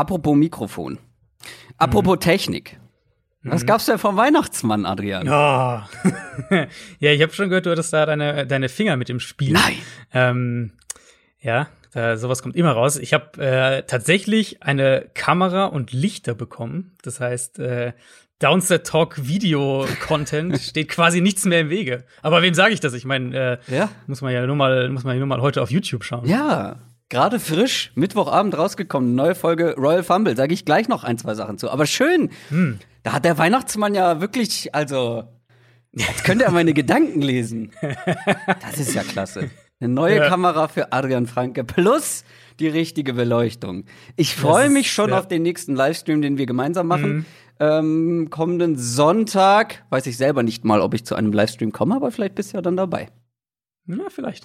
Apropos Mikrofon. Apropos Mhm. Technik. Was gab's denn vom Weihnachtsmann, Adrian? Ja, ja ich habe schon gehört, du hattest da deine, deine Finger mit im Spiel. Nein. Ähm, ja, da, sowas kommt immer raus. Ich habe äh, tatsächlich eine Kamera und Lichter bekommen. Das heißt, äh, Downset Talk Video Content steht quasi nichts mehr im Wege. Aber wem sage ich das? Ich meine, äh, Ja. muss man ja nur mal, muss man ja nur mal heute auf YouTube schauen. Ja, gerade frisch, Mittwochabend rausgekommen, neue Folge Royal Fumble. Sage ich gleich noch ein, zwei Sachen zu. Aber schön. Hm. Da hat der Weihnachtsmann ja wirklich, also, jetzt könnte er meine Gedanken lesen. Das ist ja klasse. Eine neue Ja. Kamera für Adrian Franke plus die richtige Beleuchtung. Ich freue ist- mich schon ja. Mhm. auf den nächsten Livestream, den wir gemeinsam machen. Ähm, kommenden Sonntag weiß ich selber nicht mal, ob ich zu einem Livestream komme, aber vielleicht bist du ja dann dabei. Ja, vielleicht.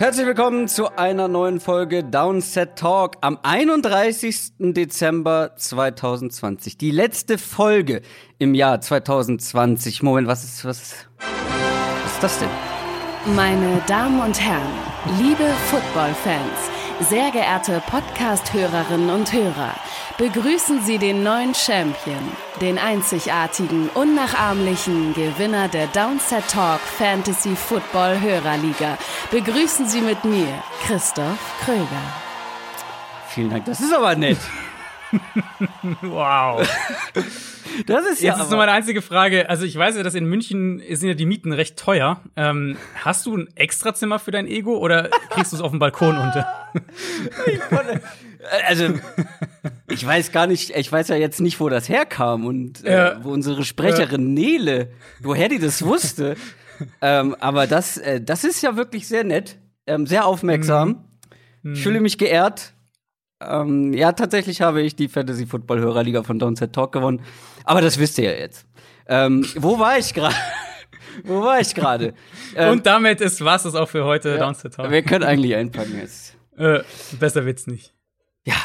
Herzlich willkommen zu einer neuen Folge Downset Talk am 31. Dezember 2020. Die letzte Folge im Jahr 2020. Moment, was ist, was was ist das denn? Meine Damen und Herren, liebe Football-Fans, sehr geehrte Podcast-Hörerinnen und Hörer, begrüßen Sie den neuen Champion, den einzigartigen, unnachahmlichen Gewinner der Downset Talk Fantasy Football Hörerliga. Begrüßen Sie mit mir, Christoph Kröger. Vielen Dank, das ist aber nett. Wow. Das ist ja Jetzt ist nur meine einzige Frage. Also ich weiß ja, dass in München sind ja die Mieten recht teuer. Ähm, hast du ein Extrazimmer für dein Ego oder kriegst du es auf dem Balkon unter? also ich weiß gar nicht, ich weiß ja jetzt nicht, wo das herkam und äh, wo unsere Sprecherin Nele, woher die das wusste. ähm, aber das, äh, das ist ja wirklich sehr nett, ähm, sehr aufmerksam. Ich fühle mich geehrt. Ähm, ja, tatsächlich habe ich die Fantasy Football Hörerliga von Downset Talk gewonnen. Aber das wisst ihr ja jetzt. Ähm, wo war ich gerade? wo war ich gerade? Ähm, Und damit ist was es auch für heute ja, Downset Talk. wir können eigentlich einpacken jetzt. Äh, besser wird's nicht. Ja,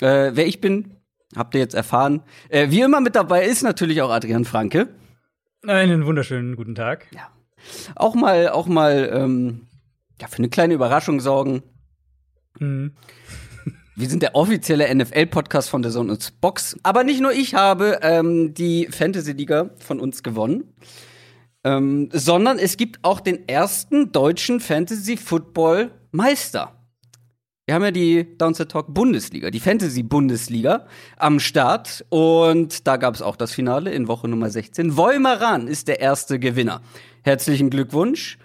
äh, wer ich bin, habt ihr jetzt erfahren. Äh, wie immer mit dabei ist natürlich auch Adrian Franke. Einen wunderschönen guten Tag. Ja. Auch mal, auch mal ähm, ja, für eine kleine Überraschung sorgen. Mhm. Wir sind der offizielle NFL-Podcast von der Sonne und Box. Aber nicht nur ich habe ähm, die Fantasy-Liga von uns gewonnen, ähm, sondern es gibt auch den ersten deutschen Fantasy-Football-Meister. Wir haben ja die Downset Talk Bundesliga, die Fantasy Bundesliga am Start und da gab es auch das Finale in Woche Nummer 16. Wolmeran ist der erste Gewinner. Herzlichen Glückwunsch.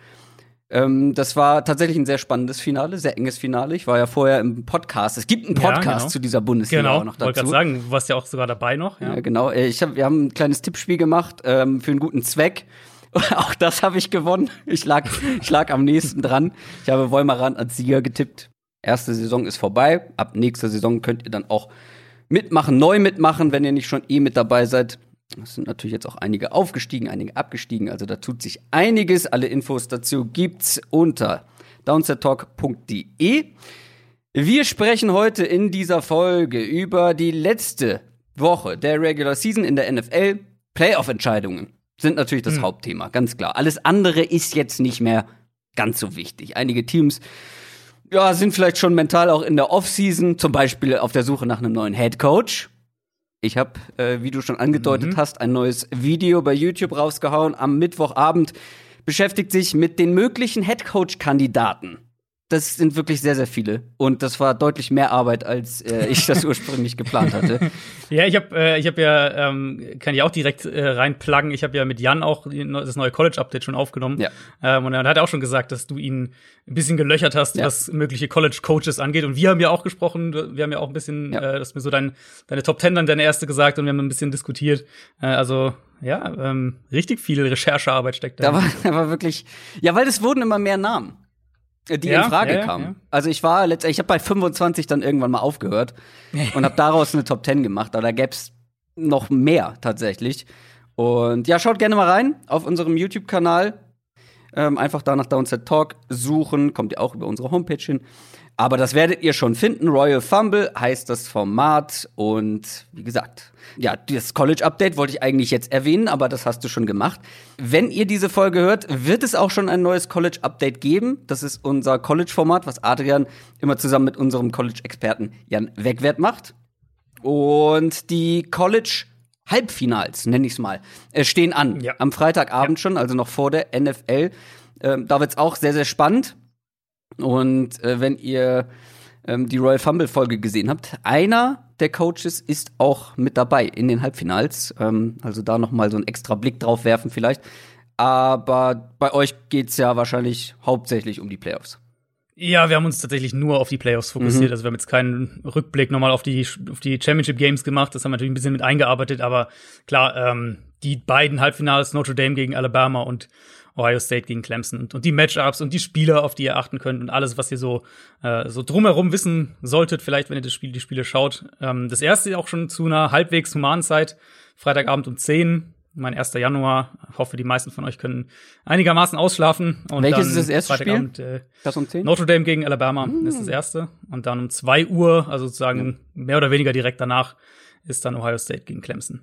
Ähm, das war tatsächlich ein sehr spannendes Finale, sehr enges Finale. Ich war ja vorher im Podcast. Es gibt einen Ja, Podcast genau. zu dieser Bundesliga Genau, auch noch wollte dazu. gerade sagen, du warst ja auch sogar dabei noch. Ja. Ja, genau. Äh, Ich hab, wir haben ein kleines Tippspiel gemacht ähm, für einen guten Zweck. Auch das habe ich gewonnen. Ich lag, ich lag am nächsten dran. Ich habe Wolmeran als Sieger getippt. Erste Saison ist vorbei. Ab nächster Saison könnt ihr dann auch mitmachen, neu mitmachen, wenn ihr nicht schon eh mit dabei seid. Es sind natürlich jetzt auch einige aufgestiegen, einige abgestiegen. Also da tut sich einiges. Alle Infos dazu gibt's unter downsettalk.de. Wir sprechen heute in dieser Folge über die letzte Woche der Regular Season in der NFL. Playoff-Entscheidungen sind natürlich das Hauptthema, ganz klar. Alles andere ist jetzt nicht mehr ganz so wichtig. Einige Teams ja, sind vielleicht schon mental auch in der Offseason, zum Beispiel auf der Suche nach einem neuen Head Coach. Ich habe, äh, wie du schon angedeutet hast, ein neues Video bei YouTube rausgehauen. Am Mittwochabend beschäftigt sich mit den möglichen Head Coach-Kandidaten. Das sind wirklich sehr, sehr viele. Und das war deutlich mehr Arbeit, als äh, ich das ursprünglich geplant hatte. Ja, ich habe äh, ich hab ja, ähm, kann ich auch direkt äh, reinpluggen. Ich habe ja mit Jan auch das neue College-Update schon aufgenommen. Ja. Ähm, und er hat auch schon gesagt, dass du ihn ein bisschen gelöchert hast, Ja. was mögliche College-Coaches angeht. Und wir haben ja auch gesprochen, wir haben ja auch ein bisschen, Ja. äh, das mir so dein, deine Top Ten dann deine erste gesagt und wir haben ein bisschen diskutiert. Äh, also, ja, ähm, richtig viel Recherchearbeit steckt Da war, da war wirklich, ja, weil es wurden immer mehr Namen, die Ja, in Frage ja, kamen. ja. Also ich war letztendlich, ich habe bei 25 dann irgendwann mal aufgehört und habe daraus eine Top 10 gemacht, aber da gäb's noch mehr tatsächlich. Und ja, schaut gerne mal rein auf unserem YouTube-Kanal. Ähm, einfach da nach Downset Talk suchen, kommt ihr auch über unsere Homepage hin. Aber das werdet ihr schon finden. Royal Fumble heißt das Format. Und wie gesagt, ja, das College Update wollte ich eigentlich jetzt erwähnen, aber das hast du schon gemacht. Wenn ihr diese Folge hört, wird es auch schon ein neues College Update geben. Das ist unser College-Format, was Adrian immer zusammen mit unserem College-Experten Jan Wegwert macht. Und die College Halbfinals, nenne ich es mal, äh, stehen an. Ja. Am Freitagabend schon, also noch vor der NFL. Ähm, da wird es auch sehr, sehr spannend. Und äh, wenn ihr ähm, die Royal Fumble Folge gesehen habt, einer der Coaches ist auch mit dabei in den Halbfinals. Ähm, also da noch mal so einen extra Blick drauf werfen vielleicht. Aber bei euch geht's ja wahrscheinlich hauptsächlich um die Playoffs. Ja, wir haben uns tatsächlich nur auf die Playoffs fokussiert. Mhm. Also wir haben jetzt keinen Rückblick nochmal auf die, auf die Championship Games gemacht. Das haben wir natürlich ein bisschen mit eingearbeitet, aber klar, ähm, die beiden Halbfinals, Notre Dame gegen Alabama und Ohio State gegen Clemson und, und die Matchups und die Spieler, auf die ihr achten könnt und alles, was ihr so, äh, so drumherum wissen solltet, vielleicht, wenn ihr das Spiel, die Spiele schaut. Ähm, das erste auch schon zu einer halbwegs humanen Zeit, Freitagabend um 10 mein 1. Januar. Ich hoffe, die meisten von euch können einigermaßen ausschlafen. Und Welches dann ist das erste Freitagabend, Äh, Das um 10? Notre Dame gegen Alabama ist das erste. Und dann um 2 Uhr, also sozusagen mehr oder weniger direkt danach, ist dann Ohio State gegen Clemson.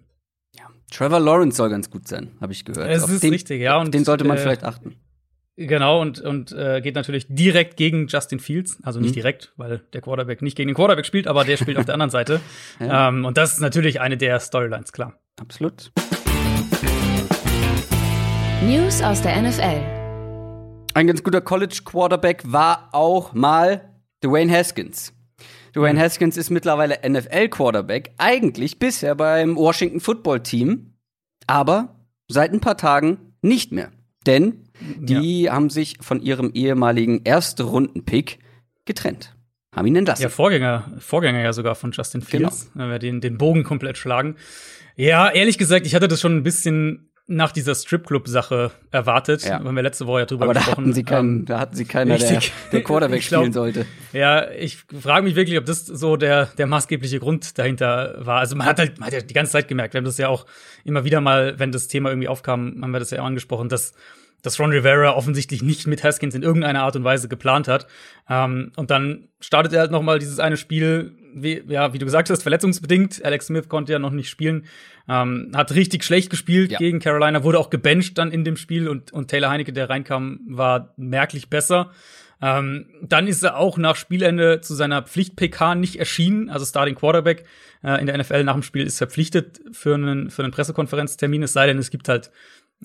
Trevor Lawrence soll ganz gut sein, habe ich gehört. Es Auf ist den, richtig, ja. Und, den sollte man äh, vielleicht achten. Genau, und, und äh, geht natürlich direkt gegen Justin Fields. Also nicht Mhm. direkt, weil der Quarterback nicht gegen den Quarterback spielt, aber der spielt auf der anderen Seite. Ja. Ähm, und das ist natürlich eine der Storylines, klar. Absolut. News aus der NFL. Ein ganz guter College Quarterback war auch mal Dwayne Haskins. Dwayne Haskins ist mittlerweile NFL Quarterback, eigentlich bisher beim Washington Football Team, aber seit ein paar Tagen nicht mehr. Denn die haben sich von ihrem ehemaligen Erstrunden-Pick getrennt. Haben ihn entlassen. Ja, Vorgänger, Vorgänger ja sogar von Justin Fields, wenn wir den, den Bogen komplett schlagen. Ja, ehrlich gesagt, ich hatte das schon ein bisschen nach dieser Stripclub-Sache erwartet. Ja. Haben wir letzte Woche ja drüber aber da gesprochen. hatten sie keinen, Ähm, da hatten sie keiner, der, richtig. der Quarterback Ich glaub- spielen sollte. Ja, ich frage mich wirklich, ob das so der, der maßgebliche Grund dahinter war. Also man hat halt, man hat ja die ganze Zeit gemerkt, wir haben das ja auch immer wieder mal, wenn das Thema irgendwie aufkam, haben wir das ja auch angesprochen, dass, dass Ron Rivera offensichtlich nicht mit Haskins in irgendeiner Art und Weise geplant hat. Ähm, und dann startet er halt noch mal dieses eine Spiel, wie, ja, wie du gesagt hast, verletzungsbedingt. Alex Smith konnte ja noch nicht spielen. Ähm, hat richtig schlecht gespielt Ja. gegen Carolina, wurde auch gebencht dann in dem Spiel und, und Taylor Heinecke, der reinkam, war merklich besser. Ähm, dann ist er auch nach Spielende zu seiner Pflicht-PK nicht erschienen. Also Starting Quarterback äh, in der NFL nach dem Spiel ist verpflichtet für einen, für einen Pressekonferenztermin, es sei denn, es gibt halt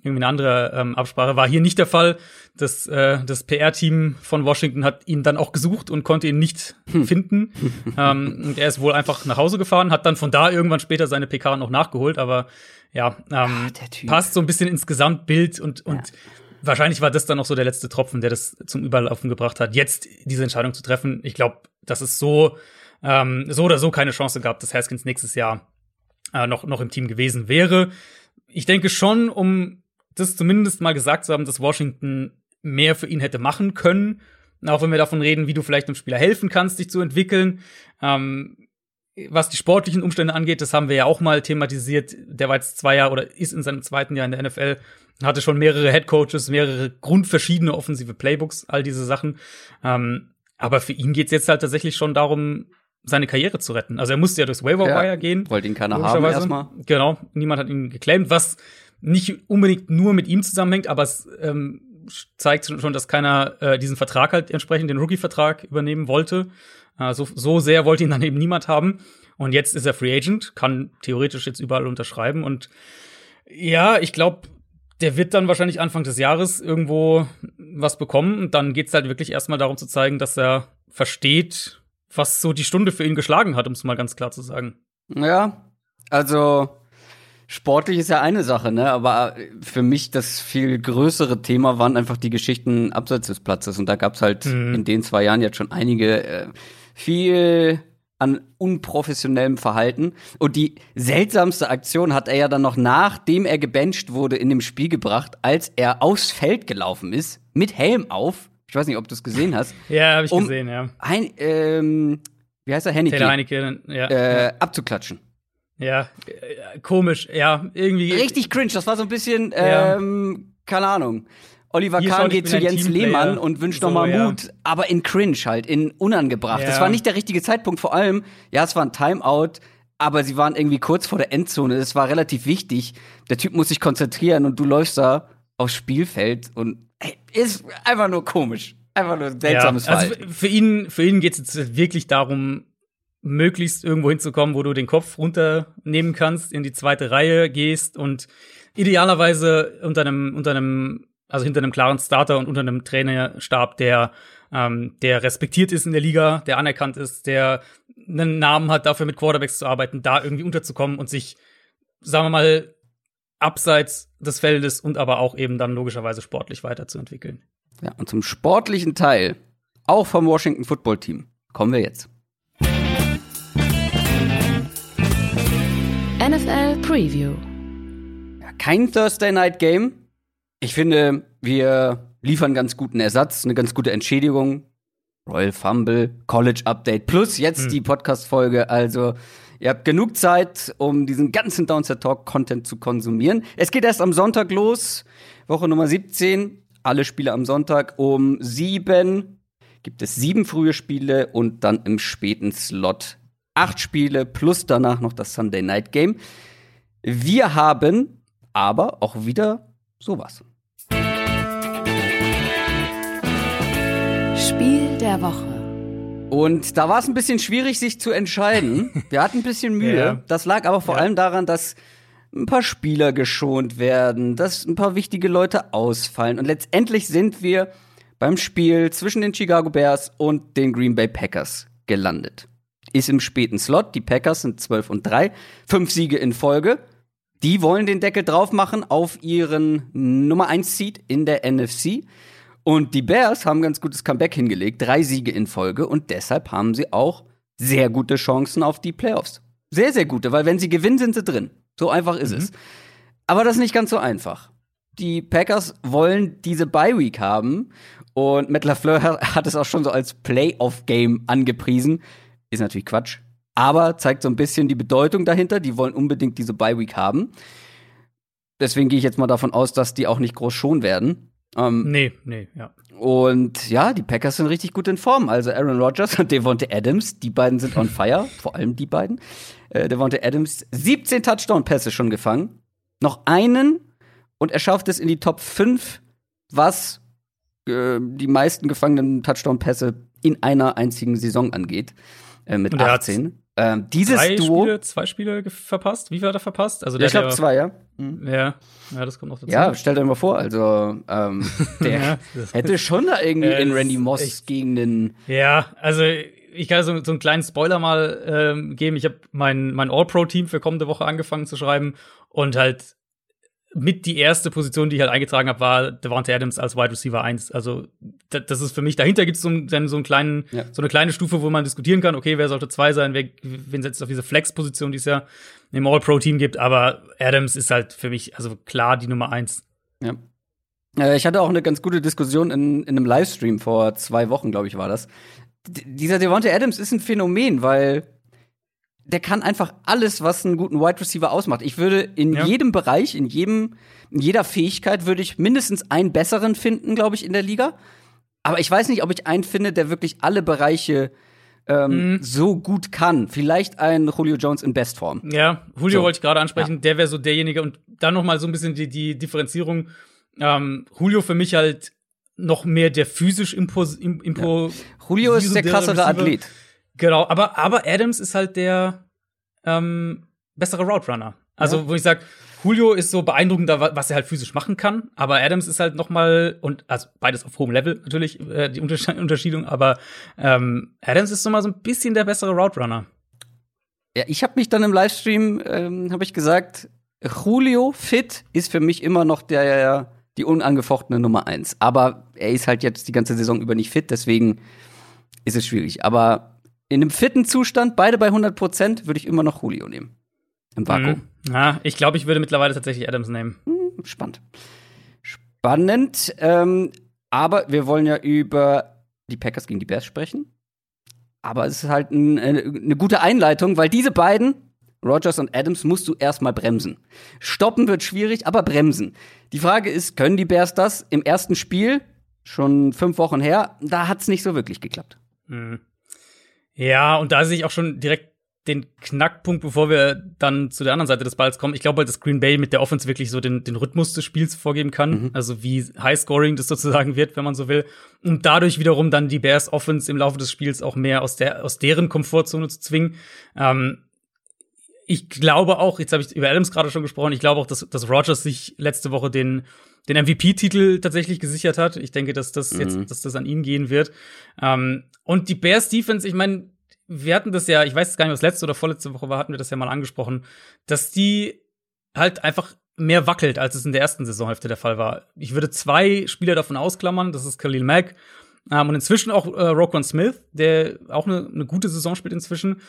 irgendwie eine andere ähm, Absprache. War hier nicht der Fall. Das, äh, das PR-Team von Washington hat ihn dann auch gesucht und konnte ihn nicht finden. ähm, und er ist wohl einfach nach Hause gefahren, hat dann von da irgendwann später seine PK noch nachgeholt, aber ja, ähm, Typ. passt so ein bisschen ins Gesamtbild und, und wahrscheinlich war das dann noch so der letzte Tropfen, der das zum Überlaufen gebracht hat, jetzt diese Entscheidung zu treffen. Ich glaube, dass es so, ähm, so oder so keine Chance gab, dass Haskins nächstes Jahr äh, noch, noch im Team gewesen wäre. Ich denke schon, um das zumindest mal gesagt zu haben, dass Washington mehr für ihn hätte machen können. Auch wenn wir davon reden, wie du vielleicht einem Spieler helfen kannst, dich zu entwickeln. Ähm, was die sportlichen Umstände angeht, das haben wir ja auch mal thematisiert. Der war jetzt zwei Jahre oder ist in seinem zweiten Jahr in der NFL, hatte schon mehrere Head Coaches, mehrere grundverschiedene offensive Playbooks, all diese Sachen. Ähm, aber für ihn geht's jetzt halt tatsächlich schon darum, seine Karriere zu retten. Also er musste ja durchs Waiver Wire Ja, gehen. wollte ihn keiner haben erstmal. Genau, niemand hat ihn geclaimt, was nicht unbedingt nur mit ihm zusammenhängt, aber es ähm, zeigt schon, dass keiner äh, diesen Vertrag halt entsprechend den Rookie-Vertrag übernehmen wollte. Äh, so, so sehr wollte ihn dann eben niemand haben. Und jetzt ist er Free Agent, kann theoretisch jetzt überall unterschreiben. Und ja, ich glaube, der wird dann wahrscheinlich Anfang des Jahres irgendwo was bekommen. Und dann geht's halt wirklich erstmal darum zu zeigen, dass er versteht, was so die Stunde für ihn geschlagen hat, um es mal ganz klar zu sagen. Ja, also sportlich ist ja eine Sache, ne? Aber für mich das viel größere Thema waren einfach die Geschichten abseits des Platzes. Und da gab's halt Mhm. in den zwei Jahren jetzt schon einige äh, viel an unprofessionellem Verhalten. Und die seltsamste Aktion hat er ja dann noch nachdem er gebencht wurde in dem Spiel gebracht, als er aufs Feld gelaufen ist, mit Helm auf. Ich weiß nicht, ob du es gesehen hast. Ja, habe ich Um- gesehen, ja. Hein, ähm, wie heißt er? Henneke. Taylor Heineke, ja. Äh, abzuklatschen. Ja, äh, komisch, ja, irgendwie. Richtig cringe, das war so ein bisschen, ja. ähm, keine Ahnung. Oliver Hier Kahn geht zu Jens Lehmann und wünscht so, nochmal ja. Mut, aber in cringe halt, in unangebracht. Ja. Das war nicht der richtige Zeitpunkt, vor allem, ja, es war ein Timeout, aber sie waren irgendwie kurz vor der Endzone. Das war relativ wichtig. Der Typ muss sich konzentrieren und du läufst da aufs Spielfeld und ey, ist einfach nur komisch. Einfach nur seltsames ja, also Für ihn, für ihn geht es jetzt wirklich darum, möglichst irgendwo hinzukommen, wo du den Kopf runternehmen kannst, in die zweite Reihe gehst und idealerweise unter einem, unter einem also hinter einem klaren Starter und unter einem Trainerstab, der, ähm, der respektiert ist in der Liga, der anerkannt ist, der einen Namen hat, dafür mit Quarterbacks zu arbeiten, da irgendwie unterzukommen und sich, sagen wir mal, abseits des Feldes und aber auch eben dann logischerweise sportlich weiterzuentwickeln. Ja, und zum sportlichen Teil, auch vom Washington Football Team, kommen wir jetzt. NFL Preview. Kein Thursday Night Game, ich finde, wir liefern ganz guten Ersatz, eine ganz gute Entschädigung. Royal Fumble, College Update plus jetzt mhm. die Podcast-Folge. Also, ihr habt genug Zeit, um diesen ganzen Downset Talk Content zu konsumieren. Es geht erst am Sonntag los, Woche Nummer 17. Alle Spiele am Sonntag um sieben. Gibt es sieben frühe Spiele und dann im späten Slot acht Spiele plus danach noch das Sunday Night Game. Wir haben aber auch wieder sowas. Spiel der Woche. Und da war es ein bisschen schwierig, sich zu entscheiden. Wir hatten ein bisschen Mühe. Ja. Das lag aber vor ja. allem daran, dass ein paar Spieler geschont werden, dass ein paar wichtige Leute ausfallen. Und letztendlich sind wir beim Spiel zwischen den Chicago Bears und den Green Bay Packers gelandet. Ist im späten Slot. Die Packers sind 12 und 3. Fünf Siege in Folge. Die wollen den Deckel drauf machen auf ihren Nummer 1 Seed in der NFC. Und die Bears haben ganz gutes Comeback hingelegt, drei Siege in Folge und deshalb haben sie auch sehr gute Chancen auf die Playoffs. Sehr, sehr gute, weil wenn sie gewinnen, sind sie drin. So einfach ist mhm. es. Aber das ist nicht ganz so einfach. Die Packers wollen diese Bye Week haben und Matt LaFleur hat es auch schon so als Playoff-Game angepriesen. Ist natürlich Quatsch. Aber zeigt so ein bisschen die Bedeutung dahinter. Die wollen unbedingt diese Bye Week haben. Deswegen gehe ich jetzt mal davon aus, dass die auch nicht groß schon werden. Ähm, nee, nee, ja. Und ja, die Packers sind richtig gut in Form. Also Aaron Rodgers und Devonta Adams, die beiden sind on fire, vor allem die beiden. Äh, Devonta Adams, 17 Touchdown-Pässe schon gefangen. Noch einen und er schafft es in die Top 5, was äh, die meisten gefangenen Touchdown-Pässe in einer einzigen Saison angeht. Äh, mit 18. Ähm, dieses Drei Duo. Spiele, zwei Spiele verpasst? Wie viel hat er verpasst? Also der, ich glaube zwei, ja. Mhm. Ja, ja, das kommt noch dazu. Ja, stell dir mal vor, also ähm, der ja, hätte schon da irgendwie äh, in Randy Moss echt, gegen den. Ja, also ich kann so, so einen kleinen Spoiler mal ähm, geben. Ich habe mein, mein All-Pro-Team für kommende Woche angefangen zu schreiben und halt mit die erste Position, die ich halt eingetragen habe, war Devante Adams als Wide Receiver 1. Also das ist für mich, dahinter gibt es so, dann so, einen kleinen, ja. so eine kleine Stufe, wo man diskutieren kann, okay, wer sollte zwei sein, wer, wen setzt auf diese Flex-Position, die es ja im All-Pro-Team gibt, aber Adams ist halt für mich also klar die Nummer 1. Ja. Ich hatte auch eine ganz gute Diskussion in, in einem Livestream vor zwei Wochen, glaube ich, war das. D dieser Devonta Adams ist ein Phänomen, weil der kann einfach alles, was einen guten Wide Receiver ausmacht. Ich würde in ja. jedem Bereich, in jedem, in jeder Fähigkeit würde ich mindestens einen besseren finden, glaube ich, in der Liga. Aber ich weiß nicht, ob ich einen finde, der wirklich alle Bereiche ähm, mhm. so gut kann. Vielleicht ein Julio Jones in Bestform. Ja, Julio so. wollte ich gerade ansprechen. Ja. Der wäre so derjenige und dann noch mal so ein bisschen die, die Differenzierung. Ähm, Julio für mich halt noch mehr der physisch Impos Impo ja. Julio ist der krassere Athlet. Genau, aber, aber Adams ist halt der ähm, bessere Route Runner. Also, ja. wo ich sage, Julio ist so beeindruckend, was er halt physisch machen kann, aber Adams ist halt noch mal und also beides auf hohem Level natürlich äh, die Unterschiedung, aber ähm, Adams ist noch mal so ein bisschen der bessere Route Runner. Ja, ich habe mich dann im Livestream ähm, habe ich gesagt, Julio fit ist für mich immer noch der die unangefochtene Nummer eins. Aber er ist halt jetzt die ganze Saison über nicht fit, deswegen ist es schwierig. Aber in einem fitten Zustand, beide bei 100 Prozent, würde ich immer noch Julio nehmen. Im Vakuum. Mhm. Ja, ich glaube, ich würde mittlerweile tatsächlich Adams nehmen. Hm, spannend. Spannend. Ähm, aber wir wollen ja über die Packers gegen die Bears sprechen. Aber es ist halt ein, eine, eine gute Einleitung, weil diese beiden Rogers und Adams musst du erstmal bremsen. Stoppen wird schwierig, aber bremsen. Die Frage ist, können die Bears das im ersten Spiel, schon fünf Wochen her, da hat's nicht so wirklich geklappt. Mhm. Ja, und da sehe ich auch schon direkt den Knackpunkt, bevor wir dann zu der anderen Seite des Balls kommen. Ich glaube halt, dass Green Bay mit der Offense wirklich so den, den Rhythmus des Spiels vorgeben kann. Mhm. Also wie High-Scoring das sozusagen wird, wenn man so will. Und dadurch wiederum dann die Bears Offense im Laufe des Spiels auch mehr aus der, aus deren Komfortzone zu zwingen. Ähm, ich glaube auch, jetzt habe ich über Adams gerade schon gesprochen, ich glaube auch, dass, dass Rogers sich letzte Woche den, den MVP-Titel tatsächlich gesichert hat. Ich denke, dass das mhm. jetzt, dass das an ihn gehen wird. Ähm, und die Bears Defense, ich meine, wir hatten das ja, ich weiß gar nicht, was letzte oder vorletzte Woche war, hatten wir das ja mal angesprochen, dass die halt einfach mehr wackelt, als es in der ersten Saisonhälfte der Fall war. Ich würde zwei Spieler davon ausklammern, das ist Khalil Mack ähm, und inzwischen auch äh, Roquan Smith, der auch eine, eine gute Saison spielt inzwischen.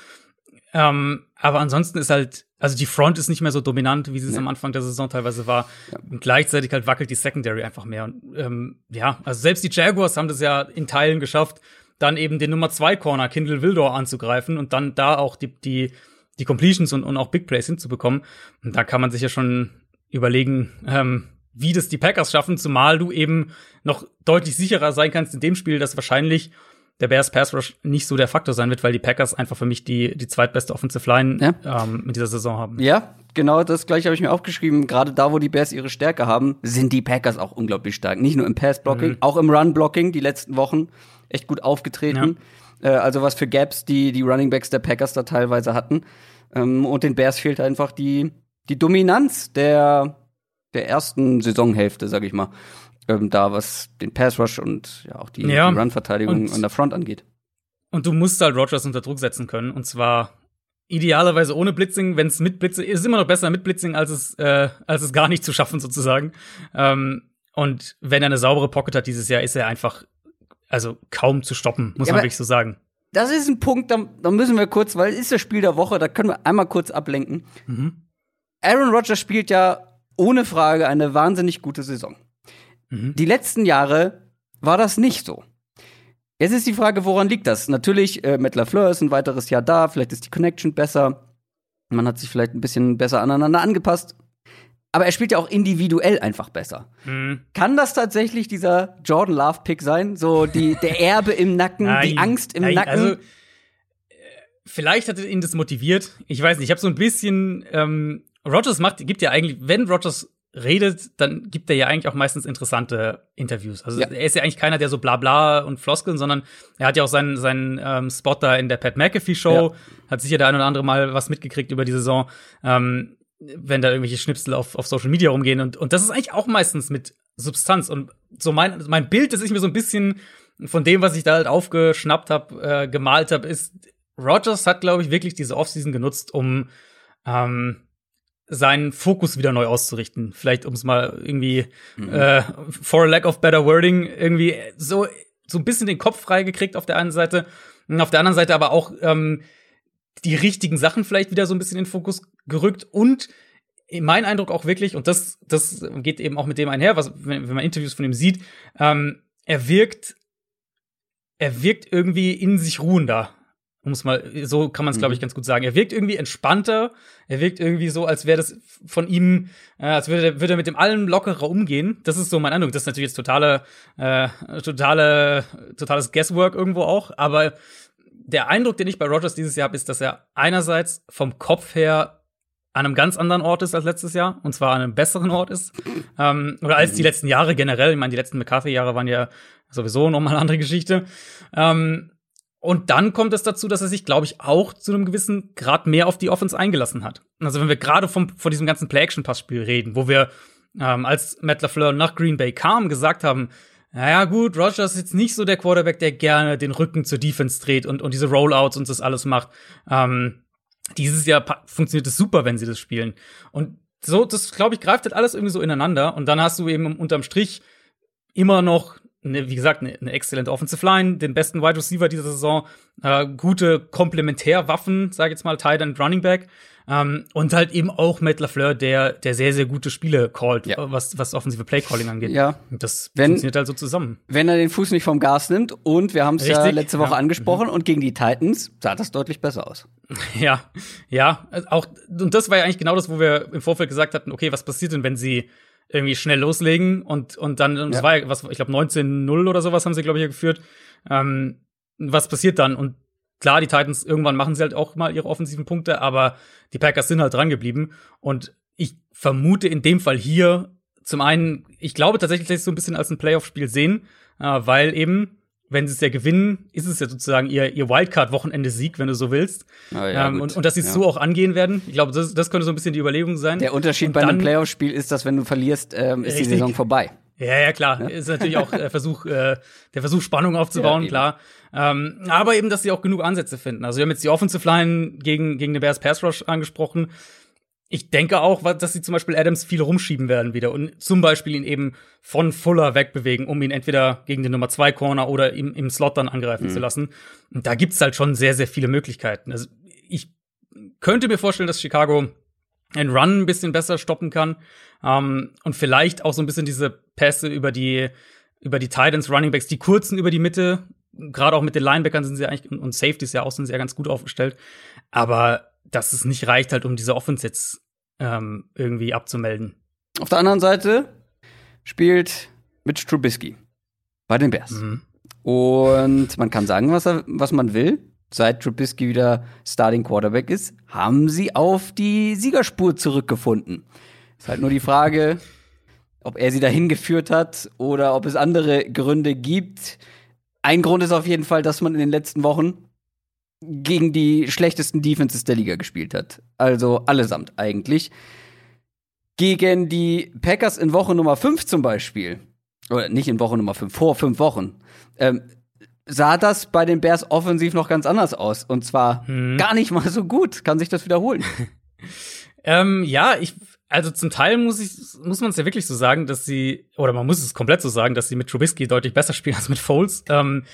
Ähm, aber ansonsten ist halt, also die Front ist nicht mehr so dominant, wie sie es nee. am Anfang der Saison teilweise war. Ja. Und gleichzeitig halt wackelt die Secondary einfach mehr. Und ähm, ja, also selbst die Jaguars haben das ja in Teilen geschafft, dann eben den Nummer zwei Corner Kindle Wildor anzugreifen und dann da auch die, die, die Completions und, und auch Big Plays hinzubekommen. Und da kann man sich ja schon überlegen, ähm, wie das die Packers schaffen, zumal du eben noch deutlich sicherer sein kannst in dem Spiel, dass wahrscheinlich der Bears Pass Rush nicht so der Faktor sein wird, weil die Packers einfach für mich die, die zweitbeste Offensive Line ja. ähm, mit dieser Saison haben. Ja, genau das gleiche habe ich mir aufgeschrieben. Gerade da, wo die Bears ihre Stärke haben, sind die Packers auch unglaublich stark. Nicht nur im Pass-Blocking, mhm. auch im Run-Blocking die letzten Wochen echt gut aufgetreten. Ja. Äh, also was für Gaps die, die Running Backs der Packers da teilweise hatten. Ähm, und den Bears fehlt einfach die, die Dominanz der, der ersten Saisonhälfte, sag ich mal. Ähm, da, was den Pass Rush und ja auch die, ja. die Run-Verteidigung an der Front angeht. Und du musst halt Rogers unter Druck setzen können. Und zwar idealerweise ohne Blitzing. Wenn es mit Blitzing ist, immer noch besser mit Blitzing, als es, äh, als es gar nicht zu schaffen, sozusagen. Ähm, und wenn er eine saubere Pocket hat dieses Jahr, ist er einfach also kaum zu stoppen, muss ja, man wirklich so sagen. Das ist ein Punkt, da, da, müssen wir kurz, weil es ist das Spiel der Woche, da können wir einmal kurz ablenken. Mhm. Aaron Rodgers spielt ja ohne Frage eine wahnsinnig gute Saison. Mhm. Die letzten Jahre war das nicht so. Jetzt ist die Frage, woran liegt das? Natürlich, äh, Matt LaFleur ist ein weiteres Jahr da, vielleicht ist die Connection besser. Man hat sich vielleicht ein bisschen besser aneinander angepasst aber er spielt ja auch individuell einfach besser. Mhm. Kann das tatsächlich dieser Jordan Love Pick sein? So die der Erbe im Nacken, nein, die Angst im nein, Nacken? Also, äh, vielleicht hat ihn das motiviert. Ich weiß nicht. Ich habe so ein bisschen ähm, Rogers macht gibt ja eigentlich, wenn Rogers redet, dann gibt er ja eigentlich auch meistens interessante Interviews. Also ja. er ist ja eigentlich keiner, der so bla bla und Floskeln, sondern er hat ja auch seinen, seinen ähm, Spot da in der Pat McAfee Show, ja. hat sicher der ein oder andere mal was mitgekriegt über die Saison. Ähm, wenn da irgendwelche Schnipsel auf, auf Social Media rumgehen. Und, und das ist eigentlich auch meistens mit Substanz. Und so mein, mein Bild, das ich mir so ein bisschen von dem, was ich da halt aufgeschnappt habe, äh, gemalt habe, ist, Rogers hat, glaube ich, wirklich diese Offseason genutzt, um ähm, seinen Fokus wieder neu auszurichten. Vielleicht, um es mal irgendwie, mhm. äh, for a lack of better wording, irgendwie so, so ein bisschen den Kopf freigekriegt auf der einen Seite. Und auf der anderen Seite aber auch ähm, die richtigen Sachen vielleicht wieder so ein bisschen in den Fokus gerückt und mein Eindruck auch wirklich, und das, das geht eben auch mit dem einher, was, wenn, wenn man Interviews von ihm sieht, ähm, er wirkt, er wirkt irgendwie in sich ruhender. Muss mal, so kann man es, glaube ich, mhm. ganz gut sagen. Er wirkt irgendwie entspannter. Er wirkt irgendwie so, als wäre das von ihm, äh, als würde, würde er mit dem allen lockerer umgehen. Das ist so mein Eindruck. Das ist natürlich jetzt totale, äh, totale, totales Guesswork irgendwo auch. Aber der Eindruck, den ich bei Rogers dieses Jahr habe, ist, dass er einerseits vom Kopf her an einem ganz anderen Ort ist als letztes Jahr, und zwar an einem besseren Ort ist. Ähm, oder als die letzten Jahre generell. Ich meine, die letzten McCarthy-Jahre waren ja sowieso nochmal eine andere Geschichte. Ähm, und dann kommt es dazu, dass er sich, glaube ich, auch zu einem gewissen Grad mehr auf die Offense eingelassen hat. Also wenn wir gerade von diesem ganzen Play-Action-Passspiel reden, wo wir, ähm, als Matt LaFleur nach Green Bay kam, gesagt haben, naja, gut, Rogers ist jetzt nicht so der Quarterback, der gerne den Rücken zur Defense dreht und, und diese Rollouts und das alles macht. Ähm, dieses Jahr funktioniert es super, wenn sie das spielen. Und so, das glaube ich, greift halt alles irgendwie so ineinander. Und dann hast du eben unterm Strich immer noch eine, wie gesagt, eine, eine exzellente Offensive Line, den besten Wide Receiver dieser Saison, äh, gute Komplementärwaffen, sage ich jetzt mal, Tight End Running Back. Ähm, und halt eben auch Matt LaFleur, der, der sehr, sehr gute Spiele callt, ja. was, was offensive Playcalling angeht. Ja. Das wenn, funktioniert halt so zusammen. Wenn er den Fuß nicht vom Gas nimmt und wir haben es ja letzte Woche ja. angesprochen mhm. und gegen die Titans sah das deutlich besser aus. Ja, ja, auch, und das war ja eigentlich genau das, wo wir im Vorfeld gesagt hatten, okay, was passiert denn, wenn sie irgendwie schnell loslegen und, und dann, ja. das war ja, was, ich glaube, 19-0 oder sowas haben sie, glaube ich, geführt. Ähm, was passiert dann? Und klar, die Titans, irgendwann machen sie halt auch mal ihre offensiven Punkte, aber die Packers sind halt dran geblieben. Und ich vermute in dem Fall hier zum einen, ich glaube tatsächlich, dass sie es so ein bisschen als ein Playoff-Spiel sehen, äh, weil eben wenn sie es ja gewinnen, ist es ja sozusagen ihr, ihr Wildcard-Wochenende-Sieg, wenn du so willst. Oh ja, ähm, und, und, dass sie es ja. so auch angehen werden. Ich glaube, das, das könnte so ein bisschen die Überlegung sein. Der Unterschied und bei dann, einem Playoff-Spiel ist, dass wenn du verlierst, ähm, ist richtig. die Saison vorbei. Ja, ja, klar. Ja? Ist natürlich auch der Versuch, äh, der Versuch, Spannung aufzubauen, klar. Ähm, aber eben, dass sie auch genug Ansätze finden. Also wir haben jetzt die Offensive Line gegen, gegen den Bears Pass Rush angesprochen ich denke auch, dass sie zum Beispiel Adams viel rumschieben werden wieder und zum Beispiel ihn eben von Fuller wegbewegen, um ihn entweder gegen den Nummer 2 Corner oder im, im Slot dann angreifen mhm. zu lassen. Und da gibt's halt schon sehr, sehr viele Möglichkeiten. Also ich könnte mir vorstellen, dass Chicago einen Run ein bisschen besser stoppen kann ähm, und vielleicht auch so ein bisschen diese Pässe über die über die Titans, Running Backs, die kurzen über die Mitte, gerade auch mit den Linebackern sind sie eigentlich und Safeties ja auch sind sie ja ganz gut aufgestellt. Aber dass es nicht reicht, halt, um diese Offense jetzt ähm, irgendwie abzumelden. Auf der anderen Seite spielt Mitch Trubisky bei den Bears. Mhm. Und man kann sagen, was, er, was man will. Seit Trubisky wieder Starting Quarterback ist, haben sie auf die Siegerspur zurückgefunden. Ist halt nur die Frage, ob er sie dahin geführt hat oder ob es andere Gründe gibt. Ein Grund ist auf jeden Fall, dass man in den letzten Wochen gegen die schlechtesten Defenses der Liga gespielt hat. Also allesamt eigentlich. Gegen die Packers in Woche Nummer 5 zum Beispiel, oder nicht in Woche Nummer 5, vor fünf Wochen, ähm, sah das bei den Bears offensiv noch ganz anders aus. Und zwar hm. gar nicht mal so gut. Kann sich das wiederholen? ähm, ja, ich, also zum Teil muss ich, muss man es ja wirklich so sagen, dass sie, oder man muss es komplett so sagen, dass sie mit Trubisky deutlich besser spielen als mit Foles. Ähm,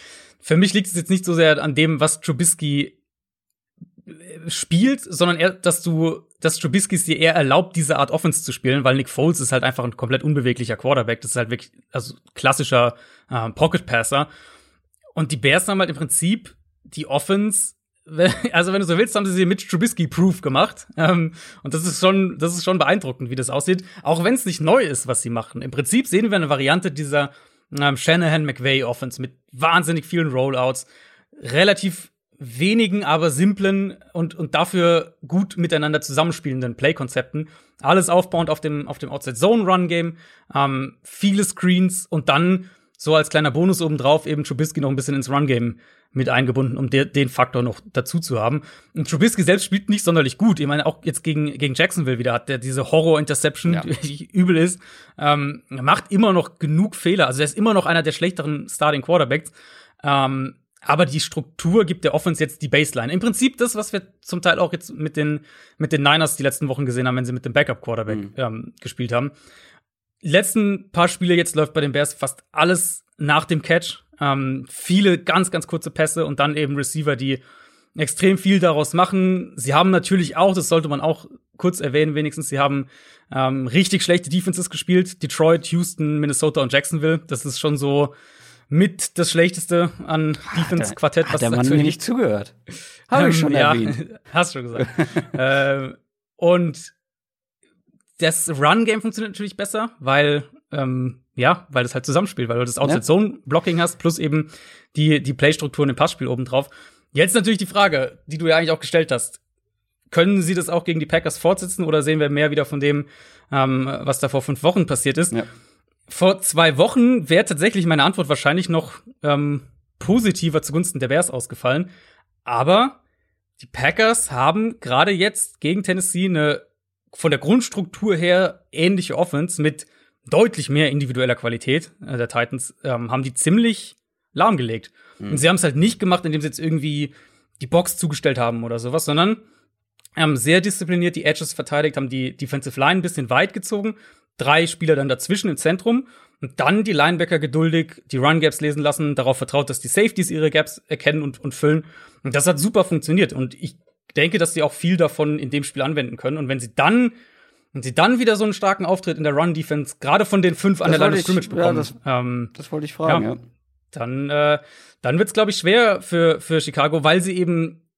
für mich liegt es jetzt nicht so sehr an dem, was Trubisky spielt, sondern eher, dass du, dass Trubisky es dir eher erlaubt, diese Art Offense zu spielen, weil Nick Foles ist halt einfach ein komplett unbeweglicher Quarterback. Das ist halt wirklich, also klassischer äh, Pocket Passer. Und die Bears haben halt im Prinzip die Offense, also wenn du so willst, haben sie sie mit Trubisky-proof gemacht. Ähm, und das ist schon, das ist schon beeindruckend, wie das aussieht. Auch wenn es nicht neu ist, was sie machen. Im Prinzip sehen wir eine Variante dieser ähm, Shanahan McVay Offense mit wahnsinnig vielen Rollouts, relativ wenigen, aber simplen und, und dafür gut miteinander zusammenspielenden Play-Konzepten. Alles aufbauend auf dem, auf dem Outside-Zone-Run-Game, ähm, viele Screens und dann so als kleiner Bonus obendrauf eben Trubisky noch ein bisschen ins Run-Game mit eingebunden, um de den Faktor noch dazu zu haben. Und Trubisky selbst spielt nicht sonderlich gut. Ich meine, auch jetzt gegen, gegen Jacksonville wieder hat der diese Horror-Interception, ja. die übel ist. Ähm, macht immer noch genug Fehler. Also er ist immer noch einer der schlechteren Starting Quarterbacks. Ähm, aber die Struktur gibt der Offense jetzt die Baseline. Im Prinzip das, was wir zum Teil auch jetzt mit den, mit den Niners die letzten Wochen gesehen haben, wenn sie mit dem Backup-Quarterback mhm. ähm, gespielt haben. Die letzten paar Spiele jetzt läuft bei den Bears fast alles nach dem Catch. Ähm, viele ganz, ganz kurze Pässe und dann eben Receiver, die extrem viel daraus machen. Sie haben natürlich auch, das sollte man auch kurz erwähnen, wenigstens, sie haben ähm, richtig schlechte Defenses gespielt. Detroit, Houston, Minnesota und Jacksonville. Das ist schon so mit das Schlechteste an Defense-Quartett, was der Mann mir nicht zugehört. Habe ich schon ja, erwähnt. Hast du gesagt. äh, und das Run-Game funktioniert natürlich besser, weil ähm, ja, weil es halt zusammenspielt, weil du das Outside-Zone-Blocking hast, plus eben die, die Play-Strukturen im Passspiel obendrauf. Jetzt natürlich die Frage, die du ja eigentlich auch gestellt hast. Können sie das auch gegen die Packers fortsetzen oder sehen wir mehr wieder von dem, ähm, was da vor fünf Wochen passiert ist? Ja. Vor zwei Wochen wäre tatsächlich meine Antwort wahrscheinlich noch ähm, positiver zugunsten der Bears ausgefallen. Aber die Packers haben gerade jetzt gegen Tennessee eine von der Grundstruktur her ähnliche Offense mit deutlich mehr individueller Qualität äh, der Titans, ähm, haben die ziemlich lahmgelegt. Mhm. Und sie haben es halt nicht gemacht, indem sie jetzt irgendwie die Box zugestellt haben oder sowas, sondern haben sehr diszipliniert die Edges verteidigt, haben die Defensive Line ein bisschen weit gezogen, drei Spieler dann dazwischen im Zentrum und dann die Linebacker geduldig die Run-Gaps lesen lassen, darauf vertraut, dass die Safeties ihre Gaps erkennen und, und füllen. Und das hat super funktioniert. Und ich denke, dass sie auch viel davon in dem Spiel anwenden können. Und wenn sie dann und sie dann wieder so einen starken Auftritt in der Run-Defense, gerade von den fünf an der Line of Scrimmage bekommen. Ja, das, ähm, das wollte ich fragen, ja. ja. Dann, äh, dann wird's, glaube ich, schwer für, für Chicago, weil sie eben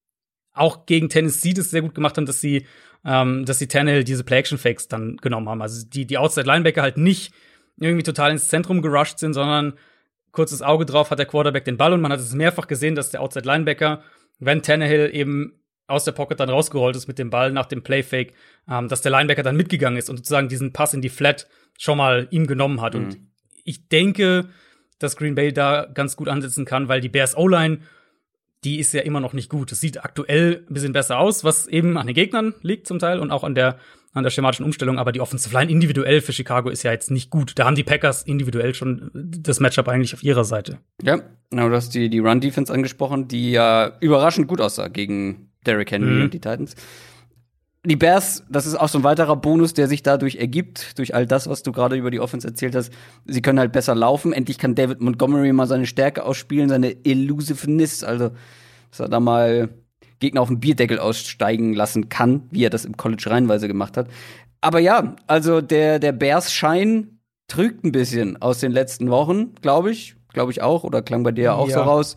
auch gegen Tennessee das sehr gut gemacht haben, dass sie, ähm, dass sie Tannehill diese Play-Action-Fakes dann genommen haben. Also die, die Outside-Linebacker halt nicht irgendwie total ins Zentrum gerusht sind, sondern kurzes Auge drauf hat der Quarterback den Ball und man hat es mehrfach gesehen, dass der Outside-Linebacker, wenn Tannehill eben aus der Pocket dann rausgerollt ist mit dem Ball nach dem Playfake, ähm, dass der Linebacker dann mitgegangen ist und sozusagen diesen Pass in die Flat schon mal ihm genommen hat. Mhm. Und ich denke, dass Green Bay da ganz gut ansetzen kann, weil die Bears O-Line, die ist ja immer noch nicht gut. Es sieht aktuell ein bisschen besser aus, was eben an den Gegnern liegt zum Teil und auch an der an der schematischen Umstellung, aber die Offensive Line individuell für Chicago ist ja jetzt nicht gut. Da haben die Packers individuell schon das Matchup eigentlich auf ihrer Seite. Ja, genau, du hast die, die Run-Defense angesprochen, die ja überraschend gut aussah gegen Derrick Henry mhm. und die Titans. Die Bears, das ist auch so ein weiterer Bonus, der sich dadurch ergibt, durch all das, was du gerade über die Offense erzählt hast. Sie können halt besser laufen. Endlich kann David Montgomery mal seine Stärke ausspielen, seine Elusiveness, also dass er da mal Gegner auf den Bierdeckel aussteigen lassen kann, wie er das im College reinweise gemacht hat. Aber ja, also der, der Bears-Schein trügt ein bisschen aus den letzten Wochen, glaube ich. Glaube ich auch, oder klang bei dir auch ja. so raus.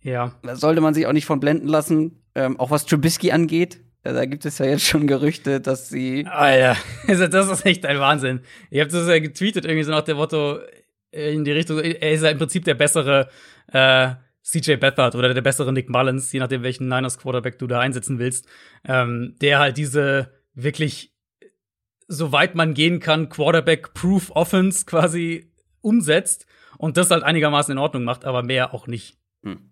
Ja. Da sollte man sich auch nicht von blenden lassen. Ähm, auch was Trubisky angeht, da gibt es ja jetzt schon Gerüchte, dass sie. Ah ja, also das ist echt ein Wahnsinn. Ich habe das ja getweetet, irgendwie so nach dem Motto äh, in die Richtung, er ist ja im Prinzip der bessere äh, CJ Beathard oder der bessere Nick Mullins, je nachdem, welchen Niners Quarterback du da einsetzen willst, ähm, der halt diese wirklich, soweit man gehen kann, Quarterback-Proof Offense quasi umsetzt und das halt einigermaßen in Ordnung macht, aber mehr auch nicht. Hm.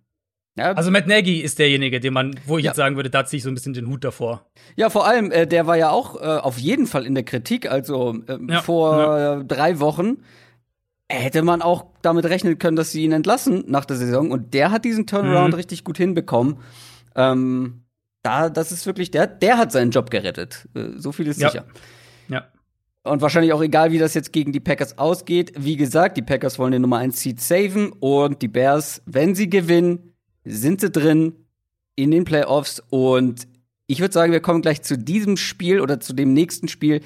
Ja. Also Matt Nagy ist derjenige, den man, wo ich ja. jetzt sagen würde, da ziehe ich so ein bisschen den Hut davor. Ja, vor allem, äh, der war ja auch äh, auf jeden Fall in der Kritik. Also äh, ja. vor drei Wochen hätte man auch damit rechnen können, dass sie ihn entlassen nach der Saison. Und der hat diesen Turnaround mhm. richtig gut hinbekommen. Ähm, da, das ist wirklich, der, der hat seinen Job gerettet. Äh, so viel ist sicher. Ja. Und wahrscheinlich auch egal, wie das jetzt gegen die Packers ausgeht. Wie gesagt, die Packers wollen den Nummer 1 Seed saven und die Bears, wenn sie gewinnen, sind sie drin in den Playoffs und ich würde sagen, wir kommen gleich zu diesem Spiel oder zu dem nächsten Spiel,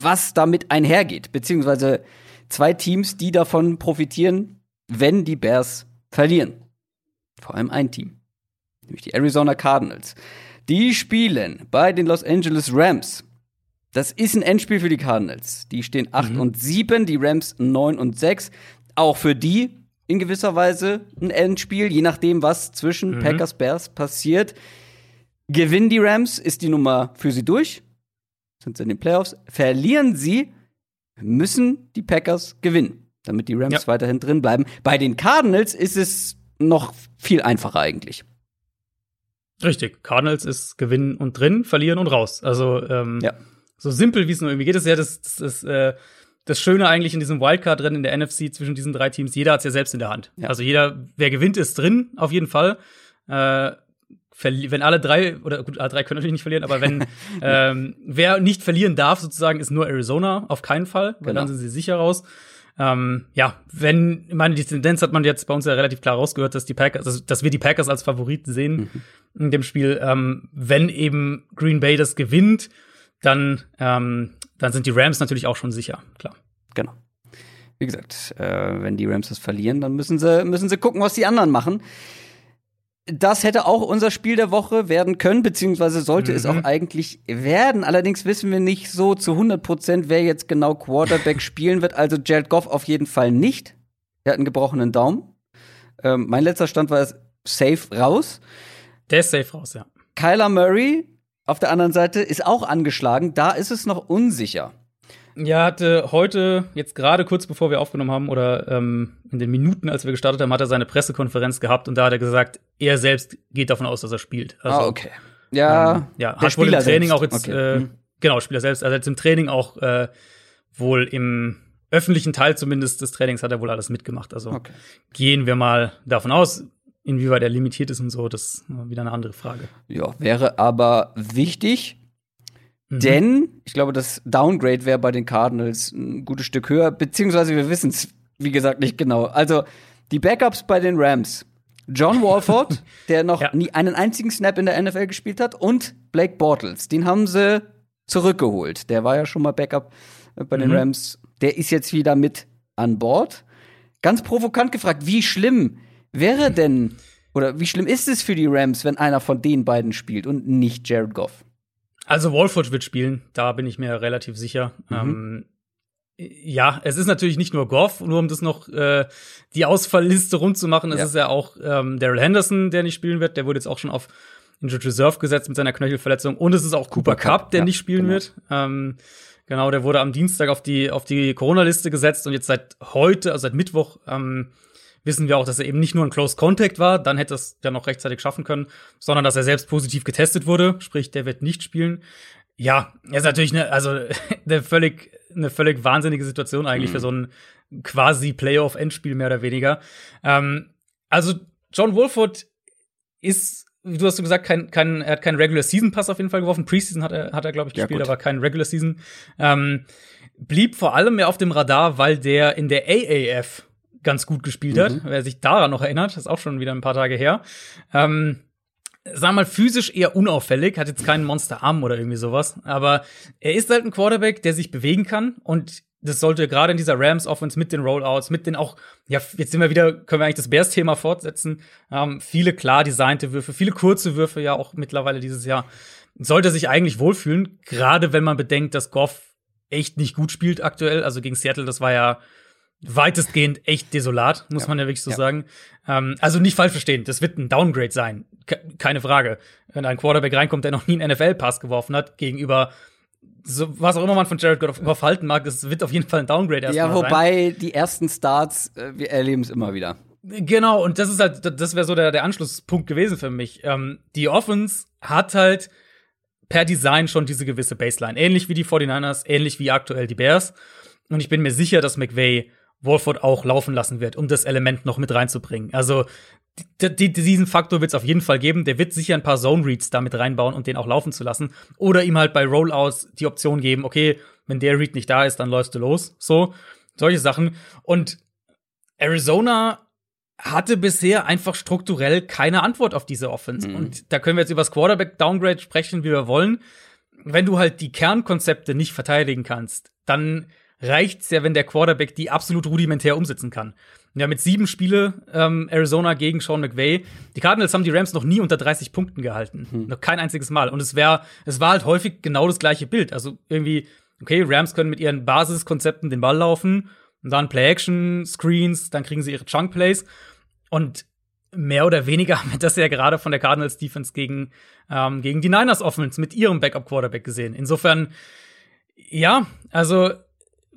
was damit einhergeht, beziehungsweise zwei Teams, die davon profitieren, wenn die Bears verlieren. Vor allem ein Team, nämlich die Arizona Cardinals. Die spielen bei den Los Angeles Rams. Das ist ein Endspiel für die Cardinals. Die stehen 8 mhm. und 7, die Rams 9 und 6. Auch für die in gewisser Weise ein Endspiel, je nachdem, was zwischen mhm. Packers Bears passiert. Gewinnen die Rams, ist die Nummer für sie durch. Sind sie in den Playoffs. Verlieren sie, müssen die Packers gewinnen, damit die Rams ja. weiterhin drin bleiben. Bei den Cardinals ist es noch viel einfacher eigentlich. Richtig. Cardinals ist gewinnen und drin, verlieren und raus. Also ähm, ja. so simpel wie es nur irgendwie geht, ist ja das, das, das äh, das Schöne eigentlich in diesem Wildcard drin in der NFC zwischen diesen drei Teams, jeder hat es ja selbst in der Hand. Ja. Also jeder, wer gewinnt, ist drin, auf jeden Fall. Äh, wenn alle drei, oder gut, alle drei können natürlich nicht verlieren, aber wenn ähm, wer nicht verlieren darf, sozusagen, ist nur Arizona, auf keinen Fall, weil genau. dann sind sie sicher raus. Ähm, ja, wenn, ich meine, die Tendenz hat man jetzt bei uns ja relativ klar rausgehört, dass die Packers, also, dass wir die Packers als Favoriten sehen mhm. in dem Spiel. Ähm, wenn eben Green Bay das gewinnt, dann ähm, dann sind die Rams natürlich auch schon sicher, klar. Genau. Wie gesagt, äh, wenn die Rams das verlieren, dann müssen sie, müssen sie gucken, was die anderen machen. Das hätte auch unser Spiel der Woche werden können, beziehungsweise sollte mhm. es auch eigentlich werden. Allerdings wissen wir nicht so zu 100 Prozent, wer jetzt genau Quarterback spielen wird. Also Jared Goff auf jeden Fall nicht. Er hat einen gebrochenen Daumen. Ähm, mein letzter Stand war safe raus. Der ist safe raus, ja. Kyler Murray auf der anderen Seite ist auch angeschlagen. Da ist es noch unsicher. Ja, hatte heute, jetzt gerade kurz bevor wir aufgenommen haben oder ähm, in den Minuten, als wir gestartet haben, hat er seine Pressekonferenz gehabt und da hat er gesagt, er selbst geht davon aus, dass er spielt. Also, ah, okay. Ja, ähm, ja hat wohl im Training selbst. auch jetzt, okay. äh, hm. genau, Spieler selbst, also jetzt im Training auch äh, wohl im öffentlichen Teil zumindest des Trainings hat er wohl alles mitgemacht. Also okay. gehen wir mal davon aus. Inwieweit er limitiert ist und so, das ist wieder eine andere Frage. Ja, wäre aber wichtig. Mhm. Denn ich glaube, das Downgrade wäre bei den Cardinals ein gutes Stück höher, beziehungsweise wir wissen es, wie gesagt, nicht genau. Also die Backups bei den Rams. John Walford, der noch ja. nie einen einzigen Snap in der NFL gespielt hat, und Blake Bortles. Den haben sie zurückgeholt. Der war ja schon mal Backup äh, bei den mhm. Rams. Der ist jetzt wieder mit an Bord. Ganz provokant gefragt, wie schlimm wäre denn oder wie schlimm ist es für die Rams, wenn einer von den beiden spielt und nicht Jared Goff? Also Wolford wird spielen, da bin ich mir relativ sicher. Mhm. Ähm, ja, es ist natürlich nicht nur Goff, nur um das noch äh, die Ausfallliste rund zu machen, es ja. ist ja auch ähm, Daryl Henderson, der nicht spielen wird. Der wurde jetzt auch schon auf Injured Reserve gesetzt mit seiner Knöchelverletzung. Und es ist auch Cooper, Cooper Cup, Cup, der ja, nicht spielen genau. wird. Ähm, genau, der wurde am Dienstag auf die auf die Corona-Liste gesetzt und jetzt seit heute, also seit Mittwoch, ähm, wissen wir auch, dass er eben nicht nur ein Close Contact war, dann hätte es ja noch rechtzeitig schaffen können, sondern dass er selbst positiv getestet wurde, sprich, der wird nicht spielen. Ja, ist natürlich eine, also eine völlig, eine völlig wahnsinnige Situation eigentlich mhm. für so ein quasi Playoff-Endspiel mehr oder weniger. Ähm, also John Wolford ist, wie du hast gesagt, kein, kein, er hat keinen Regular Season Pass auf jeden Fall geworfen. Preseason hat er, hat er glaube ich gespielt, ja, aber kein Regular Season. Ähm, blieb vor allem mehr auf dem Radar, weil der in der AAF ganz gut gespielt hat. Mhm. Wer sich daran noch erinnert, ist auch schon wieder ein paar Tage her. Ähm, sag mal, physisch eher unauffällig, hat jetzt keinen Monsterarm oder irgendwie sowas. Aber er ist halt ein Quarterback, der sich bewegen kann und das sollte gerade in dieser Rams Offense mit den Rollouts, mit den auch, ja, jetzt sind wir wieder, können wir eigentlich das Bears-Thema fortsetzen. Ähm, viele klar designte Würfe, viele kurze Würfe ja auch mittlerweile dieses Jahr. Sollte sich eigentlich wohlfühlen, gerade wenn man bedenkt, dass Goff echt nicht gut spielt aktuell. Also gegen Seattle, das war ja weitestgehend echt desolat, muss ja. man ja wirklich so ja. sagen. Ähm, also nicht falsch verstehen, das wird ein Downgrade sein, Ke keine Frage. Wenn ein Quarterback reinkommt, der noch nie einen NFL-Pass geworfen hat, gegenüber so, was auch immer man von Jared Goff halten mag, das wird auf jeden Fall ein Downgrade erstmal Ja, wobei sein. die ersten Starts, äh, wir erleben es immer wieder. Genau, und das ist halt, das wäre so der, der Anschlusspunkt gewesen für mich. Ähm, die Offense hat halt per Design schon diese gewisse Baseline. Ähnlich wie die 49ers, ähnlich wie aktuell die Bears. Und ich bin mir sicher, dass McVay Wolford auch laufen lassen wird, um das Element noch mit reinzubringen. Also diesen Faktor wird es auf jeden Fall geben. Der wird sicher ein paar Zone Reads damit reinbauen und den auch laufen zu lassen. Oder ihm halt bei Rollouts die Option geben, okay, wenn der Read nicht da ist, dann läufst du los. So, solche Sachen. Und Arizona hatte bisher einfach strukturell keine Antwort auf diese Offense. Mhm. Und da können wir jetzt über das Quarterback-Downgrade sprechen, wie wir wollen. Wenn du halt die Kernkonzepte nicht verteidigen kannst, dann reicht's ja, wenn der Quarterback die absolut rudimentär umsetzen kann. Ja, mit sieben Spiele ähm, Arizona gegen Sean McVay. Die Cardinals haben die Rams noch nie unter 30 Punkten gehalten. Hm. Noch kein einziges Mal. Und es wäre, es war halt häufig genau das gleiche Bild. Also irgendwie, okay, Rams können mit ihren Basiskonzepten den Ball laufen und dann Play-Action, Screens, dann kriegen sie ihre Chunk-Plays. Und mehr oder weniger haben wir das ja gerade von der Cardinals Defense gegen, ähm, gegen die Niners Offense mit ihrem Backup-Quarterback gesehen. Insofern, ja, also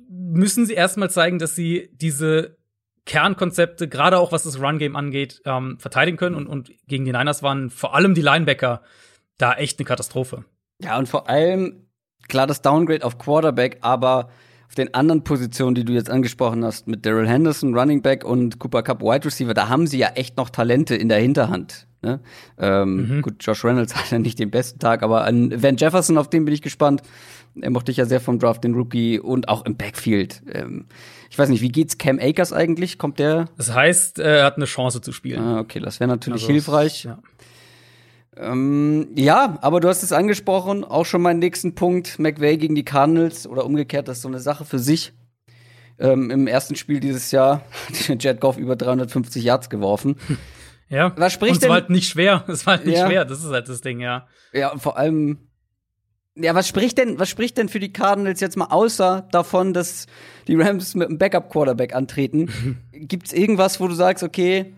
müssen sie erstmal zeigen, dass sie diese Kernkonzepte, gerade auch was das Run-Game angeht, ähm, verteidigen können. Und, und gegen die Niners waren vor allem die Linebacker da echt eine Katastrophe. Ja, und vor allem, klar, das Downgrade auf Quarterback, aber auf den anderen Positionen, die du jetzt angesprochen hast, mit Daryl Henderson, Running Back und Cooper Cup Wide Receiver, da haben sie ja echt noch Talente in der Hinterhand. Ne? Ähm, mhm. Gut, Josh Reynolds hat ja nicht den besten Tag, aber an Van Jefferson, auf den bin ich gespannt. Er mochte ich ja sehr vom Draft, den Rookie und auch im Backfield. Ähm, ich weiß nicht, wie geht's Cam Akers eigentlich? Kommt der? Das heißt, er hat eine Chance zu spielen. Ah, okay, das wäre natürlich also, hilfreich. Ja. Ähm, ja, aber du hast es angesprochen, auch schon meinen nächsten Punkt, McVay gegen die Cardinals oder umgekehrt, das ist so eine Sache für sich. Ähm, Im ersten Spiel dieses Jahr hat Jet Goff über 350 Yards geworfen. Ja, was spricht und es war halt nicht schwer, es war halt nicht ja. schwer, das ist halt das Ding, ja. Ja, und vor allem ja, was spricht denn, was spricht denn für die Cardinals jetzt mal außer davon, dass die Rams mit einem Backup-Quarterback antreten? Gibt's irgendwas, wo du sagst, okay,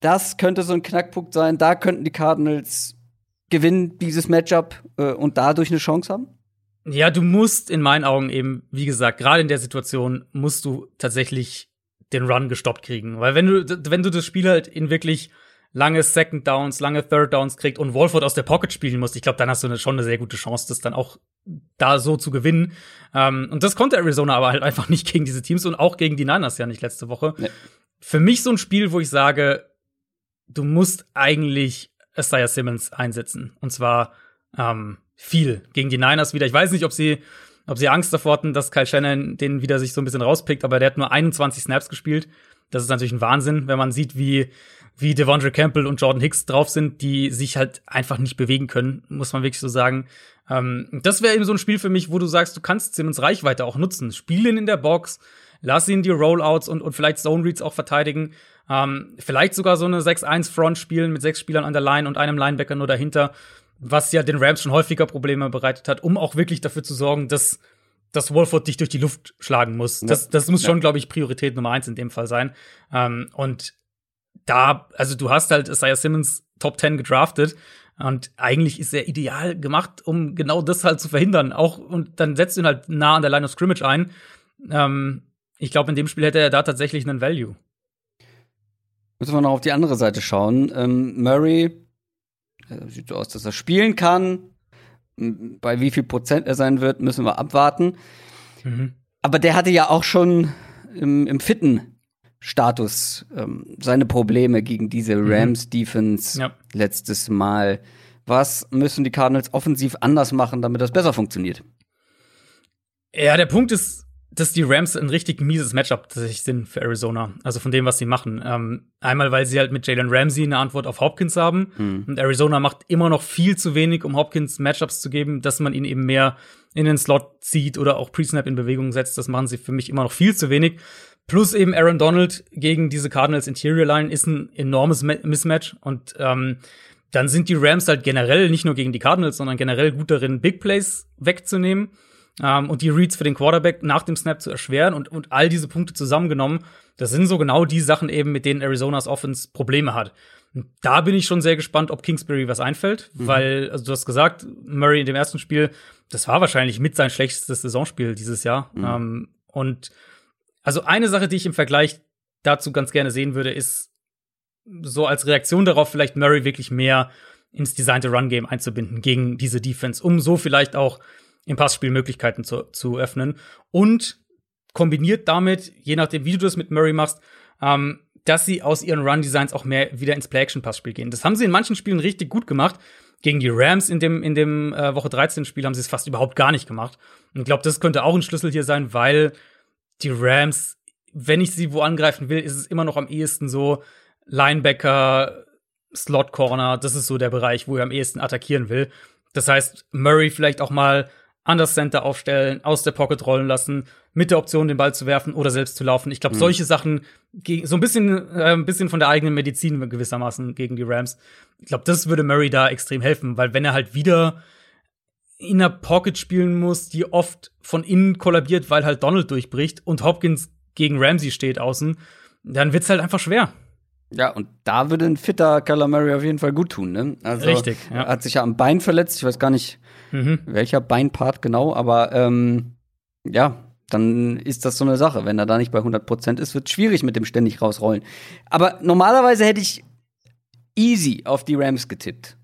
das könnte so ein Knackpunkt sein, da könnten die Cardinals gewinnen, dieses Matchup, äh, und dadurch eine Chance haben? Ja, du musst in meinen Augen eben, wie gesagt, gerade in der Situation musst du tatsächlich den Run gestoppt kriegen. Weil wenn du, wenn du das Spiel halt in wirklich lange Second Downs, lange Third Downs kriegt und Wolford aus der Pocket spielen muss, ich glaube, dann hast du eine, schon eine sehr gute Chance, das dann auch da so zu gewinnen. Ähm, und das konnte Arizona aber halt einfach nicht gegen diese Teams und auch gegen die Niners ja nicht letzte Woche. Nee. Für mich so ein Spiel, wo ich sage, du musst eigentlich Isaiah Simmons einsetzen. Und zwar ähm, viel gegen die Niners wieder. Ich weiß nicht, ob sie, ob sie Angst davor hatten, dass Kyle Shannon den wieder sich so ein bisschen rauspickt, aber der hat nur 21 Snaps gespielt. Das ist natürlich ein Wahnsinn, wenn man sieht, wie, wie Devondre Campbell und Jordan Hicks drauf sind, die sich halt einfach nicht bewegen können, muss man wirklich so sagen. Ähm, das wäre eben so ein Spiel für mich, wo du sagst, du kannst Simmons Reichweite auch nutzen. Spiel ihn in der Box, lass ihn die Rollouts und, und vielleicht Zone Reads auch verteidigen. Ähm, vielleicht sogar so eine 6-1-Front spielen mit sechs Spielern an der Line und einem Linebacker nur dahinter, was ja den Rams schon häufiger Probleme bereitet hat, um auch wirklich dafür zu sorgen, dass dass Wolford dich durch die Luft schlagen muss. Ja. Das, das muss schon, ja. glaube ich, Priorität Nummer eins in dem Fall sein. Ähm, und da, also du hast halt Isaiah Simmons Top 10 gedraftet und eigentlich ist er ideal gemacht, um genau das halt zu verhindern. Auch und dann setzt du ihn halt nah an der Line of Scrimmage ein. Ähm, ich glaube, in dem Spiel hätte er da tatsächlich einen Value. Müssen wir noch auf die andere Seite schauen. Ähm, Murray äh, sieht so aus, dass er spielen kann. Bei wie viel Prozent er sein wird, müssen wir abwarten. Mhm. Aber der hatte ja auch schon im, im fitten Status ähm, seine Probleme gegen diese mhm. Rams-Defense ja. letztes Mal. Was müssen die Cardinals offensiv anders machen, damit das besser funktioniert? Ja, der Punkt ist, dass die Rams ein richtig mieses Matchup tatsächlich sind für Arizona. Also von dem, was sie machen. Ähm, einmal, weil sie halt mit Jalen Ramsey eine Antwort auf Hopkins haben. Mhm. Und Arizona macht immer noch viel zu wenig, um Hopkins Matchups zu geben, dass man ihn eben mehr in den Slot zieht oder auch Pre-Snap in Bewegung setzt. Das machen sie für mich immer noch viel zu wenig. Plus eben Aaron Donald gegen diese Cardinals Interior Line ist ein enormes Mismatch. Und ähm, dann sind die Rams halt generell nicht nur gegen die Cardinals, sondern generell gut darin, Big Plays wegzunehmen ähm, und die Reads für den Quarterback nach dem Snap zu erschweren und, und all diese Punkte zusammengenommen, das sind so genau die Sachen eben, mit denen Arizonas Offense Probleme hat. Und da bin ich schon sehr gespannt, ob Kingsbury was einfällt, mhm. weil, also du hast gesagt, Murray in dem ersten Spiel, das war wahrscheinlich mit sein schlechtestes Saisonspiel dieses Jahr. Mhm. Ähm, und also eine Sache, die ich im Vergleich dazu ganz gerne sehen würde, ist so als Reaktion darauf vielleicht Murray wirklich mehr ins designte Run-Game einzubinden gegen diese Defense, um so vielleicht auch im Passspiel Möglichkeiten zu, zu öffnen. Und kombiniert damit, je nachdem, wie du das mit Murray machst, ähm, dass sie aus ihren Run-Designs auch mehr wieder ins Play-Action-Passspiel gehen. Das haben sie in manchen Spielen richtig gut gemacht. Gegen die Rams in dem, in dem äh, Woche 13-Spiel haben sie es fast überhaupt gar nicht gemacht. Und ich glaube, das könnte auch ein Schlüssel hier sein, weil die Rams, wenn ich sie wo angreifen will, ist es immer noch am ehesten so Linebacker, Slot Corner, das ist so der Bereich, wo ich am ehesten attackieren will. Das heißt, Murray vielleicht auch mal an das Center aufstellen, aus der Pocket rollen lassen, mit der Option den Ball zu werfen oder selbst zu laufen. Ich glaube, mhm. solche Sachen, so ein bisschen, äh, ein bisschen von der eigenen Medizin gewissermaßen gegen die Rams. Ich glaube, das würde Murray da extrem helfen, weil wenn er halt wieder in der Pocket spielen muss, die oft von innen kollabiert, weil halt Donald durchbricht und Hopkins gegen Ramsey steht außen, dann wird's halt einfach schwer. Ja, und da würde ein fitter Kyler Murray auf jeden Fall gut tun, ne? Also, Richtig, ja. Er hat sich ja am Bein verletzt, ich weiß gar nicht, mhm. welcher Beinpart genau, aber ähm, ja, dann ist das so eine Sache. Wenn er da nicht bei 100 Prozent ist, wird es schwierig mit dem ständig rausrollen. Aber normalerweise hätte ich easy auf die Rams getippt.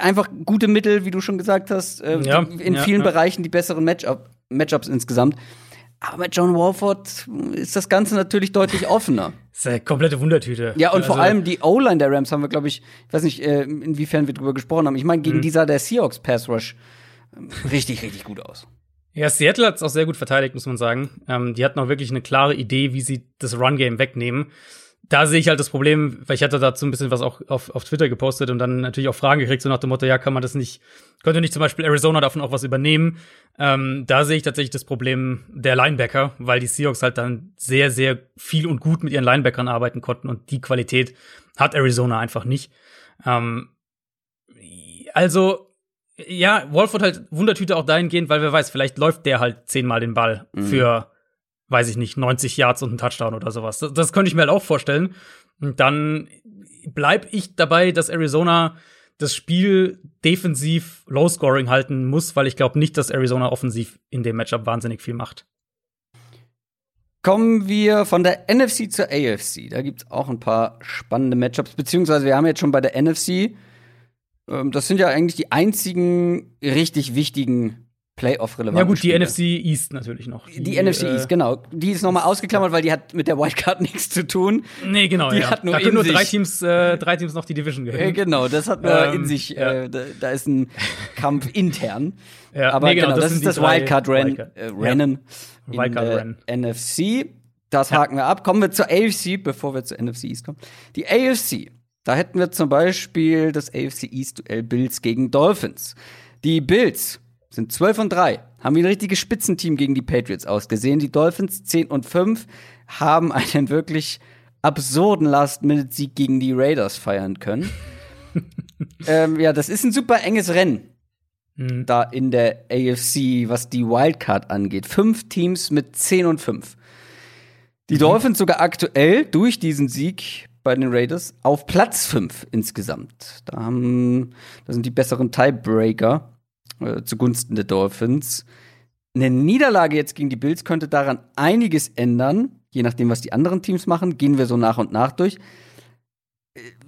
Einfach gute Mittel, wie du schon gesagt hast, äh, ja, in ja, vielen. Bereichen die besseren Matchup, Matchups insgesamt. Aber mit John Walford ist das Ganze natürlich deutlich offener. Das ist eine komplette Wundertüte. Ja, und also, vor allem die O-Line der Rams haben wir, glaube ich, ich weiß nicht, äh, inwiefern wir drüber gesprochen haben. Ich meine, gegen mhm. dieser der Seahawks Pass Rush ähm, richtig, richtig gut aus. Ja, Seattle hat es auch sehr gut verteidigt, muss man sagen. Ähm, die hatten auch wirklich eine klare Idee, wie sie das Run-Game wegnehmen da sehe ich halt das Problem, weil ich hatte dazu ein bisschen was auch auf, auf Twitter gepostet und dann natürlich auch Fragen gekriegt, so nach dem Motto, ja, kann man das nicht, könnte nicht zum Beispiel Arizona davon auch was übernehmen? Ähm, da sehe ich tatsächlich das Problem der Linebacker, weil die Seahawks halt dann sehr, sehr viel und gut mit ihren Linebackern arbeiten konnten und die Qualität hat Arizona einfach nicht. Ähm, also, ja, Wolford halt Wundertüte auch dahingehend, weil wer weiß, vielleicht läuft der halt zehnmal den Ball mhm. für weiß ich nicht, 90 Yards und ein Touchdown oder sowas. Das, das könnte ich mir halt auch vorstellen. Und dann bleib ich dabei, dass Arizona das Spiel defensiv low-scoring halten muss, weil ich glaube nicht, dass Arizona offensiv in dem Matchup wahnsinnig viel macht. Kommen wir von der NFC zur AFC. Da gibt es auch ein paar spannende Matchups, beziehungsweise wir haben jetzt schon bei der NFC, ähm, das sind ja eigentlich die einzigen richtig wichtigen Playoff-relevant. Ja gut, die NFC East natürlich noch. Die, die NFC äh, East, genau. Die ist nochmal ausgeklammert, weil die hat mit der Wildcard nichts zu tun. Nee, genau. Die ja. hat nur da können nur drei Teams, äh, drei Teams noch die Division Äh, gewinnen. genau, das hat nur Ähm, in sich, ja. äh, da, da ist ein Kampf intern. Ja, Aber nee, genau, genau, das, das ist das Wildcard-Rennen Wildcard. äh, Ja. Wildcard. NFC. Das haken wir ab. Kommen wir zur AFC, bevor wir zur NFC East kommen. Die AFC, da hätten wir zum Beispiel das AFC East-Duell Bills gegen Dolphins. Die Bills sind 12 und 3, haben wie ein richtiges Spitzenteam gegen die Patriots ausgesehen. Die Dolphins 10 und 5 haben einen wirklich absurden Last-Minute-Sieg gegen die Raiders feiern können. ähm, ja, das ist ein super enges Rennen Mhm. da in der AFC, was die Wildcard angeht. Fünf Teams mit 10 und 5. Die Dolphins sogar aktuell durch diesen Sieg bei den Raiders auf Platz 5 insgesamt. Da, haben, da sind die besseren Tiebreaker äh, zugunsten der Dolphins. Eine Niederlage jetzt gegen die Bills könnte daran einiges ändern, je nachdem, was die anderen Teams machen. Gehen wir so nach und nach durch.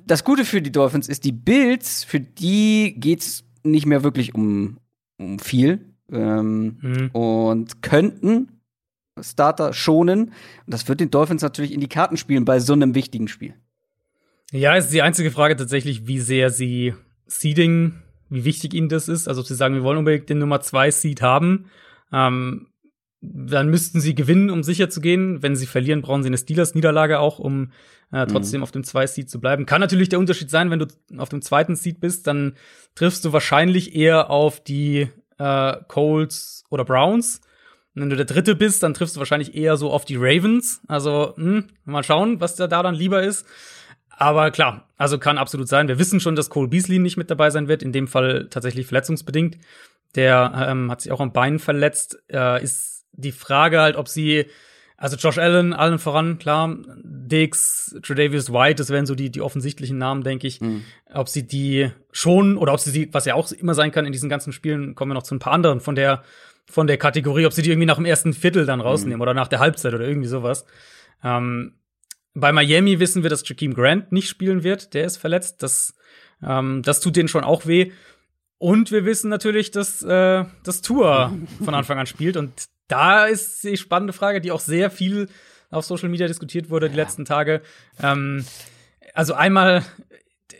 Das Gute für die Dolphins ist, die Bills, für die geht's nicht mehr wirklich um, um viel ähm, Mhm. und könnten Starter schonen. Und das wird den Dolphins natürlich in die Karten spielen bei so einem wichtigen Spiel. Ja, ist die einzige Frage tatsächlich, wie sehr sie Seeding, wie wichtig ihnen das ist. Also, ob sie sagen, wir wollen unbedingt den Nummer 2 Seed haben, ähm, dann müssten sie gewinnen, um sicher zu gehen. Wenn sie verlieren, brauchen sie eine Steelers-Niederlage auch, um äh, trotzdem auf dem 2-Seed zu bleiben. Kann natürlich der Unterschied sein, wenn du auf dem zweiten Seed bist, dann triffst du wahrscheinlich eher auf die äh, Colts oder Browns. Und wenn du der Dritte bist, dann triffst du wahrscheinlich eher so auf die Ravens. Also, hm, mal schauen, was da, da dann lieber ist. Aber klar, also kann absolut sein. Wir wissen schon, dass Cole Beasley nicht mit dabei sein wird, in dem Fall tatsächlich verletzungsbedingt. Der ähm, hat sich auch am Bein verletzt. Äh, ist die Frage halt, ob sie, also Josh Allen, allen voran, klar, Diggs, Tredavious White, das wären so die, die offensichtlichen Namen, denke ich. Ob sie die schon, oder ob sie die, was ja auch immer sein kann in diesen ganzen Spielen, kommen wir noch zu ein paar anderen von der, von der Kategorie, ob sie die irgendwie nach dem ersten Viertel dann rausnehmen oder nach der Halbzeit oder irgendwie sowas. Ähm, bei Miami wissen wir, dass Jakeem Grant nicht spielen wird. Der ist verletzt. Das, ähm, das tut denen schon auch weh. Und wir wissen natürlich, dass äh, das Tour von Anfang an spielt. Und da ist die spannende Frage, die auch sehr viel auf Social Media diskutiert wurde die letzten Tage. Ähm, also einmal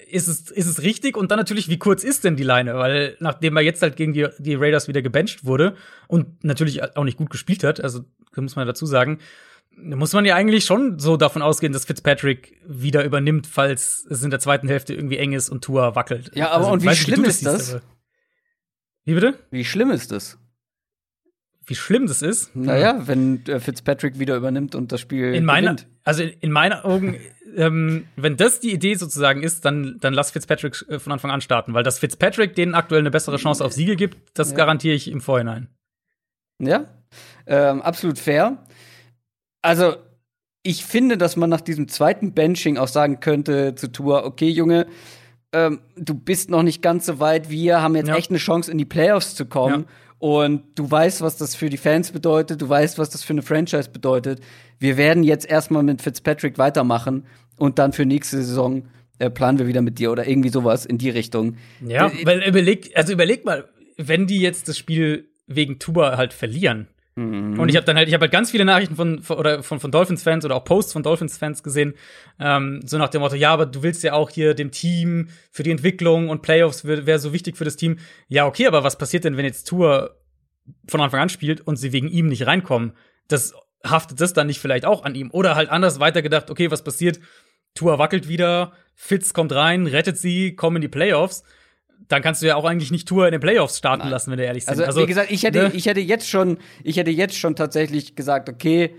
ist es, ist es richtig und dann natürlich, wie kurz ist denn die Leine? Weil nachdem er jetzt halt gegen die, die Raiders wieder gebencht wurde und natürlich auch nicht gut gespielt hat, also muss man dazu sagen, muss man ja eigentlich schon so davon ausgehen, dass Fitzpatrick wieder übernimmt, falls es in der zweiten Hälfte irgendwie eng ist und Tua wackelt. Ja, aber und ich wie weiß schlimm du ist das? siehst, Wie bitte? Wie schlimm ist das? Wie schlimm das ist? Naja, wenn äh, Fitzpatrick wieder übernimmt und das Spiel in meiner, gewinnt. also in, in meinen Augen, ähm, wenn das die Idee sozusagen ist, dann, dann lass Fitzpatrick äh, von Anfang an starten, weil dass Fitzpatrick denen aktuell eine bessere Chance auf Siege gibt, das Ja. garantiere ich im Vorhinein. Ja, ähm, absolut fair. Also, ich finde, dass man nach diesem zweiten Benching auch sagen könnte zu Tour, okay, Junge, ähm, du bist noch nicht ganz so weit. Wir haben jetzt Ja. echt eine Chance, in die Playoffs zu kommen. Ja. Und du weißt, was das für die Fans bedeutet. Du weißt, was das für eine Franchise bedeutet. Wir werden jetzt erstmal mit Fitzpatrick weitermachen und dann für nächste Saison äh, planen wir wieder mit dir oder irgendwie sowas in die Richtung. Ja, Äh, weil überleg, also überleg mal, wenn die jetzt das Spiel wegen Tuba halt verlieren. Mhm. Und ich habe dann halt, ich habe halt ganz viele Nachrichten von von- oder von, von Dolphins-Fans oder auch Posts von Dolphins-Fans gesehen, ähm, so nach dem Motto, ja, aber du willst ja auch hier dem Team für die Entwicklung und Playoffs wäre wär so wichtig für das Team. Ja, okay, aber was passiert denn, wenn jetzt Tour von Anfang an spielt und sie wegen ihm nicht reinkommen? Das haftet das dann nicht vielleicht auch an ihm? Oder halt anders weitergedacht, okay, was passiert? Tour wackelt wieder, Fitz kommt rein, rettet sie, kommen in die Playoffs. Dann kannst du ja auch eigentlich nicht Tour in den Playoffs starten lassen, wenn du ehrlich sind. Also, wie gesagt, ich hätte, ne? ich hätte jetzt schon, ich hätte jetzt schon tatsächlich gesagt, okay,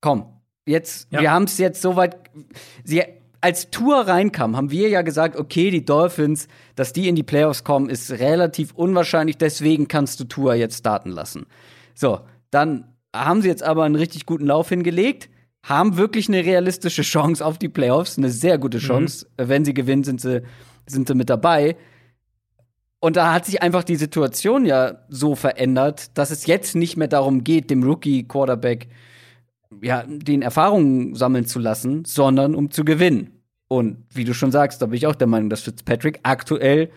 komm, jetzt, Ja. wir haben es jetzt soweit. Sie, als Tour reinkam, haben wir ja gesagt, okay, die Dolphins, dass die in die Playoffs kommen, ist relativ unwahrscheinlich, deswegen kannst du Tour jetzt starten lassen. So, dann haben sie jetzt aber einen richtig guten Lauf hingelegt, haben wirklich eine realistische Chance auf die Playoffs, eine sehr gute Chance. Wenn sie gewinnen, sind sie, sind sie mit dabei. Und da hat sich einfach die Situation ja so verändert, dass es jetzt nicht mehr darum geht, dem Rookie-Quarterback ja, den Erfahrungen sammeln zu lassen, sondern um zu gewinnen. Und wie du schon sagst, da bin ich auch der Meinung, dass Fitzpatrick aktuell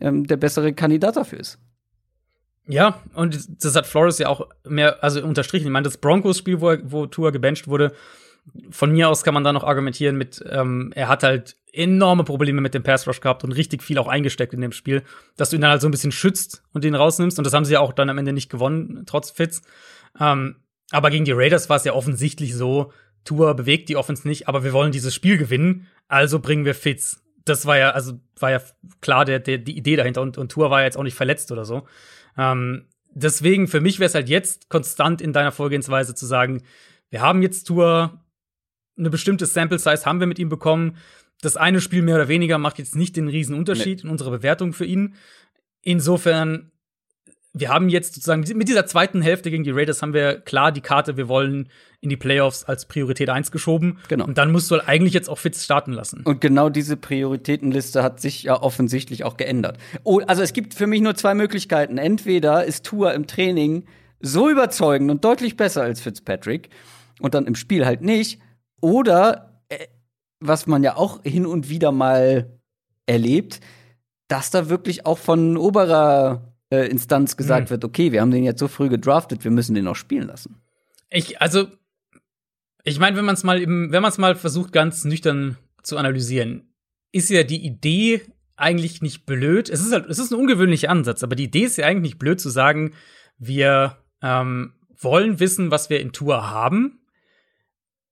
ähm, der bessere Kandidat dafür ist. Ja, und das hat Flores ja auch mehr, also unterstrichen. Ich meine, das Broncos-Spiel, wo, wo Tour gebencht wurde, von mir aus kann man da noch argumentieren mit, ähm, er hat halt enorme Probleme mit dem Pass Rush gehabt und richtig viel auch eingesteckt in dem Spiel, dass du ihn dann halt so ein bisschen schützt und ihn rausnimmst. Und das haben sie ja auch dann am Ende nicht gewonnen, trotz Fitz. Ähm, aber gegen die Raiders war es ja offensichtlich so, Tour bewegt die Offense nicht, aber wir wollen dieses Spiel gewinnen, also bringen wir Fitz. Das war ja, also war ja klar der, der, die Idee dahinter und, und Tour war ja jetzt auch nicht verletzt oder so. Ähm, deswegen, für mich wäre es halt jetzt konstant in deiner Vorgehensweise zu sagen, wir haben jetzt Tour, eine bestimmte Sample Size haben wir mit ihm bekommen. Das eine Spiel mehr oder weniger macht jetzt nicht den riesen Unterschied nee. in unserer Bewertung für ihn. Insofern, wir haben jetzt sozusagen mit dieser zweiten Hälfte gegen die Raiders haben wir klar die Karte, wir wollen in die Playoffs als Priorität 1 geschoben. Genau. Und dann musst du halt eigentlich jetzt auch Fitz starten lassen. Und genau diese Prioritätenliste hat sich ja offensichtlich auch geändert. Oh, also es gibt für mich nur zwei Möglichkeiten. Entweder ist Tour im Training so überzeugend und deutlich besser als Fitzpatrick und dann im Spiel halt nicht. Oder, was man ja auch hin und wieder mal erlebt, dass da wirklich auch von oberer äh, Instanz gesagt mhm. wird, okay, wir haben den jetzt so früh gedraftet, wir müssen den noch spielen lassen. Ich, also, ich meine, wenn man es mal im, wenn man es mal versucht, ganz nüchtern zu analysieren, ist ja die Idee eigentlich nicht blöd. Es ist halt, es ist ein ungewöhnlicher Ansatz, aber die Idee ist ja eigentlich nicht blöd zu sagen, wir ähm, wollen wissen, was wir in Tour haben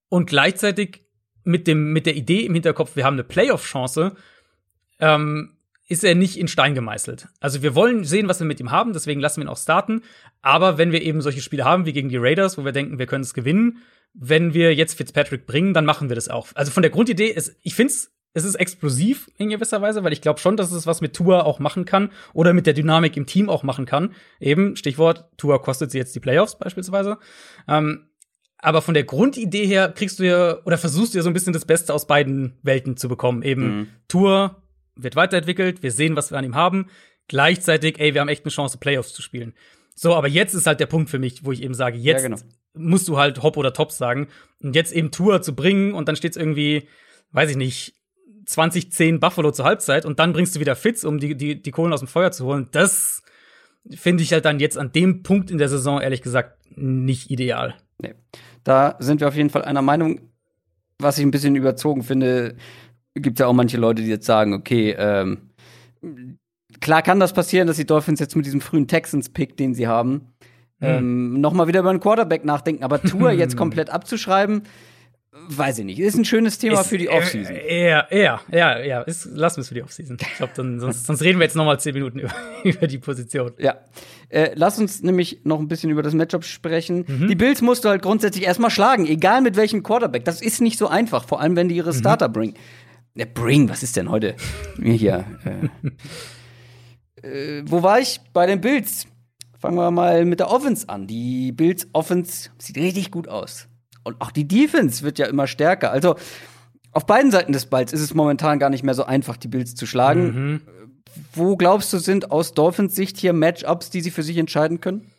und gleichzeitig mit dem mit der Idee im Hinterkopf, wir haben eine Playoff-Chance, ähm, ist er nicht in Stein gemeißelt. Also wir wollen sehen, was wir mit ihm haben, deswegen lassen wir ihn auch starten. Aber wenn wir eben solche Spiele haben wie gegen die Raiders, wo wir denken, wir können es gewinnen, wenn wir jetzt Fitzpatrick bringen, dann machen wir das auch. Also von der Grundidee ist, ich finde es, es ist explosiv in gewisser Weise, weil ich glaube schon, dass es was mit Tour auch machen kann oder mit der Dynamik im Team auch machen kann. Eben, Stichwort, Tour kostet sie jetzt die Playoffs beispielsweise. Ähm, aber von der Grundidee her kriegst du ja oder versuchst du ja so ein bisschen das Beste aus beiden Welten zu bekommen. Eben mhm. Tour wird weiterentwickelt, wir sehen, was wir an ihm haben. Gleichzeitig, ey, wir haben echt eine Chance, Playoffs zu spielen. So, aber jetzt ist halt der Punkt für mich, wo ich eben sage, jetzt ja, genau. musst du halt Hop oder Top sagen. Und jetzt eben Tour zu bringen und dann steht's irgendwie, weiß ich nicht, 2010 Buffalo zur Halbzeit und dann bringst du wieder Fitz, um die, die, die Kohlen aus dem Feuer zu holen. Das finde ich halt dann jetzt an dem Punkt in der Saison, ehrlich gesagt, nicht ideal. Nee. Da sind wir auf jeden Fall einer Meinung. Was ich ein bisschen überzogen finde, gibt es ja auch manche Leute, die jetzt sagen, okay, ähm, klar kann das passieren, dass die Dolphins jetzt mit diesem frühen Texans-Pick, den sie haben, mhm. ähm, noch mal wieder über einen Quarterback nachdenken. Aber Tour jetzt komplett abzuschreiben, weiß ich nicht. Ist ein schönes Thema ist, für die Offseason. Ja, ja, ja, ja. Ist, lassen wir es für die Offseason. Ich glaube, sonst, sonst reden wir jetzt noch mal zehn Minuten über, über die Position. Ja. Äh, lass uns nämlich noch ein bisschen über das Matchup sprechen. Mhm. Die Bills musst du halt grundsätzlich erstmal schlagen, egal mit welchem Quarterback. Das ist nicht so einfach, vor allem wenn die ihre mhm. Starter mhm. bringen. Ja, bring, was ist denn heute? Hier. Äh, äh, wo war ich? Bei den Bills. Fangen wir mal mit der Offense an. Die Bills Offense sieht richtig gut aus. Und auch die Defense wird ja immer stärker. Also auf beiden Seiten des Balls ist es momentan gar nicht mehr so einfach, die Bills zu schlagen. Mhm. Wo glaubst du, sind aus Dolphins Sicht hier Matchups, die sie für sich entscheiden können?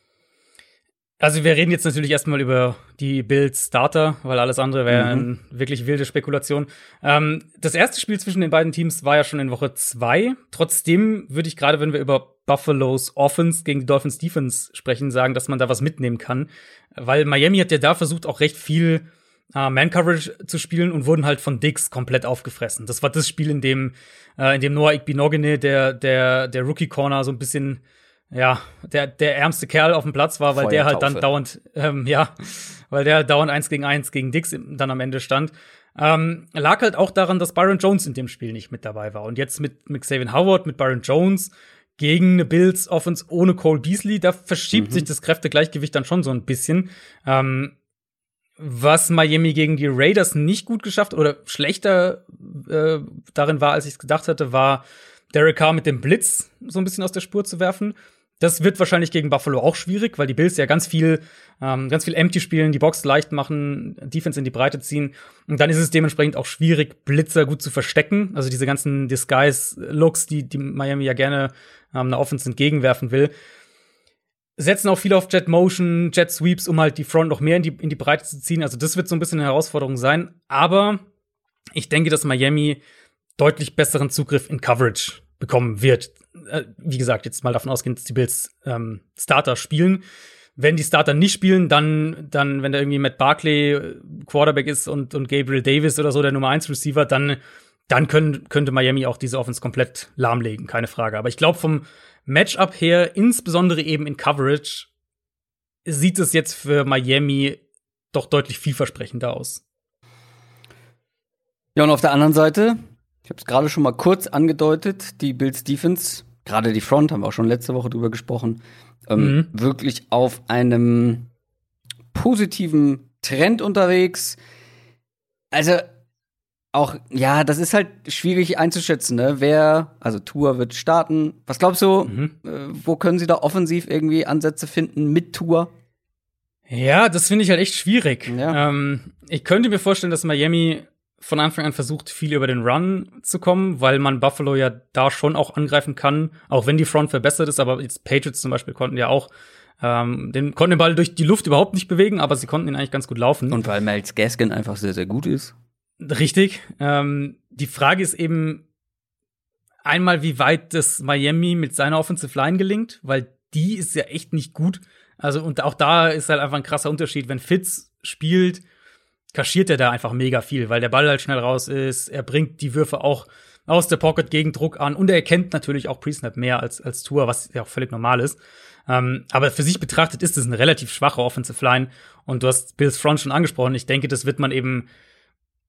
Also wir reden jetzt natürlich erstmal über die Bills Starter, weil alles andere wäre mhm. eine wirklich wilde Spekulation. Ähm, das erste Spiel zwischen den beiden Teams war ja schon in Woche zwei. Trotzdem würde ich gerade, wenn wir über Buffalo's Offense gegen die Dolphins Defense sprechen, sagen, dass man da was mitnehmen kann. Weil Miami hat ja da versucht, auch recht viel äh, Man-Coverage zu spielen und wurden halt von Dix komplett aufgefressen. Das war das Spiel, in dem, äh, in dem Noah Igbinogene, der, der, der Rookie-Corner, so ein bisschen ja, der, der ärmste Kerl auf dem Platz war, weil der halt dann dauernd, ähm, ja, weil der halt dauernd eins gegen eins gegen Dix dann am Ende stand. Ähm, lag halt auch daran, dass Byron Jones in dem Spiel nicht mit dabei war. Und jetzt mit, mit Xavier Howard, mit Byron Jones gegen eine Bills Offense ohne Cole Beasley, da verschiebt mhm. sich das Kräftegleichgewicht dann schon so ein bisschen. Ähm, was Miami gegen die Raiders nicht gut geschafft oder schlechter äh, darin war, als ich es gedacht hatte, war Derek Carr mit dem Blitz so ein bisschen aus der Spur zu werfen. Das wird wahrscheinlich gegen Buffalo auch schwierig, weil die Bills ja ganz viel, ähm, ganz viel Empty spielen, die Box leicht machen, Defense in die Breite ziehen. Und dann ist es dementsprechend auch schwierig, Blitzer gut zu verstecken. Also diese ganzen Disguise-Looks, die, die Miami ja gerne ähm, einer Offense entgegenwerfen will. Setzen auch viel auf Jet Motion, Jet Sweeps, um halt die Front noch mehr in die, in die Breite zu ziehen. Also das wird so ein bisschen eine Herausforderung sein. Aber ich denke, dass Miami deutlich besseren Zugriff in Coverage bekommen wird. Äh, wie gesagt, jetzt mal davon ausgehen, dass die Bills ähm, Starter spielen. Wenn die Starter nicht spielen, dann, dann, wenn da irgendwie Matt Barkley äh, Quarterback ist und, und Gabriel Davis oder so der Nummer 1 Receiver, dann, dann können, könnte Miami auch diese Offense komplett lahmlegen, keine Frage. Aber ich glaube, vom Matchup her, insbesondere eben in Coverage, sieht es jetzt für Miami doch deutlich vielversprechender aus. Ja, und auf der anderen Seite, ich habe es gerade schon mal kurz angedeutet, die Bills Defense, gerade die Front, haben wir auch schon letzte Woche drüber gesprochen, ähm, mhm. wirklich auf einem positiven Trend unterwegs. Also auch, ja, das ist halt schwierig einzuschätzen, ne? Wer, also Tour wird starten. Was glaubst du, mhm. äh, wo können sie da offensiv irgendwie Ansätze finden mit Tour? Ja, das finde ich halt echt schwierig. Ja. Ähm, ich könnte mir vorstellen, dass Miami von Anfang an versucht, viel über den Run zu kommen, weil man Buffalo ja da schon auch angreifen kann, auch wenn die Front verbessert ist. Aber jetzt Patriots zum Beispiel konnten ja auch ähm, den konnten den Ball durch die Luft überhaupt nicht bewegen, aber sie konnten ihn eigentlich ganz gut laufen. Und weil Miles Gaskin einfach sehr, sehr gut ist. Richtig. Ähm, die Frage ist eben einmal, wie weit das Miami mit seiner Offensive Line gelingt, weil die ist ja echt nicht gut. Also, und auch da ist halt einfach ein krasser Unterschied. Wenn Fitz spielt, kaschiert er da einfach mega viel, weil der Ball halt schnell raus ist. Er bringt die Würfe auch aus der Pocket gegen Druck an und er kennt natürlich auch Pre-Snap mehr als, als Tour, was ja auch völlig normal ist. Ähm, aber für sich betrachtet ist es eine relativ schwache Offensive Line und du hast Bills Front schon angesprochen. Ich denke, das wird man eben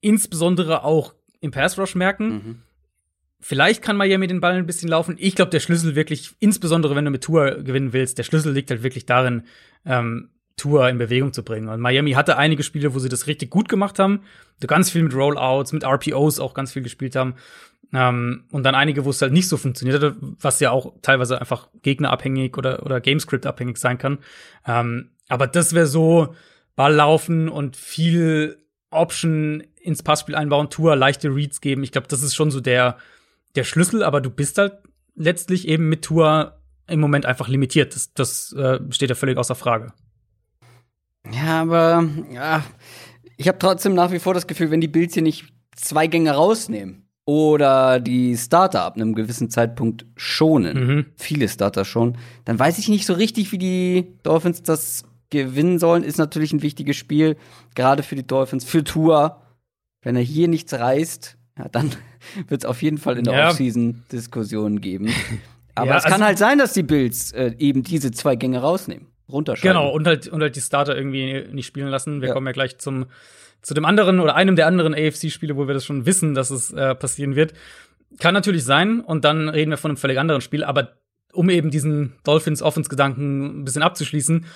insbesondere auch im Pass Rush merken. Mhm. Vielleicht kann Miami den Ball ein bisschen laufen. Ich glaube, der Schlüssel wirklich, insbesondere wenn du mit Tour gewinnen willst, der Schlüssel liegt halt wirklich darin, ähm, Tour in Bewegung zu bringen. Und Miami hatte einige Spiele, wo sie das richtig gut gemacht haben, ganz viel mit Rollouts, mit RPOs auch ganz viel gespielt haben. Ähm, und dann einige, wo es halt nicht so funktioniert hat, was ja auch teilweise einfach gegnerabhängig oder, oder Gamescript abhängig sein kann. Ähm, aber das wäre so Ball laufen und viel Option ins Passspiel einbauen, Tour leichte Reads geben. Ich glaube, das ist schon so der, der Schlüssel, aber du bist halt letztlich eben mit Tour im Moment einfach limitiert. Das, das äh, steht ja völlig außer Frage. Ja, aber ja, ich habe trotzdem nach wie vor das Gefühl, wenn die Bills hier nicht zwei Gänge rausnehmen oder die Starter ab einem gewissen Zeitpunkt schonen, mhm. viele Starter schon, dann weiß ich nicht so richtig, wie die Dolphins das gewinnen sollen. Ist natürlich ein wichtiges Spiel, gerade für die Dolphins, für Tour. Wenn er hier nichts reißt, ja, dann wird es auf jeden Fall in der ja. Offseason Diskussionen geben. Aber ja, es kann also halt sein, dass die Bills äh, eben diese zwei Gänge rausnehmen, runterschreiben. Genau, und halt, und halt die Starter irgendwie nicht spielen lassen. Wir ja. kommen ja gleich zum, zu dem anderen oder einem der anderen AFC-Spiele, wo wir das schon wissen, dass es äh, passieren wird. Kann natürlich sein, und dann reden wir von einem völlig anderen Spiel, aber um eben diesen Dolphins-Offense-Gedanken ein bisschen abzuschließen,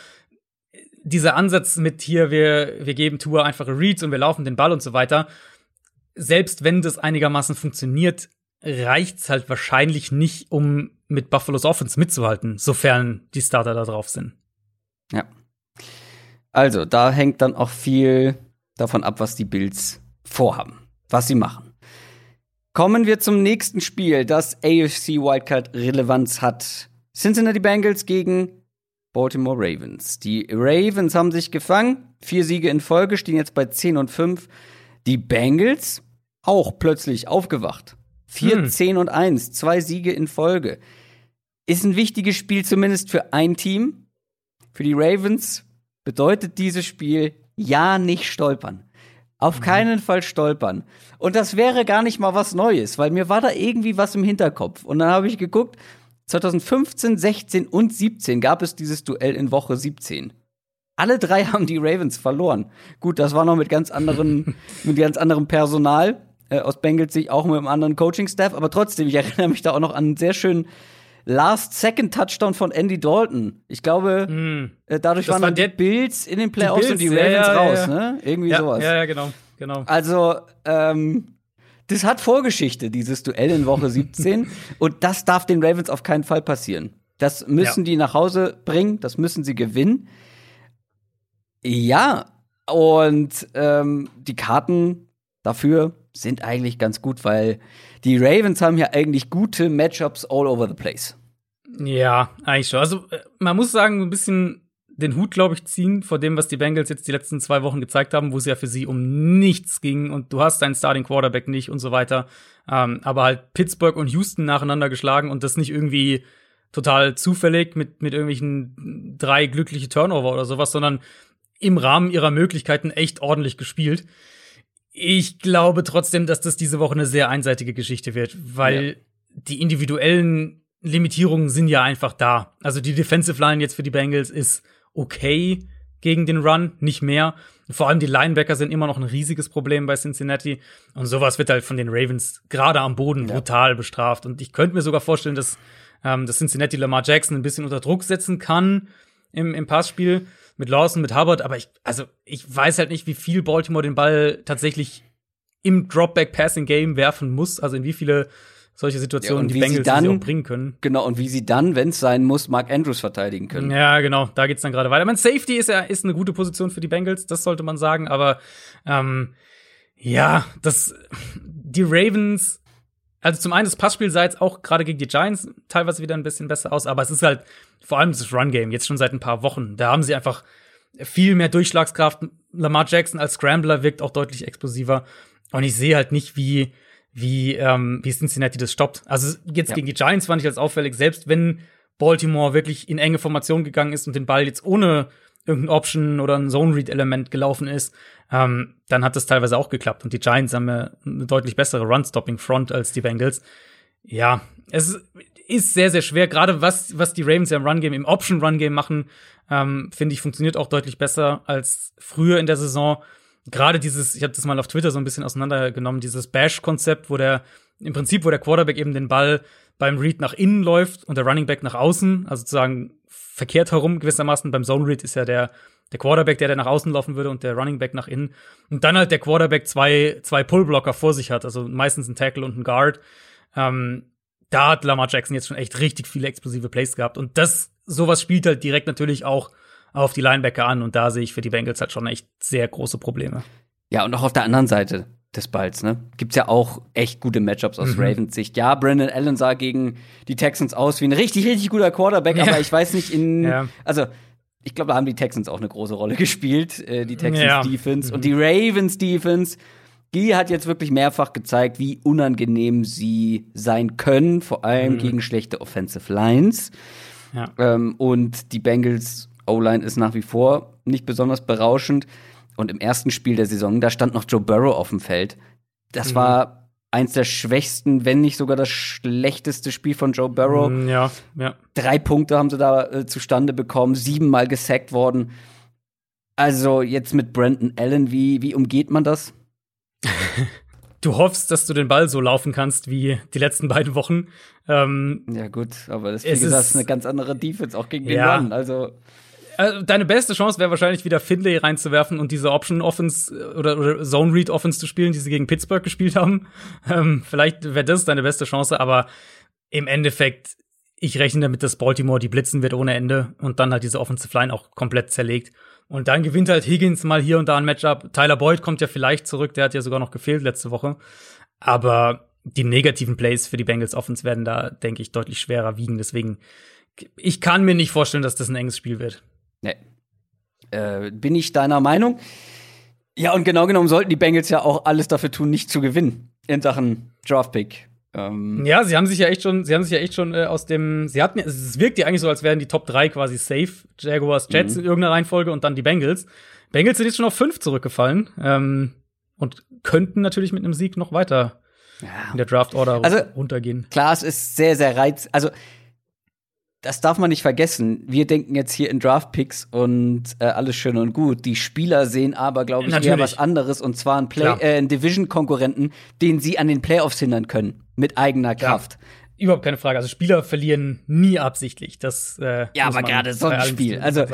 dieser Ansatz mit hier, wir, wir geben Tour einfache Reads und wir laufen den Ball und so weiter, selbst wenn das einigermaßen funktioniert, reicht's halt wahrscheinlich nicht, um mit Buffalo's Offense mitzuhalten, sofern die Starter da drauf sind. Ja. Also, da hängt dann auch viel davon ab, was die Bills vorhaben, was sie machen. Kommen wir zum nächsten Spiel, das AFC Wildcard Relevanz hat. Cincinnati Bengals gegen Baltimore Ravens. Die Ravens haben sich gefangen, vier Siege in Folge, stehen jetzt bei 10 und 5. Die Bengals auch plötzlich aufgewacht. 4, hm. 10 und 1, zwei Siege in Folge. Ist ein wichtiges Spiel zumindest für ein Team. Für die Ravens bedeutet dieses Spiel ja nicht stolpern. Auf mhm. keinen Fall stolpern. Und das wäre gar nicht mal was Neues, weil mir war da irgendwie was im Hinterkopf. Und dann habe ich geguckt, 2015, 16 und 17 gab es dieses Duell in Woche 17. Alle drei haben die Ravens verloren. Gut, das war noch mit ganz anderen, mit ganz anderem Personal äh, aus Bengals Sicht, auch mit einem anderen Coaching-Staff, aber trotzdem, ich erinnere mich da auch noch an einen sehr schönen Last-Second-Touchdown von Andy Dalton. Ich glaube, mm. äh, dadurch das waren war die Bills in den Playoffs die Bills, und die Ravens ja, ja, raus, ja. ne? Irgendwie sowas. Ja, ja, genau, genau. Also, ähm, das hat Vorgeschichte, dieses Duell in Woche 17. und das darf den Ravens auf keinen Fall passieren. Das müssen die nach Hause bringen, das müssen sie gewinnen. Ja, und ähm, die Karten dafür sind eigentlich ganz gut, weil die Ravens haben ja eigentlich gute Matchups all over the place. Ja, eigentlich schon. Also äh, man muss sagen, ein bisschen den Hut, glaube ich, ziehen vor dem, was die Bengals jetzt die letzten zwei Wochen gezeigt haben, wo es ja für sie um nichts ging und du hast deinen Starting Quarterback nicht und so weiter. Ähm, aber halt Pittsburgh und Houston nacheinander geschlagen und das nicht irgendwie total zufällig mit, mit irgendwelchen drei glückliche Turnover oder sowas, sondern im Rahmen ihrer Möglichkeiten echt ordentlich gespielt. Ich glaube trotzdem, dass das diese Woche eine sehr einseitige Geschichte wird, weil ja. die individuellen Limitierungen sind ja einfach da. Also die Defensive Line jetzt für die Bengals ist okay gegen den Run, nicht mehr. Vor allem die Linebacker sind immer noch ein riesiges Problem bei Cincinnati. Und sowas wird halt von den Ravens gerade am Boden ja. brutal bestraft. Und ich könnte mir sogar vorstellen, dass, ähm, dass Cincinnati Lamar Jackson ein bisschen unter Druck setzen kann im, im Passspiel mit Lawson, mit Hubbard. Aber ich, also ich weiß halt nicht, wie viel Baltimore den Ball tatsächlich im Dropback-Passing-Game werfen muss. Also in wie viele solche Situationen ja, die Bengals dann, auch bringen können. Genau, und wie sie dann, wenn es sein muss, Mark Andrews verteidigen können. Ja, genau, da geht's dann gerade weiter. Mein Safety ist ja ist eine gute Position für die Bengals, das sollte man sagen, aber ähm, ja, das die Ravens also zum einen das Passspiel sah jetzt auch gerade gegen die Giants teilweise wieder ein bisschen besser aus, aber es ist halt vor allem das Run Game jetzt schon seit ein paar Wochen. Da haben sie einfach viel mehr Durchschlagskraft. Lamar Jackson als Scrambler wirkt auch deutlich explosiver und ich sehe halt nicht, wie wie, ähm, wie Cincinnati das stoppt. Also jetzt ja. gegen die Giants fand ich als auffällig, selbst wenn Baltimore wirklich in enge Formation gegangen ist und den Ball jetzt ohne irgendein Option oder ein Zone-Read-Element gelaufen ist, ähm, dann hat das teilweise auch geklappt. Und die Giants haben ja eine deutlich bessere Run-Stopping-Front als die Bengals. Ja, es ist sehr, sehr schwer. Gerade was, was die Ravens ja im Run-Game, im Option-Run-Game machen, ähm, finde ich, funktioniert auch deutlich besser als früher in der Saison gerade dieses, ich habe das mal auf Twitter so ein bisschen auseinandergenommen, dieses Bash-Konzept, wo der, im Prinzip, wo der Quarterback eben den Ball beim Read nach innen läuft und der Running Back nach außen, also sozusagen verkehrt herum gewissermaßen. Beim Zone Read ist ja der, der Quarterback, der, der nach außen laufen würde und der Running Back nach innen. Und dann halt der Quarterback zwei, zwei Pullblocker vor sich hat, also meistens ein Tackle und ein Guard. Ähm, da hat Lamar Jackson jetzt schon echt richtig viele explosive Plays gehabt. Und das, sowas spielt halt direkt natürlich auch auf die Linebacker an und da sehe ich für die Bengals halt schon echt sehr große Probleme. Ja, und auch auf der anderen Seite des Balls, ne? Gibt's ja auch echt gute Matchups aus mhm. Ravens Sicht. Ja, Brandon Allen sah gegen die Texans aus wie ein richtig, richtig guter Quarterback, ja. aber ich weiß nicht in, ja. also, ich glaube, da haben die Texans auch eine große Rolle gespielt, äh, die Texans ja. Defense mhm. und die Ravens Defense. Die hat jetzt wirklich mehrfach gezeigt, wie unangenehm sie sein können, vor allem mhm. gegen schlechte Offensive Lines. Ja. Ähm, und die Bengals O-Line ist nach wie vor nicht besonders berauschend. Und im ersten Spiel der Saison, da stand noch Joe Burrow auf dem Feld. Das mhm. war eins der schwächsten, wenn nicht sogar das schlechteste Spiel von Joe Burrow. Mhm, ja, ja. Drei Punkte haben sie da äh, zustande bekommen, siebenmal gesackt worden. Also jetzt mit Brandon Allen, wie, wie umgeht man das? du hoffst, dass du den Ball so laufen kannst wie die letzten beiden Wochen. Ähm, ja, gut, aber das, ist, eine ganz andere Defense, auch gegen den ja, Run. Also also deine beste Chance wäre wahrscheinlich wieder Finlay reinzuwerfen und diese Option Offense äh, oder, oder Zone Read Offense zu spielen, die sie gegen Pittsburgh gespielt haben. Ähm, vielleicht wäre das deine beste Chance, aber im Endeffekt, ich rechne damit, dass Baltimore die blitzen wird ohne Ende und dann halt diese Offensive Line auch komplett zerlegt. Und dann gewinnt halt Higgins mal hier und da ein Matchup. Tyler Boyd kommt ja vielleicht zurück, der hat ja sogar noch gefehlt letzte Woche. Aber die negativen Plays für die Bengals Offense werden da, denke ich, deutlich schwerer wiegen. Deswegen, ich kann mir nicht vorstellen, dass das ein enges Spiel wird. Nee. Äh, bin ich deiner Meinung? Ja, und genau genommen sollten die Bengals ja auch alles dafür tun, nicht zu gewinnen in Sachen Draftpick. Ähm ja, sie haben sich ja echt schon, sie haben sich ja echt schon äh, aus dem, sie hatten, es wirkt ja eigentlich so, als wären die Top 3 quasi safe. Jaguars, Jets mhm. in irgendeiner Reihenfolge und dann die Bengals. Bengals sind jetzt schon auf 5 zurückgefallen ähm, und könnten natürlich mit einem Sieg noch weiter ja. in der Draft-Order also, runtergehen. Klar, es ist sehr, sehr reiz. Also das darf man nicht vergessen. Wir denken jetzt hier in Draft-Picks und äh, alles schön und gut. Die Spieler sehen aber, glaube ich, Natürlich. eher was anderes und zwar einen, Play äh, einen Division-Konkurrenten, den sie an den Playoffs hindern können mit eigener Kraft. Ja. Überhaupt keine Frage. Also Spieler verlieren nie absichtlich. Das äh, ja, aber gerade so ein Spiel. Also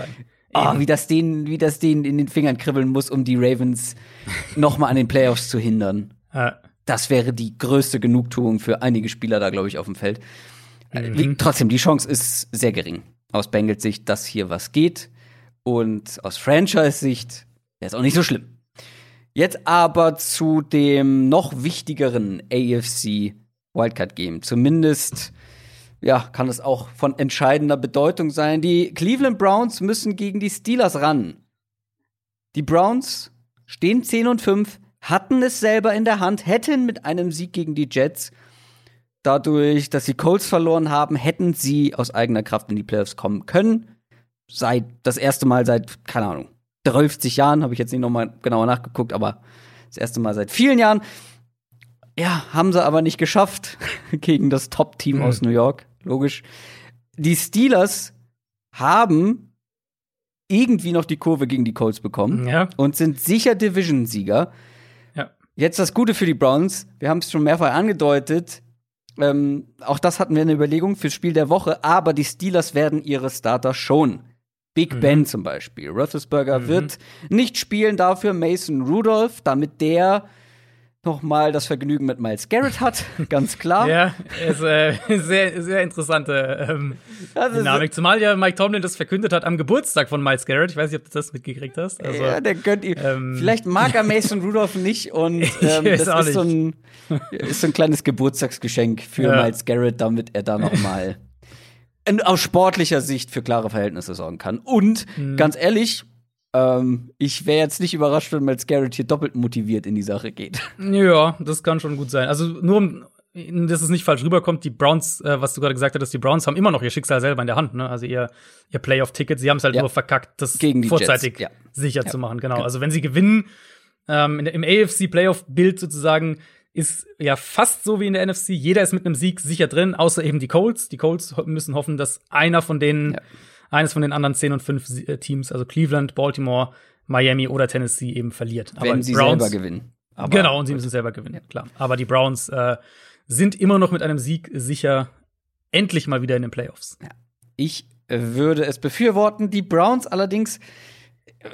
oh, wie das denen, wie das denen in den Fingern kribbeln muss, um die Ravens noch mal an den Playoffs zu hindern. Ja. Das wäre die größte Genugtuung für einige Spieler da, glaube ich, auf dem Feld. Äh, mhm. Trotzdem, die Chance ist sehr gering. Aus Bengals Sicht, dass hier was geht. Und aus Franchise-Sicht wäre es auch nicht so schlimm. Jetzt aber zu dem noch wichtigeren AFC Wildcard Game. Zumindest ja, kann es auch von entscheidender Bedeutung sein. Die Cleveland Browns müssen gegen die Steelers ran. Die Browns stehen 10 und 5, hatten es selber in der Hand, hätten mit einem Sieg gegen die Jets dadurch, dass sie Colts verloren haben, hätten sie aus eigener Kraft in die Playoffs kommen können. Seit das erste Mal seit, keine Ahnung, 30 Jahren, habe ich jetzt nicht nochmal genauer nachgeguckt, aber das erste Mal seit vielen Jahren. Ja, haben sie aber nicht geschafft gegen das Top-Team mhm. aus New York, logisch. Die Steelers haben irgendwie noch die Kurve gegen die Colts bekommen ja. und sind sicher Division-Sieger. Ja. Jetzt das Gute für die Browns, wir haben es schon mehrfach angedeutet, ähm, auch das hatten wir eine Überlegung fürs Spiel der Woche, aber die Steelers werden ihre Starter schon. Big mhm. Ben zum Beispiel. Roethlisberger mhm. wird nicht spielen, dafür Mason Rudolph, damit der noch mal das Vergnügen mit Miles Garrett hat, ganz klar. ja, ist äh, sehr, sehr interessante ähm, Dynamik. Zumal ja Mike Tomlin das verkündet hat am Geburtstag von Miles Garrett. Ich weiß nicht, ob du das mitgekriegt hast. Also, ja, der gönnt ihm. Ähm, Vielleicht mag er Mason Rudolph nicht und ähm, das ist so, ein, ist so ein kleines Geburtstagsgeschenk für ja. Miles Garrett, damit er da noch mal aus sportlicher Sicht für klare Verhältnisse sorgen kann. Und mhm. ganz ehrlich, ähm, ich wäre jetzt nicht überrascht, wenn Miles Garrett hier doppelt motiviert in die Sache geht. Ja, das kann schon gut sein. Also nur um dass es nicht falsch rüberkommt, die Browns, äh, was du gerade gesagt hattest, die Browns haben immer noch ihr Schicksal selber in der Hand, ne? Also ihr, ihr Playoff-Ticket. Sie haben es halt ja. nur verkackt, das vorzeitig ja. sicher ja. zu machen, genau. genau. Also wenn sie gewinnen, ähm, im AFC-Playoff-Bild sozusagen, ist ja fast so wie in der NFC. Jeder ist mit einem Sieg sicher drin, außer eben die Colts. Die Colts müssen hoffen, dass einer von denen. Eines von den anderen 10 und 5 äh, Teams, also Cleveland, Baltimore, Miami oder Tennessee eben verliert. Wenn Aber sie Browns, selber gewinnen. Aber genau, und sie müssen selber gewinnen, ja. klar. Aber die Browns äh, sind immer noch mit einem Sieg sicher endlich mal wieder in den Playoffs. Ja. Ich würde es befürworten. Die Browns allerdings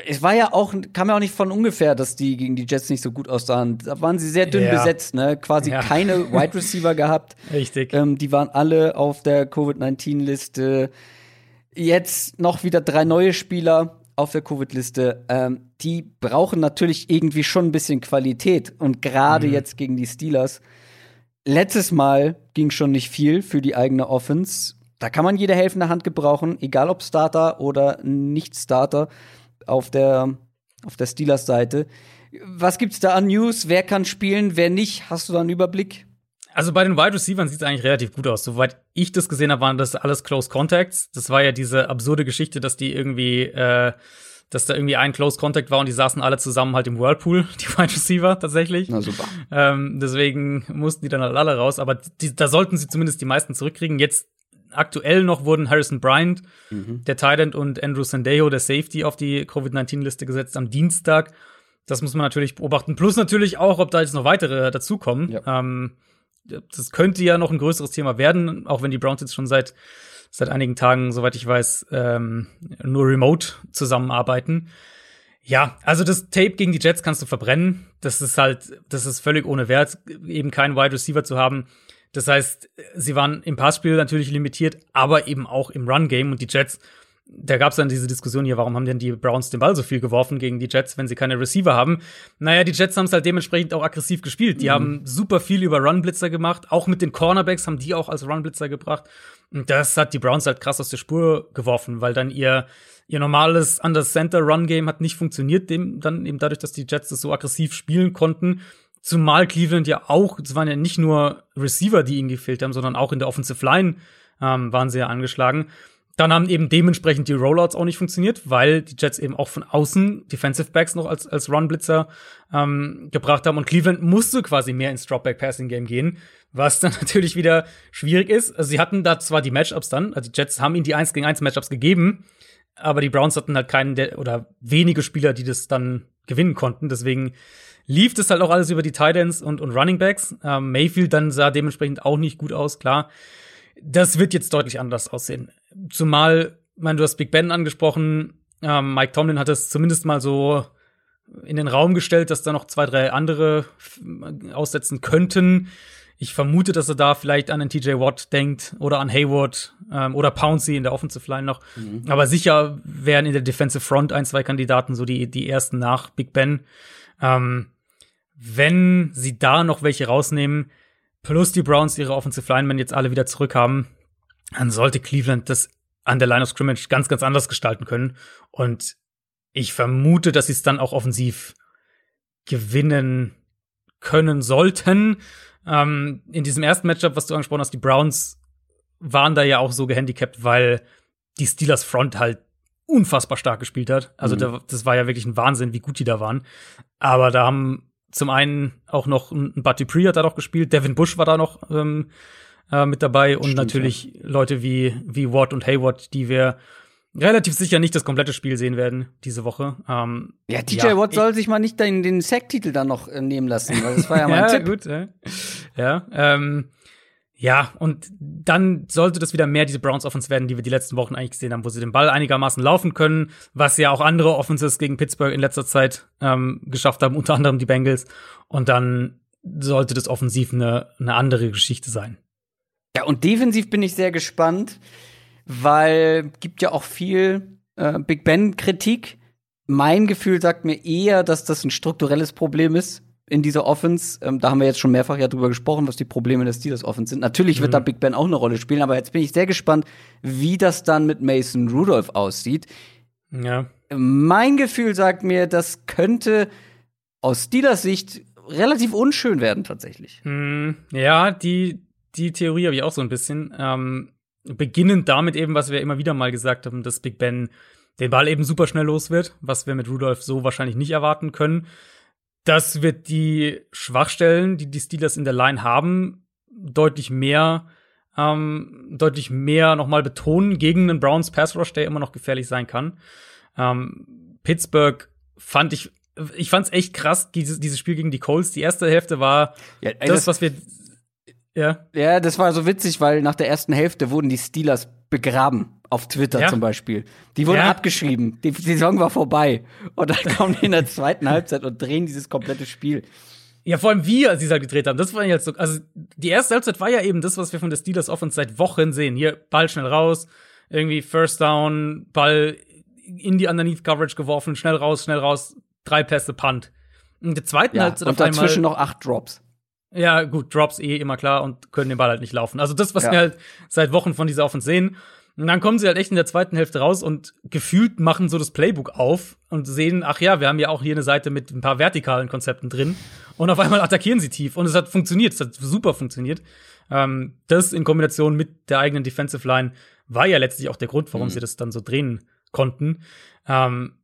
es war ja auch, kam ja auch nicht von ungefähr, dass die gegen die Jets nicht so gut aussahen. Da waren sie sehr dünn ja. besetzt, ne? Quasi ja. keine Wide Receiver gehabt. Richtig. Ähm, die waren alle auf der Covid-19-Liste. Jetzt noch wieder drei neue Spieler auf der Covid-Liste. Ähm, die brauchen natürlich irgendwie schon ein bisschen Qualität. Und gerade mhm. jetzt gegen die Steelers. Letztes Mal ging schon nicht viel für die eigene Offense. Da kann man jede helfende Hand gebrauchen, egal ob Starter oder Nicht-Starter auf der, auf der Steelers-Seite. Was gibt's da an News? Wer kann spielen, wer nicht? Hast du da einen Überblick? Also bei den Wide Receivers sieht es eigentlich relativ gut aus. Soweit ich das gesehen habe, waren das alles Close Contacts. Das war ja diese absurde Geschichte, dass die irgendwie, äh, dass da irgendwie ein Close Contact war und die saßen alle zusammen halt im Whirlpool, die Wide Receiver tatsächlich. Na super. Ähm, deswegen mussten die dann halt alle raus. Aber die, da sollten sie zumindest die meisten zurückkriegen. Jetzt aktuell noch wurden Harrison Bryant, mhm. der Thailand und Andrew Sandejo, der Safety, auf die Covid-19-Liste gesetzt am Dienstag. Das muss man natürlich beobachten. Plus natürlich auch, ob da jetzt noch weitere dazukommen. Ja. Ähm, das könnte ja noch ein größeres Thema werden, auch wenn die Browns jetzt schon seit, seit einigen Tagen, soweit ich weiß, ähm, nur remote zusammenarbeiten. Ja, also das Tape gegen die Jets kannst du verbrennen. Das ist halt, das ist völlig ohne Wert, eben keinen Wide Receiver zu haben. Das heißt, sie waren im Passspiel natürlich limitiert, aber eben auch im Run-Game und die Jets, da gab es dann diese Diskussion hier, warum haben denn die Browns den Ball so viel geworfen gegen die Jets, wenn sie keine Receiver haben? Naja, die Jets haben es halt dementsprechend auch aggressiv gespielt. Die mhm. haben super viel über Run-Blitzer gemacht, auch mit den Cornerbacks haben die auch als Run-Blitzer gebracht. Und das hat die Browns halt krass aus der Spur geworfen, weil dann ihr ihr normales Under-Center-Run-Game hat nicht funktioniert, dem dann eben dadurch, dass die Jets das so aggressiv spielen konnten. Zumal Cleveland ja auch, es waren ja nicht nur Receiver, die ihnen gefehlt haben, sondern auch in der Offensive Line ähm, waren sie ja angeschlagen. Dann haben eben dementsprechend die Rollouts auch nicht funktioniert, weil die Jets eben auch von außen Defensive Backs noch als, als Run-Blitzer ähm, gebracht haben. Und Cleveland musste quasi mehr ins Dropback-Passing-Game gehen, was dann natürlich wieder schwierig ist. Also sie hatten da zwar die Matchups dann, also die Jets haben ihnen die 1 gegen 1 Matchups gegeben, aber die Browns hatten halt keinen der, oder wenige Spieler, die das dann gewinnen konnten. Deswegen lief das halt auch alles über die Titans und, und Running Backs. Ähm, Mayfield dann sah dementsprechend auch nicht gut aus, klar. Das wird jetzt deutlich anders aussehen. Zumal, ich meine, du hast Big Ben angesprochen. Ähm, Mike Tomlin hat es zumindest mal so in den Raum gestellt, dass da noch zwei, drei andere aussetzen könnten. Ich vermute, dass er da vielleicht an den TJ Watt denkt oder an Hayward ähm, oder Pouncey in der Offensive Line noch. Mhm. Aber sicher wären in der Defensive Front ein, zwei Kandidaten so die, die ersten nach Big Ben. Ähm, wenn sie da noch welche rausnehmen, plus die Browns ihre Offensive Linemen jetzt alle wieder zurück haben, dann sollte Cleveland das an der Line of Scrimmage ganz, ganz anders gestalten können. Und ich vermute, dass sie es dann auch offensiv gewinnen können sollten. Ähm, in diesem ersten Matchup, was du angesprochen hast, die Browns waren da ja auch so gehandicapt, weil die Steelers Front halt unfassbar stark gespielt hat. Also mhm. da, das war ja wirklich ein Wahnsinn, wie gut die da waren. Aber da haben zum einen auch noch ein Bud Dupree hat da noch gespielt, Devin Bush war da noch ähm, äh, mit dabei und Stimmt, natürlich ja. Leute wie, wie Watt und Hayward, die wir relativ sicher nicht das komplette Spiel sehen werden diese Woche. Ähm, ja, DJ ja, Watt soll sich mal nicht den, den Sack-Titel dann noch äh, nehmen lassen, weil das war ja mein ja, Tipp. Gut, ja, ja ähm, ja, und dann sollte das wieder mehr diese Browns Offense werden, die wir die letzten Wochen eigentlich gesehen haben, wo sie den Ball einigermaßen laufen können, was ja auch andere Offenses gegen Pittsburgh in letzter Zeit ähm, geschafft haben, unter anderem die Bengals. Und dann sollte das offensiv eine, eine andere Geschichte sein. Ja, und defensiv bin ich sehr gespannt, weil gibt ja auch viel äh, Big Ben-Kritik. Mein Gefühl sagt mir eher, dass das ein strukturelles Problem ist in dieser Offense. Ähm, da haben wir jetzt schon mehrfach ja drüber gesprochen, was die Probleme des Steelers Offense sind. Natürlich wird mhm. da Big Ben auch eine Rolle spielen, aber jetzt bin ich sehr gespannt, wie das dann mit Mason Rudolph aussieht. Ja. Mein Gefühl sagt mir, das könnte aus Steelers Sicht relativ unschön werden tatsächlich. Mhm. Ja, die die Theorie habe ich auch so ein bisschen. Ähm, beginnend damit eben, was wir immer wieder mal gesagt haben, dass Big Ben den Ball eben super schnell los wird, was wir mit Rudolph so wahrscheinlich nicht erwarten können. Das wird die Schwachstellen, die die Steelers in der Line haben, deutlich mehr, ähm, deutlich mehr nochmal betonen gegen einen Browns Pass Rush, der immer noch gefährlich sein kann. Ähm, Pittsburgh fand ich, ich fand es echt krass, dieses, dieses Spiel gegen die Colts. Die erste Hälfte war ja, ey, das, was wir ja. Ja, das war so witzig, weil nach der ersten Hälfte wurden die Steelers begraben. Auf Twitter ja. zum Beispiel. Die wurden ja. abgeschrieben. Die, die Saison war vorbei. Und dann kommen die in der zweiten Halbzeit und drehen dieses komplette Spiel. Ja, vor allem wir, als sie es halt gedreht haben. Das war jetzt so, also die erste Halbzeit war ja eben das, was wir von der Steelers Offense seit Wochen sehen. Hier, Ball schnell raus, irgendwie First Down, Ball in die Underneath Coverage geworfen, schnell raus, schnell raus, drei Pässe, Punt. In der zweiten ja, Halbzeit und dazwischen noch acht Drops. Ja, gut, Drops eh immer klar und können den Ball halt nicht laufen. Also das, was ja. wir halt seit Wochen von dieser Offense sehen. Und dann kommen sie halt echt in der zweiten Hälfte raus und gefühlt machen so das Playbook auf und sehen, ach ja, wir haben ja auch hier eine Seite mit ein paar vertikalen Konzepten drin. Und auf einmal attackieren sie tief. Und es hat funktioniert, es hat super funktioniert. Ähm, das in Kombination mit der eigenen Defensive Line war ja letztlich auch der Grund, warum mhm. sie das dann so drehen konnten. Ähm,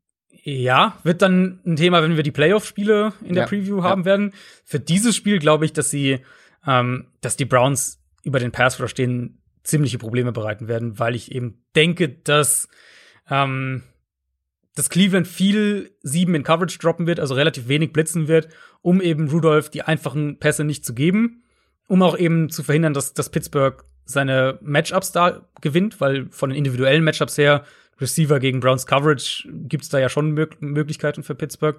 ja, wird dann ein Thema, wenn wir die Playoff-Spiele in der ja, Preview haben ja. werden. Für dieses Spiel glaube ich, dass sie, ähm, dass die Browns über den Pass Rush stehen ziemliche Probleme bereiten werden, weil ich eben denke, dass ähm, dass Cleveland viel sieben in Coverage droppen wird, also relativ wenig blitzen wird, um eben Rudolph die einfachen Pässe nicht zu geben, um auch eben zu verhindern, dass, dass Pittsburgh seine Matchups da gewinnt, weil von den individuellen Matchups her Receiver gegen Browns Coverage gibt's da ja schon Mö Möglichkeiten für Pittsburgh.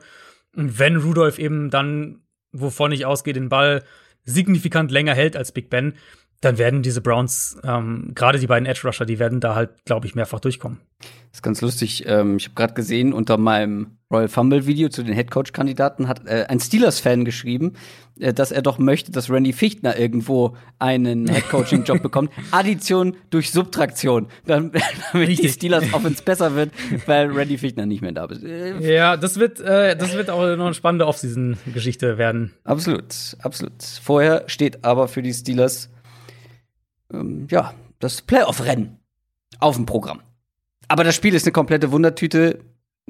Und wenn Rudolph eben dann, wovon ich ausgehe, den Ball signifikant länger hält als Big Ben, dann werden diese Browns, ähm, gerade die beiden Edge Rusher, die werden da halt, glaube ich, mehrfach durchkommen. Das ist ganz lustig. Ähm, ich habe gerade gesehen, unter meinem Royal Fumble Video zu den Headcoach-Kandidaten hat äh, ein Steelers-Fan geschrieben, äh, dass er doch möchte, dass Randy Fichtner irgendwo einen Headcoaching-Job bekommt. Addition durch Subtraktion, dann, damit Richtig. die Steelers Offense besser wird, weil Randy Fichtner nicht mehr da ist. Äh, ja, das wird, äh, das wird auch noch eine spannende Offseason-Geschichte werden. Absolut, absolut. Vorher steht aber für die Steelers ähm, ja, das Playoff-Rennen auf dem Programm. Aber das Spiel ist eine komplette Wundertüte,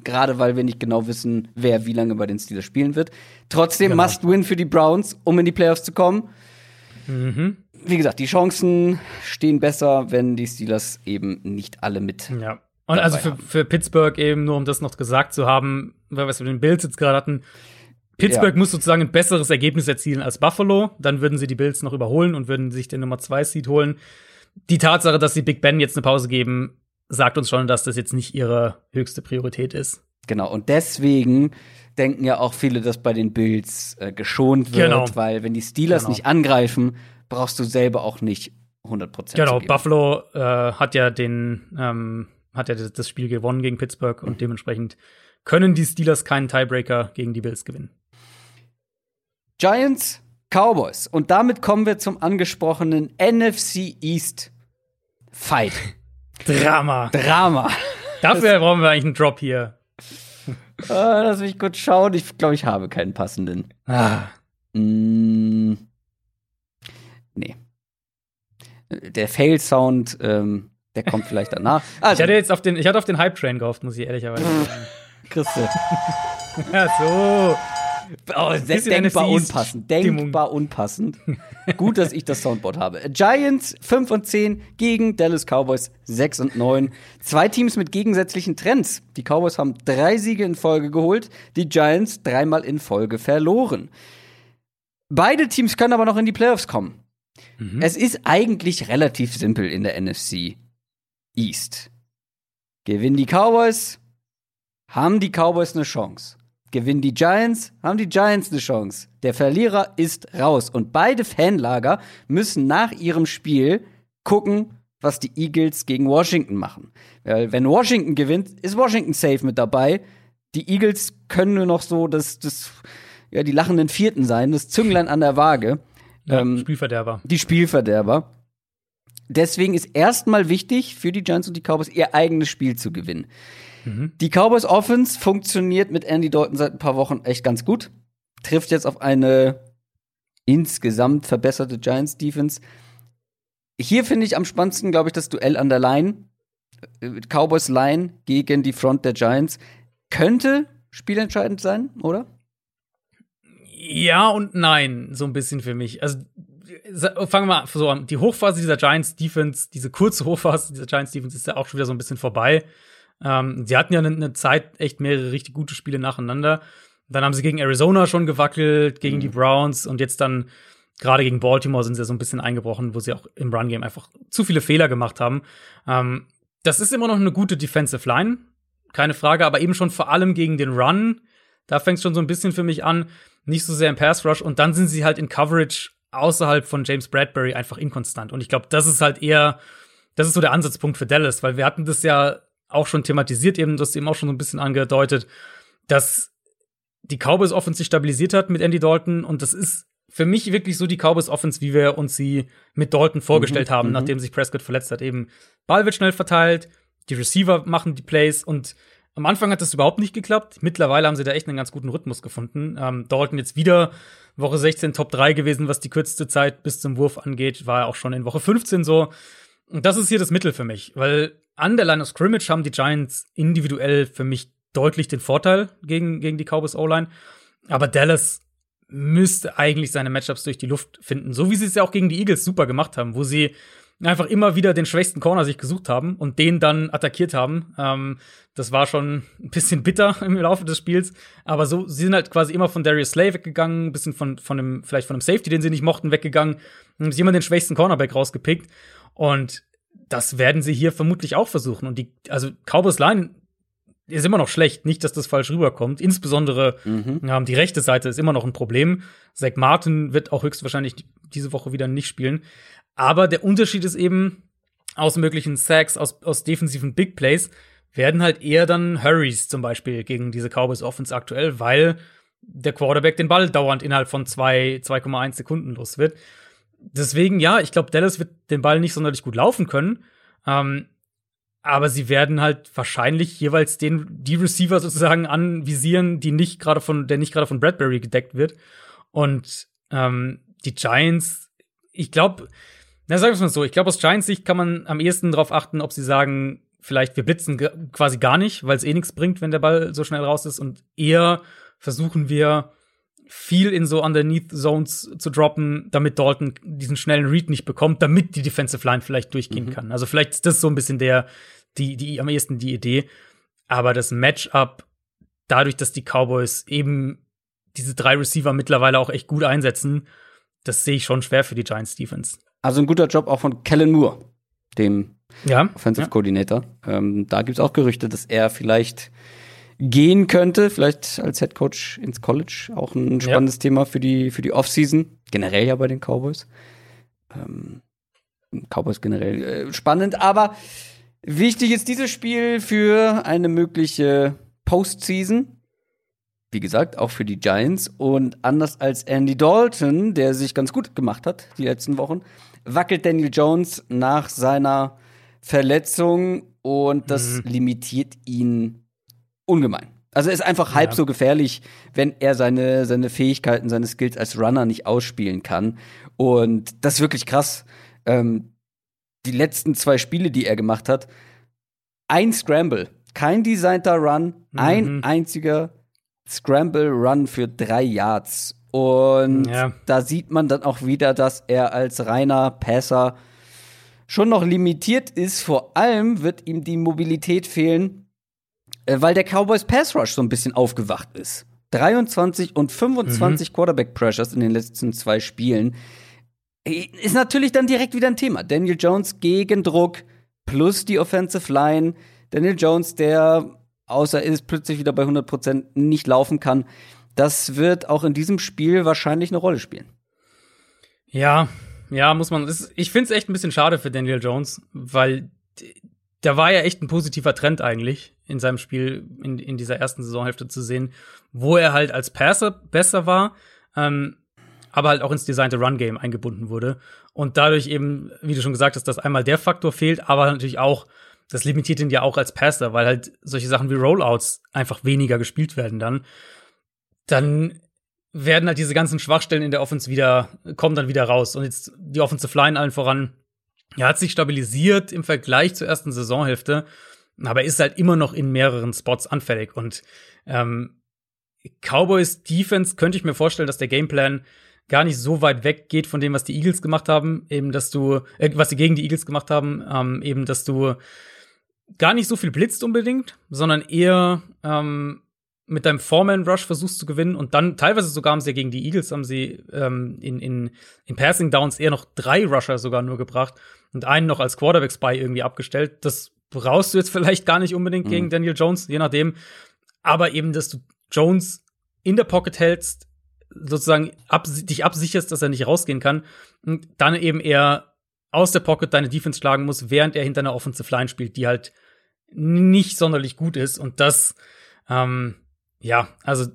gerade weil wir nicht genau wissen, wer wie lange bei den Steelers spielen wird. Trotzdem genau. Must-Win für die Browns, um in die Playoffs zu kommen. Mhm. Wie gesagt, die Chancen stehen besser, wenn die Steelers eben nicht alle mit. Ja. Und also für, für Pittsburgh eben, nur um das noch gesagt zu haben, weil wir es mit den Bills jetzt gerade hatten, Pittsburgh ja. muss sozusagen ein besseres Ergebnis erzielen als Buffalo. Dann würden sie die Bills noch überholen und würden sich den Nummer 2 Seed holen. Die Tatsache, dass sie Big Ben jetzt eine Pause geben, sagt uns schon, dass das jetzt nicht ihre höchste Priorität ist. Genau, und deswegen denken ja auch viele, dass bei den Bills äh, geschont wird, genau. weil wenn die Steelers genau. nicht angreifen, brauchst du selber auch nicht 100 Prozent. Genau, Buffalo äh, hat ja den ähm, hat ja das Spiel gewonnen gegen Pittsburgh und dementsprechend können die Steelers keinen Tiebreaker gegen die Bills gewinnen. Giants, Cowboys. Und damit kommen wir zum angesprochenen NFC East. Fight. Drama. Drama. Dafür brauchen wir eigentlich einen Drop hier. Ah, lass mich kurz schauen. Ich glaube, ich habe keinen passenden. Ah. Mm, nee. Der Fail-Sound, ähm, der kommt vielleicht danach. Ich Also, hatte jetzt auf den, ich hatte auf den Hype-Train gehofft, muss ich ehrlicherweise sagen. Christe. ja, so. Oh, denkbar NFCs unpassend. Stimmung. Denkbar unpassend. Gut, dass ich das Soundboard habe. Giants 5 und 10 gegen Dallas Cowboys 6 und 9. Zwei Teams mit gegensätzlichen Trends. Die Cowboys haben drei Siege in Folge geholt, die Giants dreimal in Folge verloren. Beide Teams können aber noch in die Playoffs kommen. Es ist eigentlich relativ simpel in der NFC East. Gewinnen die Cowboys, haben die Cowboys eine Chance. Gewinnen die Giants, haben die Giants eine Chance. Der Verlierer ist raus. Und beide Fanlager müssen nach ihrem Spiel gucken, was die Eagles gegen Washington machen. Weil wenn Washington gewinnt, ist Washington safe mit dabei. Die Eagles können nur noch so das, das ja, die lachenden Vierten sein, das Zünglein an der Waage. Ja, Ähm, Spielverderber. die Spielverderber. Deswegen ist erstmal wichtig für die Giants und die Cowboys ihr eigenes Spiel zu gewinnen. Die Cowboys Offense funktioniert mit Andy Dalton seit ein paar Wochen echt ganz gut. Trifft jetzt auf eine insgesamt verbesserte Giants Defense. Hier finde ich am spannendsten, glaube ich, das Duell an der Line. Äh, Cowboys Line gegen die Front der Giants. Könnte spielentscheidend sein, oder? Ja und nein, so ein bisschen für mich. Also sa- fangen wir mal so an. Die Hochphase dieser Giants Defense, diese kurze Hochphase dieser Giants Defense ist ja auch schon wieder so ein bisschen vorbei. Ähm, sie hatten ja eine, eine Zeit echt mehrere richtig gute Spiele nacheinander. Dann haben sie gegen Arizona schon gewackelt, gegen die Browns und jetzt dann gerade gegen Baltimore sind sie ja so ein bisschen eingebrochen, wo sie auch im Run Game einfach zu viele Fehler gemacht haben. Ähm, das ist immer noch eine gute Defensive Line, keine Frage, aber eben schon vor allem gegen den Run. Da fängt es schon so ein bisschen für mich an, nicht so sehr im Pass Rush und dann sind sie halt in Coverage außerhalb von James Bradbury einfach inkonstant. Und ich glaube, das ist halt eher, das ist so der Ansatzpunkt für Dallas, weil wir hatten das ja auch schon thematisiert, eben, das eben auch schon so ein bisschen angedeutet, dass die Cowboys Offense sich stabilisiert hat mit Andy Dalton und das ist für mich wirklich so die Cowboys Offense, wie wir uns sie mit Dalton vorgestellt Mhm, haben, mhm. nachdem sich Prescott verletzt hat. Eben Ball wird schnell verteilt, die Receiver machen die Plays und am Anfang hat das überhaupt nicht geklappt. Mittlerweile haben sie da echt einen ganz guten Rhythmus gefunden. Ähm, Dalton jetzt wieder Woche 16 Top 3 gewesen, was die kürzeste Zeit bis zum Wurf angeht, war ja auch schon in Woche 15 so. Und das ist hier das Mittel für mich, weil an der Line of Scrimmage haben die Giants individuell für mich deutlich den Vorteil gegen, gegen die Cowboys O-Line. Aber Dallas müsste eigentlich seine Matchups durch die Luft finden, so wie sie es ja auch gegen die Eagles super gemacht haben, wo sie einfach immer wieder den schwächsten Corner sich gesucht haben und den dann attackiert haben. Ähm, das war schon ein bisschen bitter im Laufe des Spiels, aber so sie sind halt quasi immer von Darius Slay weggegangen, ein bisschen von von dem vielleicht von einem Safety, den sie nicht mochten, weggegangen, und haben sie immer den schwächsten Cornerback rausgepickt und das werden sie hier vermutlich auch versuchen und die also Cowboys Line ist immer noch schlecht, nicht, dass das falsch rüberkommt. Insbesondere Mhm. ähm, die rechte Seite ist immer noch ein Problem. Zach Martin wird auch höchstwahrscheinlich diese Woche wieder nicht spielen. Aber der Unterschied ist eben, aus möglichen Sacks, aus, aus defensiven Big Plays, werden halt eher dann Hurries zum Beispiel gegen diese Cowboys Offense aktuell, weil der Quarterback den Ball dauernd innerhalb von zwei 2,1 Sekunden los wird. Deswegen, ja, ich glaube, Dallas wird den Ball nicht sonderlich gut laufen können. Ähm, aber sie werden halt wahrscheinlich jeweils den, die Receiver sozusagen anvisieren, die nicht gerade von, der nicht gerade von Bradbury gedeckt wird. Und ähm, die Giants, ich glaube, na sagen wir es mal so, ich glaube, aus Giants Sicht kann man am ehesten darauf achten, ob sie sagen, vielleicht wir blitzen quasi gar nicht, weil es eh nichts bringt, wenn der Ball so schnell raus ist. Und eher versuchen wir viel in so Underneath Zones zu droppen, damit Dalton diesen schnellen Read nicht bekommt, damit die Defensive Line vielleicht durchgehen Mhm. kann. Also vielleicht ist das so ein bisschen der, die, die am ehesten die Idee. Aber das Matchup, dadurch, dass die Cowboys eben diese drei Receiver mittlerweile auch echt gut einsetzen, das sehe ich schon schwer für die Giants Defense. Also ein guter Job auch von Kellen Moore, dem Ja. Offensive Coordinator. Ähm, da gibt es auch Gerüchte, dass er vielleicht gehen könnte, vielleicht als Head Coach ins College. Auch ein spannendes Thema für die, für die Offseason. Generell ja bei den Cowboys. Ähm, Cowboys generell äh, spannend, aber wichtig ist dieses Spiel für eine mögliche Postseason. Wie gesagt, auch für die Giants. Und anders als Andy Dalton, der sich ganz gut gemacht hat die letzten Wochen, wackelt Daniel Jones nach seiner Verletzung und das mhm. limitiert ihn ungemein. Also er ist einfach halb ja. so gefährlich, wenn er seine, seine Fähigkeiten, seine Skills als Runner nicht ausspielen kann. Und das ist wirklich krass. Ähm, die letzten zwei Spiele, die er gemacht hat, ein Scramble, kein designter Run, mhm. ein einziger Scramble Run für drei Yards. Und ja. da sieht man dann auch wieder, dass er als reiner Passer schon noch limitiert ist. Vor allem wird ihm die Mobilität fehlen, weil der Cowboys Pass Rush so ein bisschen aufgewacht ist. 23 und 25 mhm. Quarterback Pressures in den letzten zwei Spielen. Äh, ist natürlich dann direkt wieder ein Thema. Daniel Jones gegen Druck plus die Offensive Line. Daniel Jones, der außer er ist plötzlich wieder bei 100% nicht laufen kann. Das wird auch in diesem Spiel wahrscheinlich eine Rolle spielen. Ja, ja, muss man. Ich finde es echt ein bisschen schade für Daniel Jones, weil da war ja echt ein positiver Trend eigentlich in seinem Spiel in, in dieser ersten Saisonhälfte zu sehen, wo er halt als Passer besser war, ähm, aber halt auch ins designte Run-Game eingebunden wurde. Und dadurch eben, wie du schon gesagt hast, dass einmal der Faktor fehlt, aber natürlich auch, das limitiert ihn ja auch als Passer, weil halt solche Sachen wie Rollouts einfach weniger gespielt werden dann. Dann werden halt diese ganzen Schwachstellen in der Offense wieder, kommen dann wieder raus. Und jetzt die Offensive Line allen voran, ja, hat sich stabilisiert im Vergleich zur ersten Saisonhälfte, aber ist halt immer noch in mehreren Spots anfällig. Und ähm, Cowboys Defense könnte ich mir vorstellen, dass der Gameplan gar nicht so weit weg geht von dem, was die Eagles gemacht haben, eben dass du, äh, was sie gegen die Eagles gemacht haben, ähm, eben dass du gar nicht so viel blitzt unbedingt, sondern eher ähm, mit deinem Foreman-Rush versuchst zu gewinnen und dann teilweise sogar haben sie ja gegen die Eagles haben sie ähm, in, in, in Passing Downs eher noch drei Rusher sogar nur gebracht und einen noch als Quarterback-Spy irgendwie abgestellt. Das brauchst du jetzt vielleicht gar nicht unbedingt mhm. gegen Daniel Jones, je nachdem. Aber eben, dass du Jones in der Pocket hältst, sozusagen ab, dich absicherst, dass er nicht rausgehen kann und dann eben eher aus der Pocket deine Defense schlagen muss, während er hinter einer Offensive Line spielt, die halt nicht sonderlich gut ist. Und das, ähm, ja, also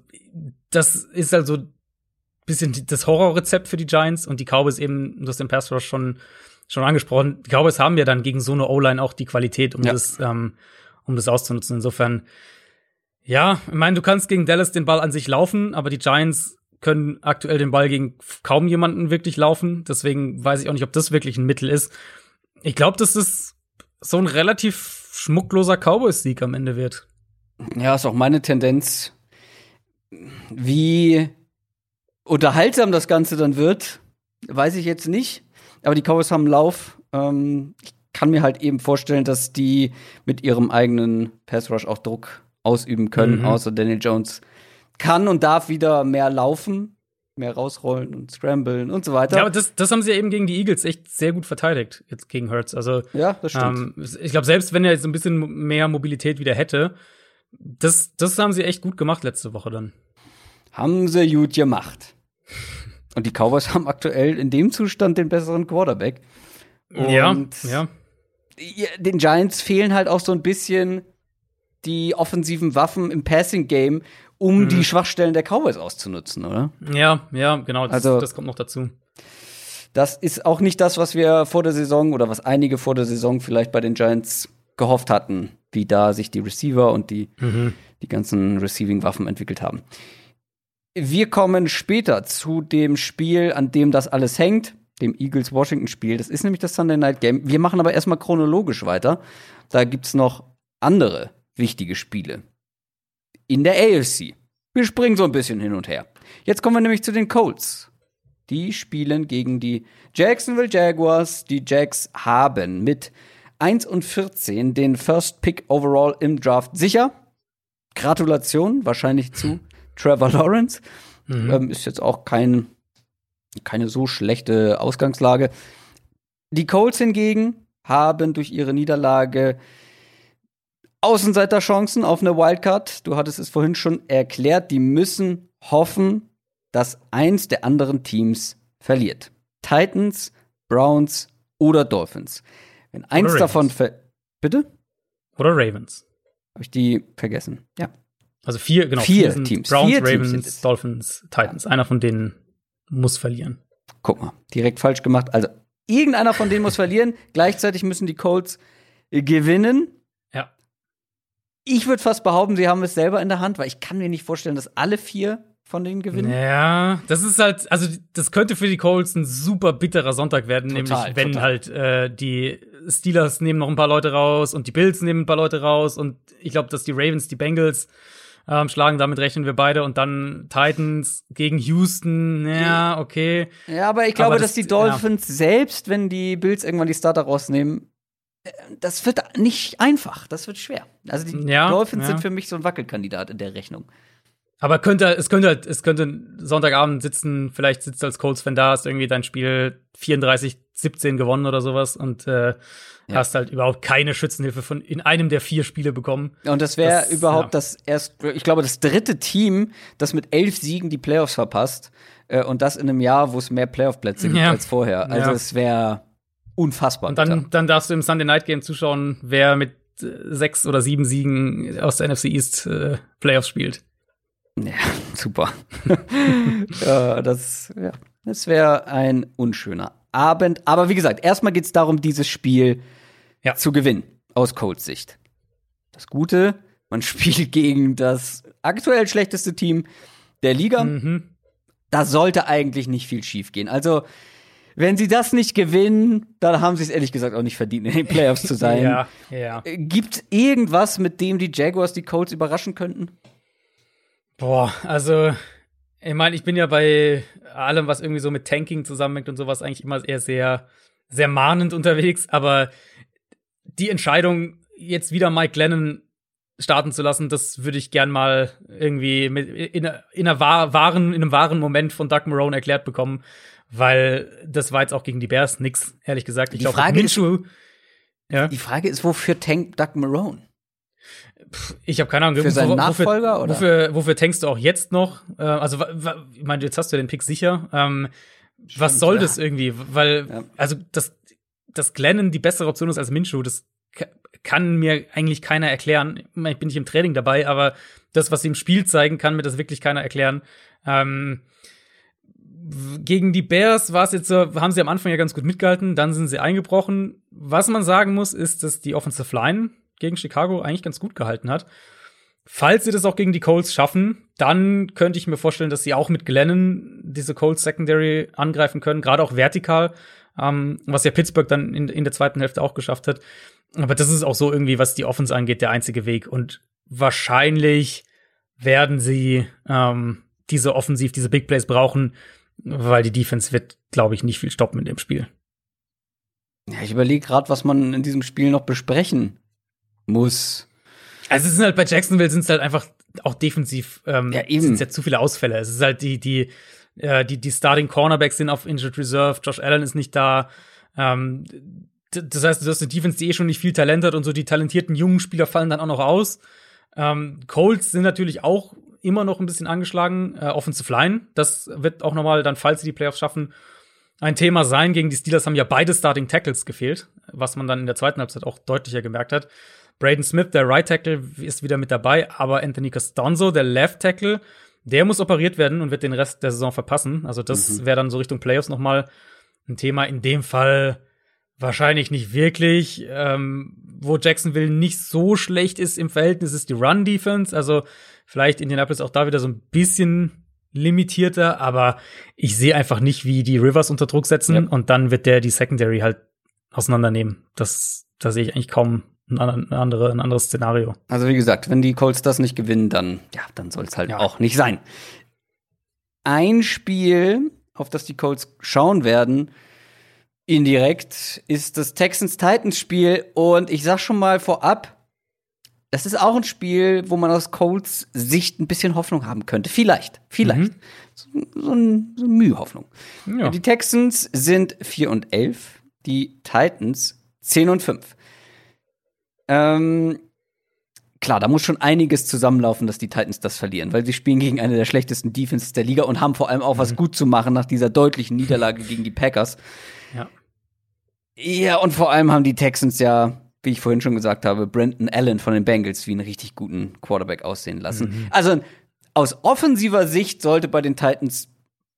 das ist also bisschen das Horrorrezept für die Giants und die Cowboys eben, du hast den Pass Rush schon, schon angesprochen. Die Cowboys haben ja dann gegen so eine O-Line auch die Qualität, um ja. das, ähm, um das auszunutzen. Insofern, ja, ich meine, du kannst gegen Dallas den Ball an sich laufen, aber die Giants können aktuell den Ball gegen kaum jemanden wirklich laufen. Deswegen weiß ich auch nicht, ob das wirklich ein Mittel ist. Ich glaube, dass das so ein relativ schmuckloser Cowboys-Sieg am Ende wird. Ja, ist auch meine Tendenz. Wie unterhaltsam das Ganze dann wird, weiß ich jetzt nicht. Aber die Cowboys haben Lauf. Ähm, ich kann mir halt eben vorstellen, dass die mit ihrem eigenen Pass Rush auch Druck ausüben können, mhm. außer Daniel Jones kann und darf wieder mehr laufen, mehr rausrollen und scramblen und so weiter. Ja, aber das, das haben sie ja eben gegen die Eagles echt sehr gut verteidigt, jetzt gegen Hurts. Also, ja, das stimmt. Ähm, ich glaube, selbst wenn er jetzt ein bisschen mehr Mobilität wieder hätte, das, das haben sie echt gut gemacht letzte Woche dann. Haben sie gut gemacht. Und die Cowboys haben aktuell in dem Zustand den besseren Quarterback. Und ja, ja. Den Giants fehlen halt auch so ein bisschen die offensiven Waffen im Passing Game, um mhm. die Schwachstellen der Cowboys auszunutzen, oder? Ja, ja, genau. Das, also, das kommt noch dazu. Das ist auch nicht das, was wir vor der Saison oder was einige vor der Saison vielleicht bei den Giants gehofft hatten, wie da sich die Receiver und die, mhm. die ganzen Receiving-Waffen entwickelt haben. Wir kommen später zu dem Spiel, an dem das alles hängt, dem Eagles-Washington-Spiel. Das ist nämlich das Sunday Night Game. Wir machen aber erstmal chronologisch weiter. Da gibt's noch andere wichtige Spiele in der AFC. Wir springen so ein bisschen hin und her. Jetzt kommen wir nämlich zu den Colts. Die spielen gegen die Jacksonville Jaguars. Die Jacks haben mit 1 und 14 den First Pick overall im Draft sicher. Gratulation wahrscheinlich zu Trevor Lawrence. Mhm. Ähm, ist jetzt auch kein, keine so schlechte Ausgangslage. Die Colts hingegen haben durch ihre Niederlage Außenseiterchancen auf eine Wildcard. Du hattest es vorhin schon erklärt. Die müssen hoffen, dass eins der anderen Teams verliert. Titans, Browns oder Dolphins. Wenn eins davon ver Bitte? Oder Ravens. Habe ich die vergessen? Ja. Also vier, genau. Vier, vier Teams. Browns, vier Ravens, Teams Dolphins, Titans. Einer von denen muss verlieren. Guck mal, direkt falsch gemacht. Also irgendeiner von denen muss verlieren. Gleichzeitig müssen die Colts gewinnen. Ja. Ich würde fast behaupten, sie haben es selber in der Hand, weil ich kann mir nicht vorstellen, dass alle vier von denen gewinnen. Ja, das ist halt, also das könnte für die Colts ein super bitterer Sonntag werden, Total, nämlich wenn total. halt äh, die Steelers nehmen noch ein paar Leute raus und die Bills nehmen ein paar Leute raus und ich glaube, dass die Ravens die Bengals ähm, schlagen, damit rechnen wir beide und dann Titans gegen Houston, ja, okay. Ja, aber ich glaube, Aber dass das- die Dolphins selbst, wenn die Bills irgendwann die Starter rausnehmen, äh, das wird nicht einfach. Das wird schwer. Also die Ja, Dolphins ja. sind für mich so ein Wackelkandidat in der Rechnung. Aber könnte, es könnte halt, es könnte Sonntagabend sitzen, vielleicht sitzt du als Colts-Fan da, hast irgendwie dein Spiel 34-17 gewonnen oder sowas und äh, hast halt überhaupt keine Schützenhilfe von in einem der vier Spiele bekommen. Und das wäre überhaupt ja. das erst, ich glaube, das dritte Team, das mit elf Siegen die Playoffs verpasst. Äh, und das in einem Jahr, wo es mehr Playoff-Plätze gibt Ja. als vorher. Also Ja. es wäre unfassbar. Und dann, bitter. dann darfst du im Sunday Night Game zuschauen, wer mit äh, sechs oder sieben Siegen aus der NFC East äh, Playoffs spielt. Ja, super. ja, das ja, das wäre ein unschöner Abend. Aber wie gesagt, erstmal geht es darum, dieses Spiel Ja. zu gewinnen, aus Colts Sicht. Das Gute, man spielt gegen das aktuell schlechteste Team der Liga. Mhm. Da sollte eigentlich nicht viel schief gehen. Also, wenn sie das nicht gewinnen, dann haben sie es ehrlich gesagt auch nicht verdient, in den Playoffs zu sein. Ja, ja. Gibt irgendwas, mit dem die Jaguars die Colts überraschen könnten? Boah, also, ich meine, ich bin ja bei allem, was irgendwie so mit Tanking zusammenhängt und sowas, eigentlich immer eher sehr, sehr mahnend unterwegs. Aber die Entscheidung, jetzt wieder Mike Glennon starten zu lassen, das würde ich gern mal irgendwie mit, in, in, einer wahr- wahren, in einem wahren Moment von Doug Marone erklärt bekommen. Weil das war jetzt auch gegen die Bears nix, ehrlich gesagt. Ich Die glaube, Frage ist- Minshew, ja, Die Frage ist, wofür tankt Doug Marone? Ich habe keine Ahnung. Für seinen wofür- Nachfolger, oder? Wofür, wofür tankst du auch jetzt noch? Äh, also, ich meine, jetzt hast du ja den Pick sicher. Ähm, was soll ja. das irgendwie? Weil, Ja. also, dass, dass Glennon die bessere Option ist als Minshew, das ka- kann mir eigentlich keiner erklären. Ich bin nicht im Training dabei, aber das, was sie im Spiel zeigen, kann mir das wirklich keiner erklären. Ähm, gegen die Bears war es jetzt so, haben sie am Anfang ja ganz gut mitgehalten, dann sind sie eingebrochen. Was man sagen muss, ist, dass die Offensive Line gegen Chicago eigentlich ganz gut gehalten hat. Falls sie das auch gegen die Colts schaffen, dann könnte ich mir vorstellen, dass sie auch mit Glennon diese Colts Secondary angreifen können, gerade auch vertikal, ähm, was ja Pittsburgh dann in, in der zweiten Hälfte auch geschafft hat. Aber das ist auch so irgendwie, was die Offense angeht, der einzige Weg. Und wahrscheinlich werden sie ähm, diese Offensiv, diese Big Plays brauchen, weil die Defense wird, glaube ich, nicht viel stoppen in dem Spiel. Ja, ich überlege gerade, was man in diesem Spiel noch besprechen muss. Also es sind halt bei Jacksonville sind es halt einfach auch defensiv ähm, Ja, eben. sind's ja zu viele Ausfälle. Es ist halt die die äh, die die Starting Cornerbacks sind auf Injured Reserve. Josh Allen ist nicht da. Ähm, das heißt, du hast eine Defense, die eh schon nicht viel Talent hat und so die talentierten jungen Spieler fallen dann auch noch aus. Ähm, Colts sind natürlich auch immer noch ein bisschen angeschlagen. Äh, Offensive Line, das wird auch nochmal dann, falls sie die Playoffs schaffen, ein Thema sein. Gegen die Steelers haben ja beide Starting Tackles gefehlt, was man dann in der zweiten Halbzeit auch deutlicher gemerkt hat. Braden Smith, der Right Tackle, ist wieder mit dabei, aber Anthony Costanzo, der Left Tackle, der muss operiert werden und wird den Rest der Saison verpassen. Also das wäre dann so Richtung Playoffs noch mal ein Thema. In dem Fall wahrscheinlich nicht wirklich. Ähm, wo Jacksonville nicht so schlecht ist im Verhältnis, ist die Run-Defense. Also vielleicht Indianapolis auch da wieder so ein bisschen limitierter, aber ich sehe einfach nicht, wie die Rivers unter Druck setzen Ja. und dann wird der die Secondary halt auseinandernehmen. Das, da sehe ich eigentlich kaum ein, andere, ein anderes Szenario. Also wie gesagt, wenn die Colts das nicht gewinnen, dann ja, dann soll es halt Ja. auch nicht sein. Ein Spiel, auf das die Colts schauen werden, indirekt, ist das Texans-Titans-Spiel. Und ich sag schon mal vorab, das ist auch ein Spiel, wo man aus Colts Sicht ein bisschen Hoffnung haben könnte. Vielleicht, vielleicht. So, so, ein, so eine Mühe-Hoffnung. Ja. Die Texans sind 4 und 11, die Titans 10 und 5. Ähm, klar, da muss schon einiges zusammenlaufen, dass die Titans das verlieren, weil sie spielen gegen eine der schlechtesten Defenses der Liga und haben vor allem auch was gut zu machen nach dieser deutlichen Niederlage gegen die Packers. Ja. Ja, und vor allem haben die Texans ja, wie ich vorhin schon gesagt habe, Brandon Allen von den Bengals wie einen richtig guten Quarterback aussehen lassen. Also aus offensiver Sicht sollte bei den Titans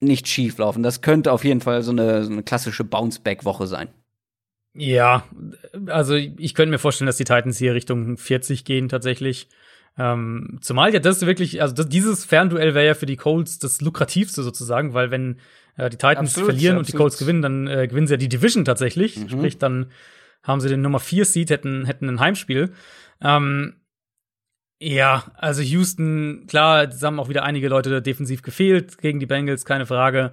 nicht schief laufen. Das könnte auf jeden Fall so eine, so eine klassische Bounce-Back-Woche sein. Ja, also ich könnte mir vorstellen, dass die Titans hier Richtung 40 gehen tatsächlich. Ähm, zumal ja das wirklich, also das, dieses Fernduell wäre ja für die Colts das lukrativste sozusagen, weil wenn äh, die Titans absolut, verlieren absolut. und die Colts gewinnen, dann äh, gewinnen sie ja die Division tatsächlich. Mhm. Sprich, dann haben sie den Nummer 4 Seed, hätten, hätten ein Heimspiel. Ähm, ja, also Houston, klar, es haben auch wieder einige Leute defensiv gefehlt gegen die Bengals, keine Frage.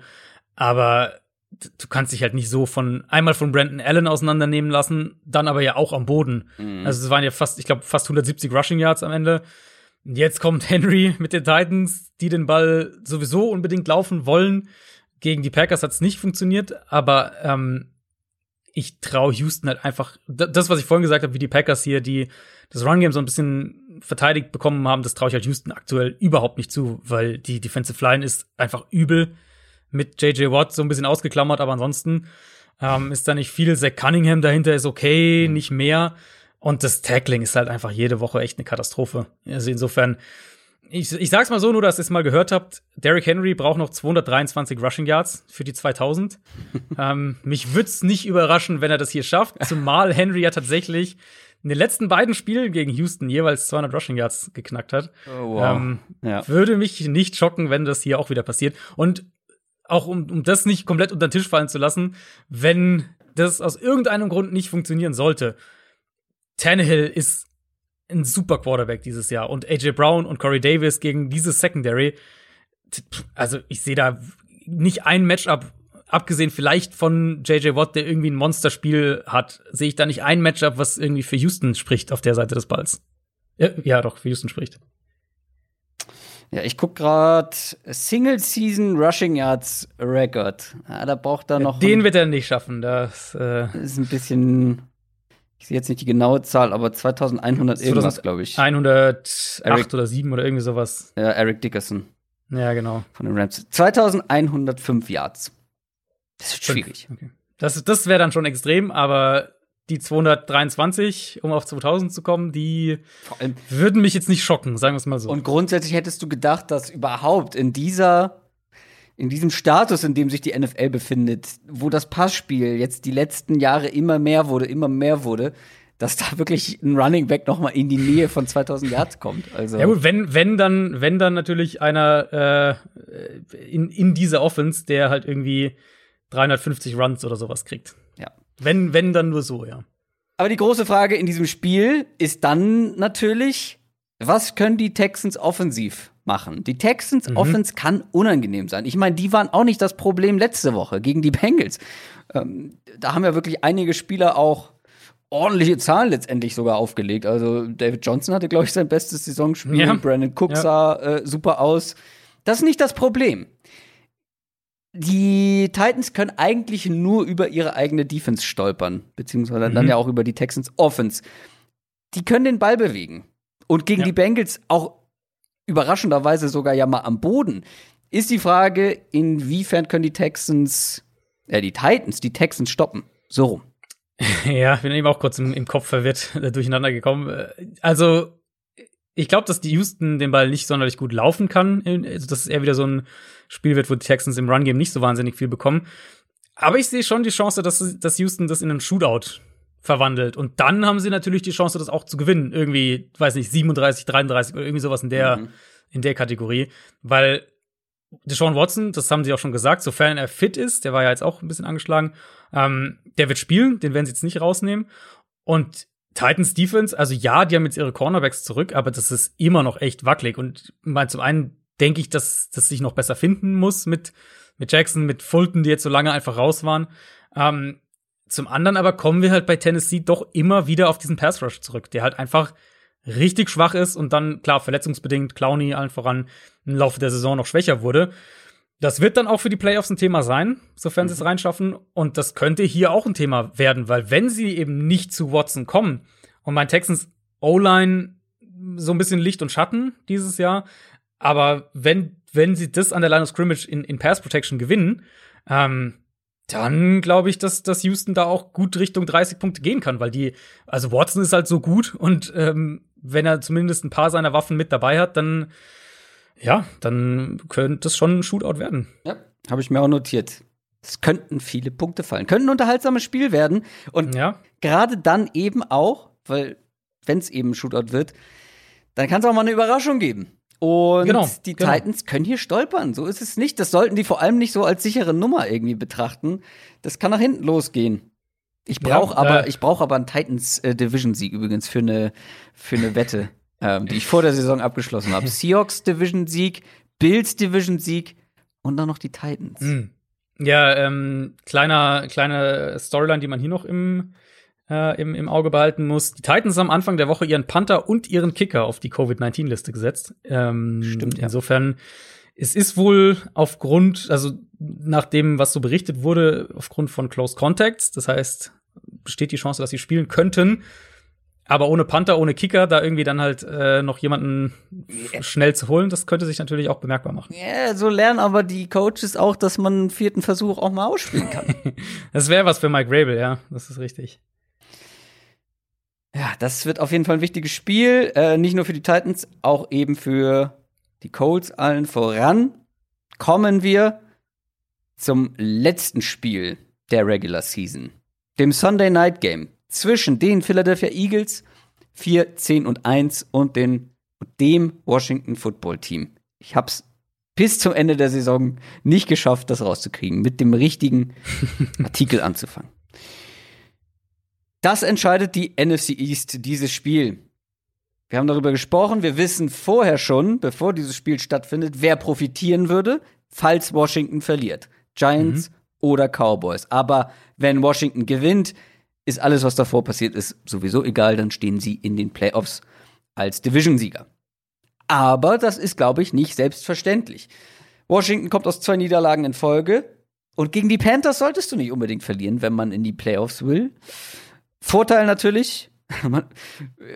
Aber du kannst dich halt nicht so von einmal von Brandon Allen auseinandernehmen lassen, dann aber ja auch am Boden. Mhm. Also es waren ja fast, ich glaube, fast 170 Rushing Yards am Ende. Jetzt kommt Henry mit den Titans, die den Ball sowieso unbedingt laufen wollen. Gegen die Packers hat es nicht funktioniert, aber ähm, ich traue Houston halt einfach, das, was ich vorhin gesagt habe, wie die Packers hier, die das Run-Game so ein bisschen verteidigt bekommen haben, das traue ich halt Houston aktuell überhaupt nicht zu, weil die Defensive Line ist einfach übel mit JJ Watt so ein bisschen ausgeklammert, aber ansonsten ähm, ist da nicht viel. Zach Cunningham dahinter ist okay, mhm. nicht mehr. Und das Tackling ist halt einfach jede Woche echt eine Katastrophe. Also insofern, ich, ich sag's mal so, nur dass ihr es mal gehört habt, Derrick Henry braucht noch 223 Rushing Yards für die 2000. ähm, mich würde es nicht überraschen, wenn er das hier schafft, zumal Henry ja tatsächlich in den letzten beiden Spielen gegen Houston jeweils 200 Rushing Yards geknackt hat. Oh, wow. ähm, ja. Würde mich nicht schocken, wenn das hier auch wieder passiert. Und auch um, um das nicht komplett unter den Tisch fallen zu lassen, wenn das aus irgendeinem Grund nicht funktionieren sollte. Tannehill ist ein super Quarterback dieses Jahr und AJ Brown und Corey Davis gegen dieses Secondary. Also ich sehe da nicht ein Matchup, abgesehen vielleicht von JJ Watt, der irgendwie ein Monsterspiel hat, sehe ich da nicht ein Matchup, was irgendwie für Houston spricht auf der Seite des Balls. Ja, ja doch, für Houston spricht. Ja, ich guck gerade Single Season Rushing Yards Record. Ja, da braucht er noch. Den wird er nicht schaffen. Das äh ist ein bisschen. Ich sehe jetzt nicht die genaue Zahl, aber 2100 irgendwas, glaube ich. 108 Eric, oder 7 oder irgendwie sowas. Ja, Eric Dickerson. Ja, genau. Von den Rams. 2105 Yards. Das ist schwierig. Okay. Das, das wäre dann schon extrem, aber die 223, um auf 2000 zu kommen, die würden mich jetzt nicht schocken, sagen wir es mal so. Und grundsätzlich hättest du gedacht, dass überhaupt in dieser in diesem Status, in dem sich die NFL befindet, wo das Passspiel jetzt die letzten Jahre immer mehr wurde, immer mehr wurde, dass da wirklich ein Running Back noch mal in die Nähe von 2000 Yards kommt. Also ja gut, wenn wenn dann wenn dann natürlich einer äh, in in dieser Offense, der halt irgendwie 350 Runs oder sowas kriegt. Wenn, wenn, dann nur so, ja. Aber die große Frage in diesem Spiel ist dann natürlich, was können die Texans offensiv machen? Die Texans mhm. Offense kann unangenehm sein. Ich meine, die waren auch nicht das Problem letzte Woche gegen die Bengals. Ähm, da haben ja wirklich einige Spieler auch ordentliche Zahlen letztendlich sogar aufgelegt. Also David Johnson hatte, glaube ich, sein bestes Saisonspiel. Ja. Brandon Cook ja. sah äh, super aus. Das ist nicht das Problem die Titans können eigentlich nur über ihre eigene Defense stolpern, beziehungsweise mhm. dann ja auch über die Texans Offense. Die können den Ball bewegen. Und gegen ja. die Bengals auch überraschenderweise sogar ja mal am Boden. Ist die Frage, inwiefern können die Texans, äh, die Titans, die Texans stoppen? So rum. Ja, bin eben auch kurz im, im Kopf verwirrt äh, durcheinander gekommen. Äh, also, ich glaube, dass die Houston den Ball nicht sonderlich gut laufen kann. Also, das ist eher wieder so ein Spiel wird, wo die Texans im Run-Game nicht so wahnsinnig viel bekommen. Aber ich sehe schon die Chance, dass, dass Houston das in einen Shootout verwandelt. Und dann haben sie natürlich die Chance, das auch zu gewinnen. Irgendwie, weiß nicht, 37, 33 oder irgendwie sowas in der, mhm. in der Kategorie. Weil Deshaun Watson, das haben sie auch schon gesagt, sofern er fit ist, der war ja jetzt auch ein bisschen angeschlagen, ähm, der wird spielen, den werden sie jetzt nicht rausnehmen. Und Titans Defense, also ja, die haben jetzt ihre Cornerbacks zurück, aber das ist immer noch echt wackelig. Und mal zum einen denke ich, dass das sich noch besser finden muss mit, mit Jackson, mit Fulton, die jetzt so lange einfach raus waren. Ähm, zum anderen aber kommen wir halt bei Tennessee doch immer wieder auf diesen Pass Rush zurück, der halt einfach richtig schwach ist und dann, klar, verletzungsbedingt, Clowny allen voran im Laufe der Saison noch schwächer wurde. Das wird dann auch für die Playoffs ein Thema sein, sofern mhm. sie es mhm. reinschaffen. Und das könnte hier auch ein Thema werden, weil wenn sie eben nicht zu Watson kommen und mein Texans O-Line so ein bisschen Licht und Schatten dieses Jahr, aber wenn, wenn sie das an der Line of Scrimmage in, in Pass Protection gewinnen, ähm, dann glaube ich, dass, dass Houston da auch gut Richtung 30 Punkte gehen kann, weil die, also Watson ist halt so gut und ähm, wenn er zumindest ein paar seiner Waffen mit dabei hat, dann ja, dann könnte das schon ein Shootout werden. Ja, habe ich mir auch notiert. Es könnten viele Punkte fallen, könnten ein unterhaltsames Spiel werden. Und Ja. gerade dann eben auch, weil wenn es eben ein Shootout wird, dann kann es auch mal eine Überraschung geben. Und Genau, die genau. Titans können hier stolpern. So ist es nicht. Das sollten die vor allem nicht so als sichere Nummer irgendwie betrachten. Das kann nach hinten losgehen. Ich Ja, brauche aber, äh, ich brauche aber einen Titans äh, Division Sieg übrigens für eine für eine Wette, ähm, die ich vor der Saison abgeschlossen habe. Seahawks Division Sieg, Bills Division Sieg und dann noch die Titans. Mhm. Ja, ähm, kleiner, kleine Storyline, die man hier noch im, äh, im, im Auge behalten muss. Die Titans haben am Anfang der Woche ihren Panther und ihren Kicker auf die Covid-19-Liste gesetzt. Ähm, Stimmt, ja. Insofern, es ist wohl aufgrund, also nach dem, was so berichtet wurde, aufgrund von Close Contacts, das heißt, besteht die Chance, dass sie spielen könnten. Aber ohne Panther, ohne Kicker, da irgendwie dann halt äh, noch jemanden schnell zu holen, das könnte sich natürlich auch bemerkbar machen. Ja, so lernen aber die Coaches auch, dass man einen vierten Versuch auch mal ausspielen kann. Das wäre was für Mike Rabel, ja, das ist richtig. Ja, das wird auf jeden Fall ein wichtiges Spiel. Äh, nicht nur für die Titans, auch eben für die Colts allen voran. Kommen wir zum letzten Spiel der Regular Season. Dem Sunday Night Game zwischen den Philadelphia Eagles 4, 10 und 1 und den, dem Washington Football Team. Ich hab's bis zum Ende der Saison nicht geschafft, das rauszukriegen, mit dem richtigen Artikel anzufangen. Das entscheidet die NFC East, dieses Spiel. Wir haben darüber gesprochen. Wir wissen vorher schon, bevor dieses Spiel stattfindet, wer profitieren würde, falls Washington verliert. Giants oder Cowboys. Aber wenn Washington gewinnt, ist alles, was davor passiert ist, sowieso egal. Dann stehen sie in den Playoffs als Division-Sieger. Aber das ist, glaube ich, nicht selbstverständlich. Washington kommt aus zwei Niederlagen in Folge. Und gegen die Panthers solltest du nicht unbedingt verlieren, wenn man in die Playoffs will. Vorteil natürlich, man,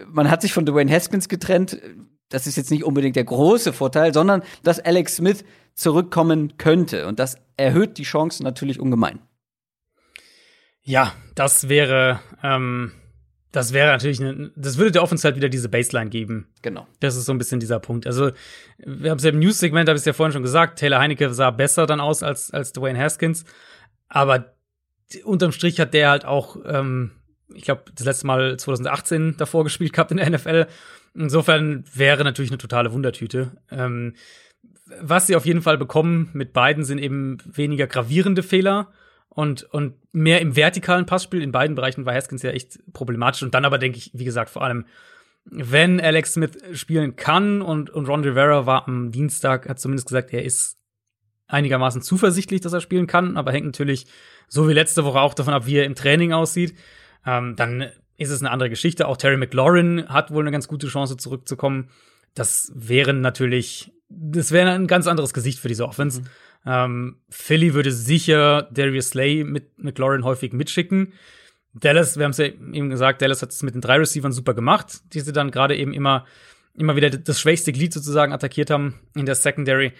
man hat sich von Dwayne Haskins getrennt. Das ist jetzt nicht unbedingt der große Vorteil, sondern dass Alex Smith zurückkommen könnte. Und das erhöht die Chancen natürlich ungemein. Ja, das wäre, ähm, das wäre natürlich, eine, das würde der Offense halt wieder diese Baseline geben. Genau. Das ist so ein bisschen dieser Punkt. Also, wir haben es ja im News-Segment, habe ich es ja vorhin schon gesagt, Taylor Heinecke sah besser dann aus als, als Dwayne Haskins. Aber unterm Strich hat der halt auch, ähm, ich glaube, das letzte Mal 2018 davor gespielt gehabt in der NFL. Insofern wäre natürlich eine totale Wundertüte. Ähm, was sie auf jeden Fall bekommen mit beiden sind eben weniger gravierende Fehler und, und mehr im vertikalen Passspiel. In beiden Bereichen war Haskins ja echt problematisch. Und dann aber denke ich, wie gesagt, vor allem, wenn Alex Smith spielen kann und, und Ron Rivera war am Dienstag, hat zumindest gesagt, er ist einigermaßen zuversichtlich, dass er spielen kann, aber hängt natürlich, so wie letzte Woche auch davon ab, wie er im Training aussieht. Ähm, dann ist es eine andere Geschichte. Auch Terry McLaurin hat wohl eine ganz gute Chance zurückzukommen. Das wären natürlich, das wäre ein ganz anderes Gesicht für diese Offense. Ähm, Philly würde sicher Darius Slay mit McLaurin häufig mitschicken. Dallas, wir haben es ja eben gesagt, Dallas hat es mit den drei Receivern super gemacht, die sie dann gerade eben immer, immer wieder das schwächste Glied sozusagen attackiert haben in der Secondary.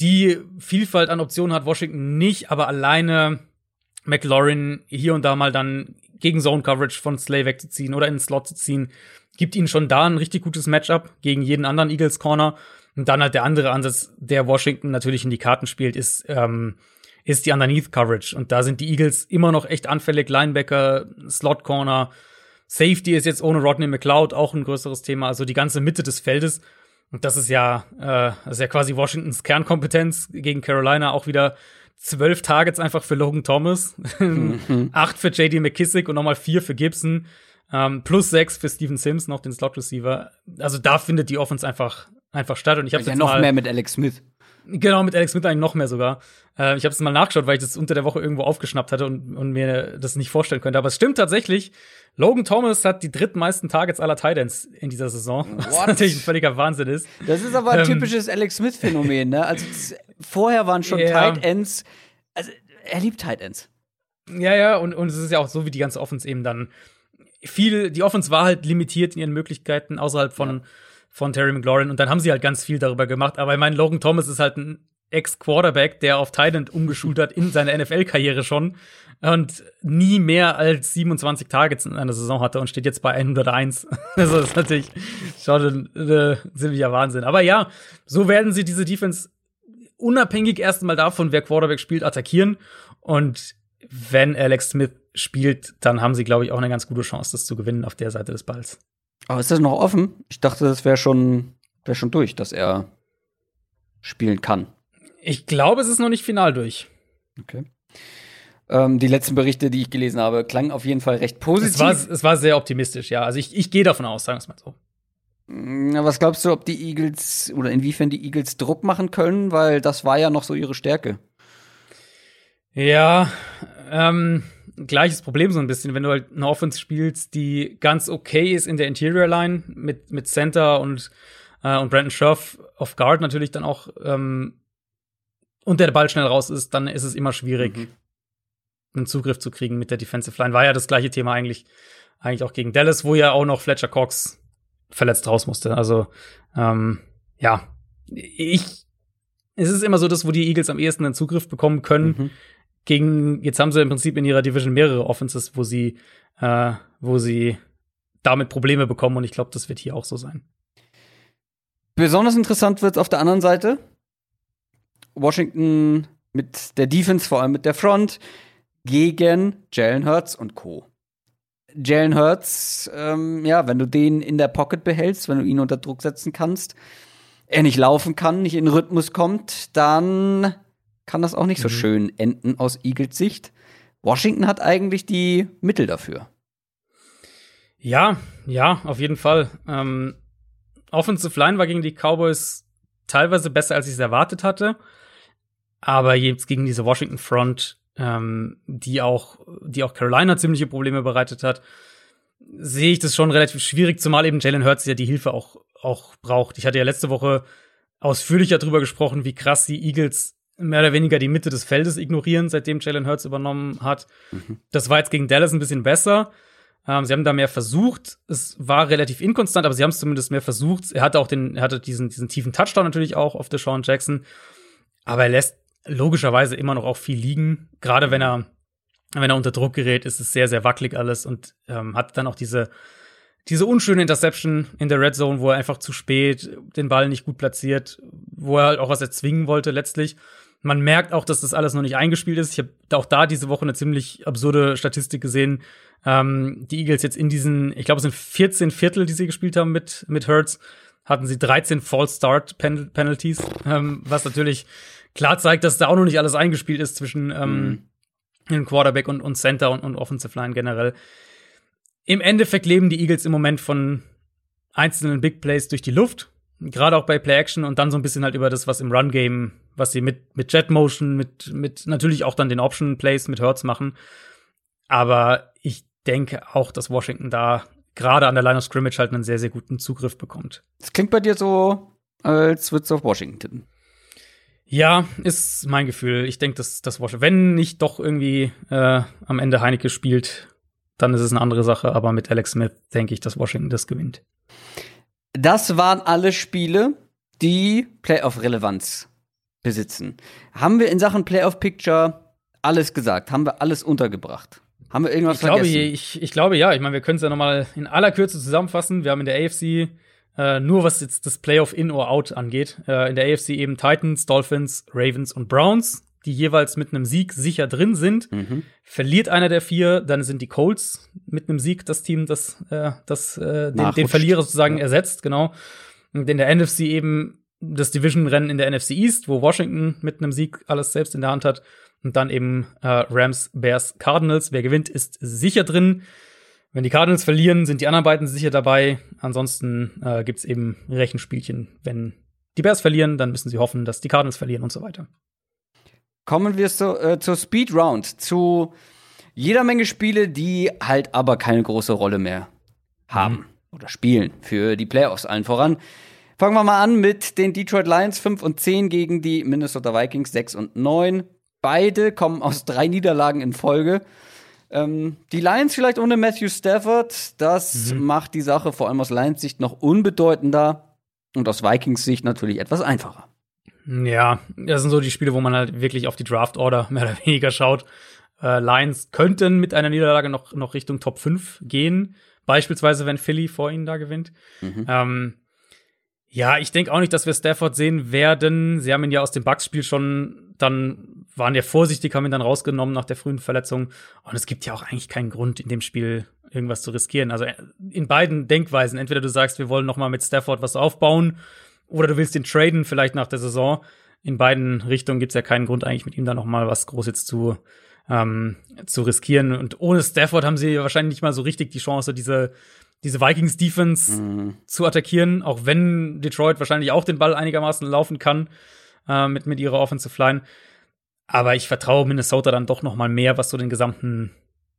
Die Vielfalt an Optionen hat Washington nicht, aber alleine McLaurin hier und da mal dann gegen Zone Coverage von Slay wegzuziehen oder in den Slot zu ziehen, gibt ihnen schon da ein richtig gutes Matchup gegen jeden anderen Eagles Corner. Und dann halt der andere Ansatz, der Washington natürlich in die Karten spielt, ist, ähm, ist die Underneath Coverage. Und da sind die Eagles immer noch echt anfällig. Linebacker, Slot Corner, Safety ist jetzt ohne Rodney McLeod auch ein größeres Thema. Also die ganze Mitte des Feldes. Und das ist ja, äh, das ist ja quasi Washingtons Kernkompetenz gegen Carolina auch wieder zwölf Targets einfach für Logan Thomas, acht für JD McKissick und nochmal vier für Gibson, ähm, plus sechs für Steven Sims, noch den Slot Receiver. Also da findet die Offense einfach, einfach statt. Und ich habe Ja, noch mal, mehr mit Alex Smith. Genau, mit Alex Smith eigentlich noch mehr sogar. Äh, ich habe es mal nachgeschaut, weil ich das unter der Woche irgendwo aufgeschnappt hatte und, und mir das nicht vorstellen könnte. Aber es stimmt tatsächlich. Logan Thomas hat die drittmeisten Targets aller Titans in dieser Saison. Was What? natürlich ein völliger Wahnsinn ist. Das ist aber ein Ähm, typisches Alex Smith-Phänomen, ne? Also das, vorher waren schon Ja. Tight Ends. Also er liebt Tight Ends. Ja, ja, und, und es ist ja auch so, wie die ganze Offense eben dann viel, die Offense war halt limitiert in ihren Möglichkeiten außerhalb von, von Terry McLaurin und dann haben sie halt ganz viel darüber gemacht. Aber ich meine, Logan Thomas ist halt ein Ex-Quarterback, der auf Thailand umgeschult hat in seiner NFL-Karriere schon und nie mehr als 27 Targets in einer Saison hatte und steht jetzt bei 101. Also das ist natürlich schon ein äh, ziemlicher Wahnsinn. Aber ja, so werden sie diese Defense unabhängig erstmal davon, wer Quarterback spielt, attackieren. Und wenn Alex Smith spielt, dann haben sie, glaube ich, auch eine ganz gute Chance, das zu gewinnen auf der Seite des Balls. Aber ist das noch offen? Ich dachte, das wäre schon, wär schon durch, dass er spielen kann. Ich glaube, es ist noch nicht final durch. Okay. Ähm, die letzten Berichte, die ich gelesen habe, klangen auf jeden Fall recht positiv. Es war, es war sehr optimistisch, ja. Also ich, ich gehe davon aus, sagen wir es mal so. Na, was glaubst du, ob die Eagles oder inwiefern die Eagles Druck machen können? Weil das war ja noch so ihre Stärke. Ja, ähm, gleiches Problem so ein bisschen, wenn du halt eine Offense spielst, die ganz okay ist in der Interior Line mit, mit Center und, äh, und Brandon Scherf auf Guard natürlich dann auch ähm, und der Ball schnell raus ist, dann ist es immer schwierig, mhm. einen Zugriff zu kriegen mit der Defensive Line. War ja das gleiche Thema eigentlich, eigentlich auch gegen Dallas, wo ja auch noch Fletcher Cox verletzt raus musste. Also, ähm, ja, ich, es ist immer so das, wo die Eagles am ehesten einen Zugriff bekommen können. Mhm. Gegen, jetzt haben sie im Prinzip in ihrer Division mehrere Offenses, wo sie, äh, wo sie damit Probleme bekommen und ich glaube, das wird hier auch so sein. Besonders interessant wird es auf der anderen Seite, Washington mit der Defense, vor allem mit der Front, gegen Jalen Hurts und Co. Jalen Hurts, ähm, ja, wenn du den in der Pocket behältst, wenn du ihn unter Druck setzen kannst, er nicht laufen kann, nicht in Rhythmus kommt, dann kann das auch nicht mhm. so schön enden aus Eagles Sicht. Washington hat eigentlich die Mittel dafür. Ja, ja, auf jeden Fall. Ähm, Offensive Line war gegen die Cowboys teilweise besser, als ich es erwartet hatte. Aber jetzt gegen diese Washington Front, ähm, die auch, die auch Carolina ziemliche Probleme bereitet hat, sehe ich das schon relativ schwierig, zumal eben Jalen Hurts ja die Hilfe auch, auch braucht. Ich hatte ja letzte Woche ausführlicher darüber gesprochen, wie krass die Eagles mehr oder weniger die Mitte des Feldes ignorieren, seitdem Jalen Hurts übernommen hat. Mhm. Das war jetzt gegen Dallas ein bisschen besser. Ähm, sie haben da mehr versucht. Es war relativ inkonstant, aber sie haben es zumindest mehr versucht. Er hatte auch den, er hatte diesen, diesen tiefen Touchdown natürlich auch auf der Sean Jackson. Aber er lässt logischerweise immer noch auch viel liegen. Gerade wenn er, wenn er unter Druck gerät, ist es sehr, sehr wackelig alles und ähm, hat dann auch diese, diese unschöne Interception in der Red Zone, wo er einfach zu spät den Ball nicht gut platziert, wo er halt auch was erzwingen wollte letztlich. Man merkt auch, dass das alles noch nicht eingespielt ist. Ich habe auch da diese Woche eine ziemlich absurde Statistik gesehen. Ähm, die Eagles jetzt in diesen, ich glaube, es sind 14 Viertel, die sie gespielt haben mit, mit Hurts, hatten sie 13 False Start Penalties, ähm, was natürlich klar zeigt, dass da auch noch nicht alles eingespielt ist zwischen ähm, mhm. Quarterback und, und Center und, und Offensive Line generell. Im Endeffekt leben die Eagles im Moment von einzelnen Big Plays durch die Luft, gerade auch bei Play Action und dann so ein bisschen halt über das, was im Run Game, was sie mit mit Jet Motion, mit mit natürlich auch dann den Option Plays mit Hurts machen. Aber ich denke auch, dass Washington da gerade an der Line of Scrimmage halt einen sehr sehr guten Zugriff bekommt. Das klingt bei dir so, als würdest du auf Washington tippen. Ja, ist mein Gefühl. Ich denke, dass das Washington, wenn nicht doch irgendwie äh, am Ende Heineke spielt, dann ist es eine andere Sache. Aber mit Alex Smith denke ich, dass Washington das gewinnt. Das waren alle Spiele, die Playoff-Relevanz besitzen. Haben wir in Sachen Playoff-Picture alles gesagt? Haben wir alles untergebracht? Haben wir irgendwas ich glaube, vergessen? Ich, ich glaube ja. Ich meine, wir können es ja noch mal in aller Kürze zusammenfassen. Wir haben in der AFC äh, nur was jetzt das Playoff in or out angeht. Äh, in der AFC eben Titans, Dolphins, Ravens und Browns, die jeweils mit einem Sieg sicher drin sind. Mhm. Verliert einer der vier, dann sind die Colts mit einem Sieg das Team, das, äh, das äh, den, den Verlierer sozusagen ja. ersetzt, genau. Und in der NFC eben das Division-Rennen in der NFC East, wo Washington mit einem Sieg alles selbst in der Hand hat. Und dann eben äh, Rams, Bears, Cardinals. Wer gewinnt, ist sicher drin. Wenn die Cardinals verlieren, sind die anderen beiden sicher dabei. Ansonsten äh, gibt es eben Rechenspielchen. Wenn die Bears verlieren, dann müssen sie hoffen, dass die Cardinals verlieren und so weiter. Kommen wir so, äh, zur Speed Round, zu jeder Menge Spiele, die halt aber keine große Rolle mehr haben mhm. oder spielen für die Playoffs allen voran. Fangen wir mal an mit den Detroit Lions 5 und 10 gegen die Minnesota Vikings 6 und 9. Beide kommen aus drei Niederlagen in Folge. Ähm, die Lions vielleicht ohne Matthew Stafford, das mhm. macht die Sache vor allem aus Lions Sicht noch unbedeutender und aus Vikings Sicht natürlich etwas einfacher. Ja, das sind so die Spiele, wo man halt wirklich auf die Draft Order mehr oder weniger schaut. Äh, Lions könnten mit einer Niederlage noch, noch Richtung Top 5 gehen. Beispielsweise, wenn Philly vor ihnen da gewinnt. Mhm. Ähm, Ja, ich denke auch nicht, dass wir Stafford sehen werden. Sie haben ihn ja aus dem Bucks-Spiel schon dann, waren ja vorsichtig, haben ihn dann rausgenommen nach der frühen Verletzung. Und es gibt ja auch eigentlich keinen Grund, in dem Spiel irgendwas zu riskieren. Also äh, in beiden Denkweisen. Entweder du sagst, wir wollen noch mal mit Stafford was aufbauen, oder du willst ihn traden, vielleicht nach der Saison. In beiden Richtungen gibt's ja keinen Grund, eigentlich mit ihm da noch mal was groß jetzt zu, ähm, zu riskieren. Und ohne Stafford haben sie wahrscheinlich nicht mal so richtig die Chance, diese diese Vikings-Defense mhm. zu attackieren, auch wenn Detroit wahrscheinlich auch den Ball einigermaßen laufen kann äh, mit, mit ihrer Offensive Line. Aber ich vertraue Minnesota dann doch noch mal mehr, was so den gesamten,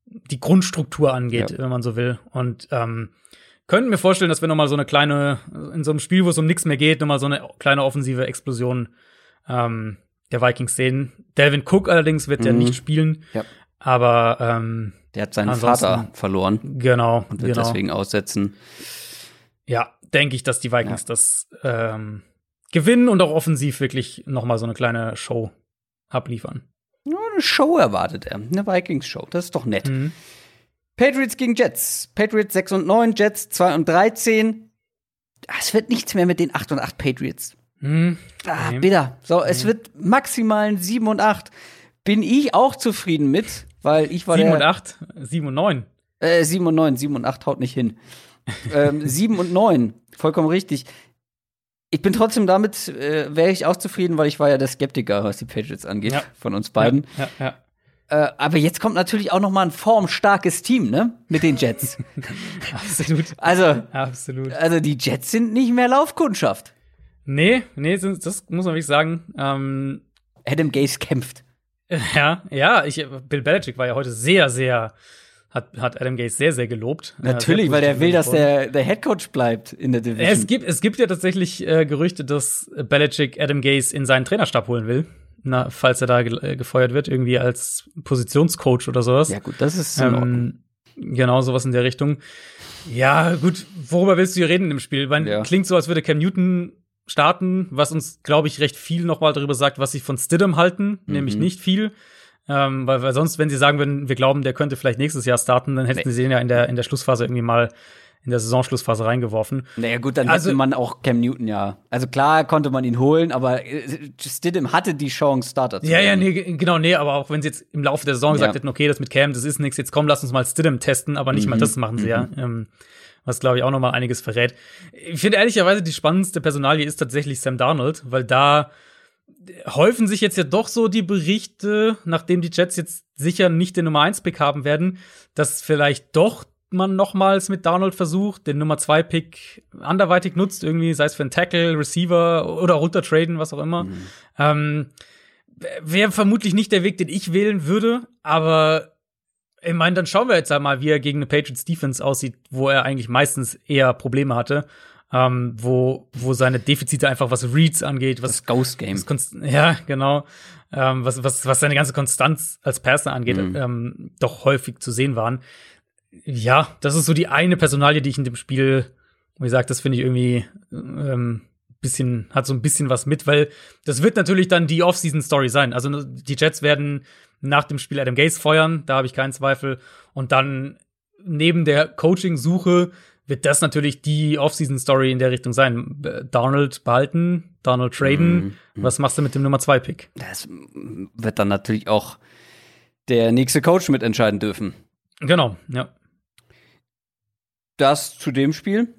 die Grundstruktur angeht, ja. wenn man so will. Und ähm, könnten mir vorstellen, dass wir noch mal so eine kleine, in so einem Spiel, wo es um nichts mehr geht, noch mal so eine kleine offensive Explosion ähm, der Vikings sehen. Delvin Cook allerdings wird mhm. ja nicht spielen. Ja. Aber ähm, der hat seinen Vater verloren. Genau. Und wird genau. deswegen aussetzen. Ja, denke ich, dass die Vikings ja. das ähm, gewinnen und auch offensiv wirklich noch mal so eine kleine Show abliefern. Ja, eine Show erwartet er. Eine Vikings-Show. Das ist doch nett. Mhm. Patriots gegen Jets. Patriots 6 und 9, Jets 2 und 13. Ah, es wird nichts mehr mit den 8 und 8 Patriots. Mhm. Ah, bitter. So, mhm. es wird maximal ein 7 und 8. Bin ich auch zufrieden mit weil ich war 7 der, und 8, 7 und 9. Äh, 7 und 9, 7 und 8 haut nicht hin. ähm, 7 und 9, vollkommen richtig. Ich bin trotzdem damit, äh, wäre ich auch zufrieden, weil ich war ja der Skeptiker, was die Patriots angeht, ja. von uns beiden. Ja, ja. Äh, aber jetzt kommt natürlich auch noch mal ein formstarkes Team, ne? Mit den Jets. Absolut. Also, Absolut. Also die Jets sind nicht mehr Laufkundschaft. Nee, nee, das muss man wirklich sagen. Ähm, Adam Gase kämpft. Ja, ja, ich, Bill Belichick war ja heute sehr, sehr, hat, hat Adam Gase sehr, sehr gelobt. Äh, Natürlich, weil der will, dass der, der Headcoach bleibt in der Division. Es gibt, es gibt ja tatsächlich äh, Gerüchte, dass Belichick Adam Gase in seinen Trainerstab holen will. Na, falls er da ge äh, gefeuert wird, irgendwie als Positionscoach oder sowas. Ja, gut, das ist ähm, Genau, sowas in der Richtung. Ja, gut, worüber willst du hier reden im Spiel? Weil ja. klingt so, als würde Cam Newton starten, was uns, glaube ich, recht viel nochmal darüber sagt, was sie von Stidham halten, mhm. nämlich nicht viel. Ähm, weil, weil sonst, wenn sie sagen würden, wir glauben, der könnte vielleicht nächstes Jahr starten, dann hätten nee. sie ihn ja in der, in der Schlussphase irgendwie mal in der Saisonschlussphase reingeworfen. Naja, gut, dann also, hätte man auch Cam Newton ja. Also klar konnte man ihn holen, aber äh, Stidham hatte die Chance, Starter zu Ja, werden. ja, nee, genau, nee, aber auch wenn sie jetzt im Laufe der Saison ja. gesagt hätten, okay, das mit Cam, das ist nichts, jetzt komm, lass uns mal Stidham testen, aber nicht mhm. mal das machen sie mhm. ja. Ähm, was glaube ich auch noch mal einiges verrät. Ich finde ehrlicherweise die spannendste Personalie ist tatsächlich Sam Darnold, weil da häufen sich jetzt ja doch so die Berichte, nachdem die Jets jetzt sicher nicht den Nummer 1 Pick haben werden, dass vielleicht doch man nochmals mit Darnold versucht, den Nummer 2 Pick anderweitig nutzt, irgendwie, sei es für einen Tackle, Receiver oder runtertraden, was auch immer. Mhm. Ähm, Wäre vermutlich nicht der Weg, den ich wählen würde, aber ich meine, dann schauen wir jetzt einmal, wie er gegen eine Patriots Defense aussieht, wo er eigentlich meistens eher Probleme hatte. Ähm, wo, wo seine Defizite einfach was Reads angeht, was das Ghost Game. ja, genau. Ähm, was, was, was seine ganze Konstanz als Passer angeht, mhm. ähm, doch häufig zu sehen waren. Ja, das ist so die eine Personalie, die ich in dem Spiel, wie gesagt, das finde ich irgendwie ähm, bisschen, hat so ein bisschen was mit, weil das wird natürlich dann die Off-Season-Story sein. Also die Jets werden nach dem Spiel Adam Gase feuern, da habe ich keinen Zweifel. Und dann neben der Coaching-Suche wird das natürlich die Off-Season-Story in der Richtung sein. Donald behalten, Donald traden. Mhm. Was machst du mit dem Nummer 2-Pick? Das wird dann natürlich auch der nächste Coach mitentscheiden dürfen. Genau, ja. Das zu dem Spiel.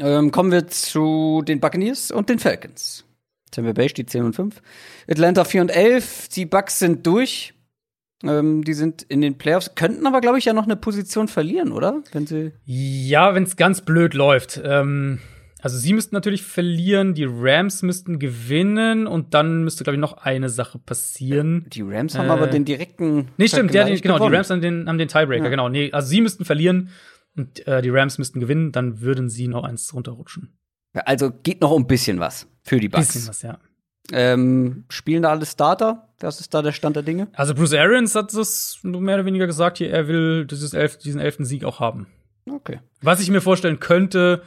Ähm, kommen wir zu den Buccaneers und den Falcons. Tampa Bay steht 10 und 5. Atlanta 4 und 11. Die Bucks sind durch. Ähm, die sind in den Playoffs, könnten aber, glaube ich, ja noch eine Position verlieren, oder? Wenn sie ja, wenn es ganz blöd läuft. Ähm, also sie müssten natürlich verlieren, die Rams müssten gewinnen und dann müsste, glaube ich, noch eine Sache passieren. Die Rams haben äh, aber den direkten. Nee, stimmt, ja, den, genau, gewonnen. die Rams haben den, haben den Tiebreaker, ja. genau. Nee, also sie müssten verlieren und äh, die Rams müssten gewinnen, dann würden sie noch eins runterrutschen. Also geht noch um ein bisschen was für die Bucks. Bisschen was, ja. Ähm, spielen da alle Starter? Was ist da der Stand der Dinge? Also Bruce Arians hat das mehr oder weniger gesagt hier, er will elf, diesen elften Sieg auch haben. Okay. Was ich mir vorstellen könnte,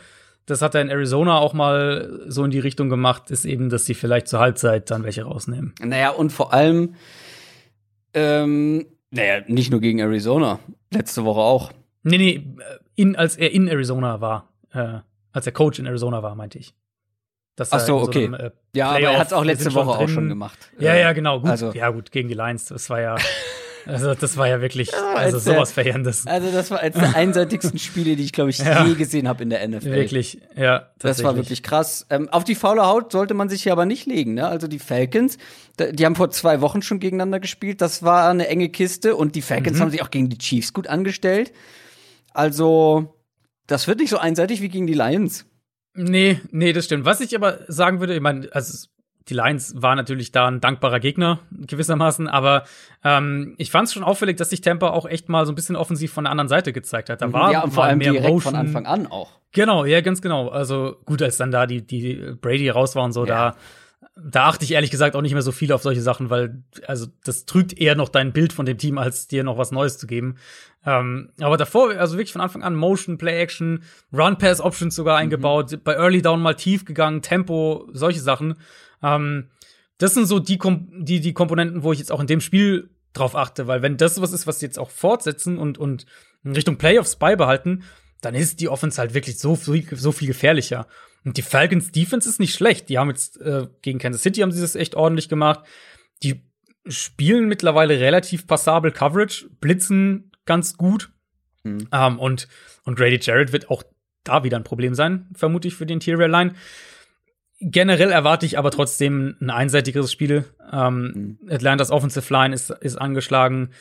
das hat er in Arizona auch mal so in die Richtung gemacht, ist eben, dass sie vielleicht zur Halbzeit dann welche rausnehmen. Naja, und vor allem, ähm, naja, nicht nur gegen Arizona, letzte Woche auch. Nee, nee, in, als er in Arizona war, äh, als er Coach in Arizona war, meinte ich. Dass Ach so, in okay. einem, äh, Ja, aber er hat es auch letzte Woche auch schon gemacht. Ja, ja, genau. Gut. Also- ja, gut, gegen die Lions. Das war ja, also das war ja wirklich, war also der- sowas Verheerendes. Also, das war eines der einseitigsten Spiele, die ich, glaube ich, Ja. je gesehen habe in der NFL. Wirklich, ja. Das war wirklich krass. Ähm, auf die faule Haut sollte man sich hier aber nicht legen. Ne? Also die Falcons, die haben vor zwei Wochen schon gegeneinander gespielt. Das war eine enge Kiste und die Falcons Mhm. haben sich auch gegen die Chiefs gut angestellt. Also das wird nicht so einseitig wie gegen die Lions. Nee, nee, das stimmt. Was ich aber sagen würde, ich meine, also die Lions war natürlich da ein dankbarer Gegner, gewissermaßen, aber ähm, ich fand es schon auffällig, dass sich Tampa auch echt mal so ein bisschen offensiv von der anderen Seite gezeigt hat. Da war ja, und vor allem mehr direkt Motion. von Anfang an auch. Genau, ja, ganz genau. Also gut, als dann da die, die Brady raus war und so, Ja. da, da achte ich ehrlich gesagt auch nicht mehr so viel auf solche Sachen, weil, also das trügt eher noch dein Bild von dem Team, als dir noch was Neues zu geben. Ähm, aber davor, also wirklich von Anfang an Motion, Play Action, Run Pass Options sogar eingebaut, bei Early Down mal tief gegangen, Tempo, solche Sachen. Ähm, das sind so die, Kom die, die Komponenten, wo ich jetzt auch in dem Spiel drauf achte, weil wenn das was ist, was sie jetzt auch fortsetzen und, und in Richtung Playoffs beibehalten, dann ist die Offense halt wirklich so so viel gefährlicher. Und die Falcons Defense ist nicht schlecht. Die haben jetzt äh, gegen Kansas City haben sie das echt ordentlich gemacht. Die spielen mittlerweile relativ passabel Coverage, blitzen ganz gut. Mhm. Ähm, und, und Grady Jarrett wird auch da wieder ein Problem sein, vermute ich, für die Interior Line. Generell erwarte ich aber trotzdem ein einseitigeres Spiel. Ähm, Atlantas Offensive Line ist, ist angeschlagen.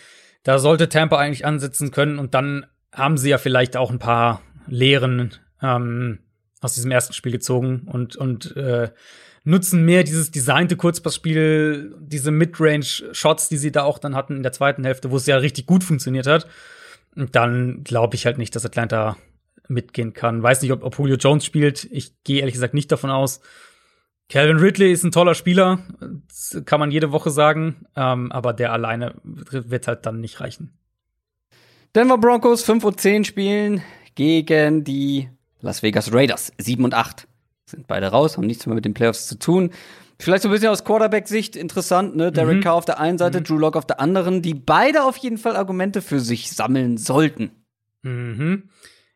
Da sollte Tampa eigentlich ansetzen können und dann haben sie ja vielleicht auch ein paar Lehren ähm, aus diesem ersten Spiel gezogen und, und äh, nutzen mehr dieses designte Kurzpassspiel, diese Midrange-Shots, die sie da auch dann hatten in der zweiten Hälfte, wo es ja richtig gut funktioniert hat. Und dann glaube ich halt nicht, dass Atlanta mitgehen kann. Weiß nicht, ob, ob Julio Jones spielt. Ich gehe ehrlich gesagt nicht davon aus. Calvin Ridley ist ein toller Spieler, das kann man jede Woche sagen, ähm, aber der alleine wird halt dann nicht reichen. Denver Broncos 5 und 10 spielen gegen die Las Vegas Raiders 7 und 8. Sind beide raus, haben nichts mehr mit den Playoffs zu tun. Vielleicht so ein bisschen aus Quarterback-Sicht interessant, ne? Derek Mhm. Carr auf der einen Seite, Drew Lock auf der anderen, die beide auf jeden Fall Argumente für sich sammeln sollten. Mhm.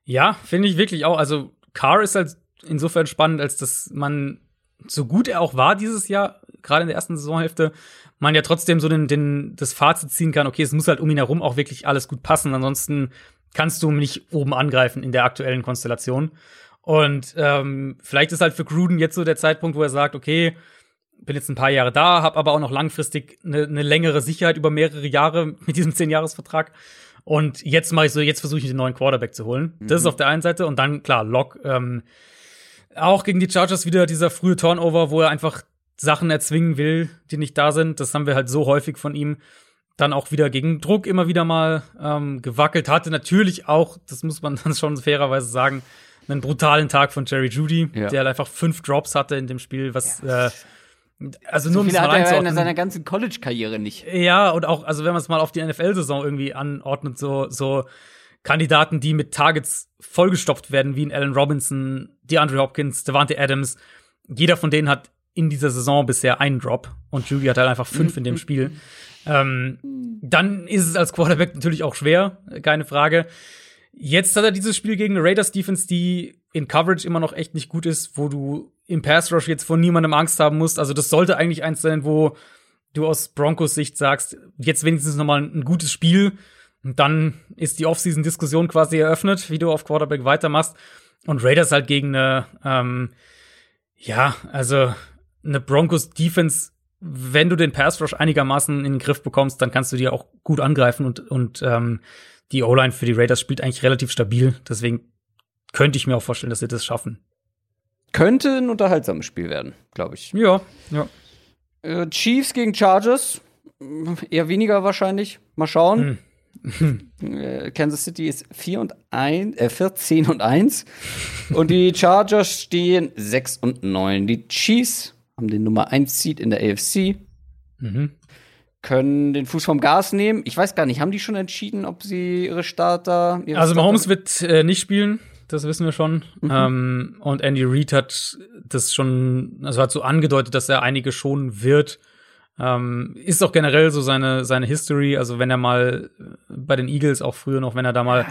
Ja, finde ich wirklich auch. Also Carr ist halt insofern spannend, als dass man, so gut er auch war dieses Jahr, gerade in der ersten Saisonhälfte, man ja trotzdem so den, den, das Fazit ziehen kann, okay, es muss halt um ihn herum auch wirklich alles gut passen, ansonsten kannst du nicht oben angreifen in der aktuellen Konstellation. Und ähm, vielleicht ist halt für Gruden jetzt so der Zeitpunkt, wo er sagt, okay, bin jetzt ein paar Jahre da, habe aber auch noch langfristig eine, eine längere Sicherheit über mehrere Jahre mit diesem Zehn-Jahres-Vertrag. Und jetzt mache ich so, jetzt versuche ich den neuen Quarterback zu holen. Das ist auf der einen Seite. Und dann, klar, Lock, ähm, auch gegen die Chargers wieder dieser frühe Turnover, wo er einfach Sachen erzwingen will, die nicht da sind. Das haben wir halt so häufig von ihm. Dann auch wieder gegen Druck immer wieder mal ähm, gewackelt. Hatte natürlich auch, das muss man dann schon fairerweise sagen, einen brutalen Tag von Jerry Judy, Ja. der halt einfach fünf Drops hatte in dem Spiel, was äh, also nur So um viele mal hat er in seiner ganzen College-Karriere nicht. Ja, und auch, also wenn man es mal auf die NFL-Saison irgendwie anordnet, so, so Kandidaten, die mit Targets vollgestopft werden, wie in Allen Robinson, DeAndre Hopkins, Devante Adams. Jeder von denen hat in dieser Saison bisher einen Drop und Judy hat halt einfach fünf in dem Spiel. Ähm, dann ist es als Quarterback natürlich auch schwer, keine Frage. Jetzt hat er dieses Spiel gegen eine Raiders Defense, die in Coverage immer noch echt nicht gut ist, wo du im Pass Rush jetzt von niemandem Angst haben musst. Also das sollte eigentlich eins sein, wo du aus Broncos Sicht sagst, jetzt wenigstens noch mal ein gutes Spiel. Und dann ist die Offseason-Diskussion quasi eröffnet, wie du auf Quarterback weitermachst. Und Raiders halt gegen eine, ähm, ja, also eine Broncos Defense, wenn du den Pass Rush einigermaßen in den Griff bekommst, dann kannst du die auch gut angreifen und, und ähm, die O-Line für die Raiders spielt eigentlich relativ stabil. Deswegen könnte ich mir auch vorstellen, dass sie das schaffen. Könnte ein unterhaltsames Spiel werden, glaube ich. Ja, ja. Äh, Chiefs gegen Chargers. Eher weniger wahrscheinlich. Mal schauen. Äh, Kansas City ist 4 und 1, äh, 14 und 1. und die Chargers stehen 6 und 9. Die Chiefs haben den Nummer 1 Seed in der AFC. Mhm. Können den Fuß vom Gas nehmen. Ich weiß gar nicht, haben die schon entschieden, ob sie ihre Starter. Ihre Also Starter Mahomes wird äh, nicht spielen, das wissen wir schon. Ähm, und Andy Reid hat das schon, also hat so angedeutet, dass er einige schonen wird. Ähm, ist auch generell so seine, seine History. Also wenn er mal äh, bei den Eagles auch früher noch, wenn er da mal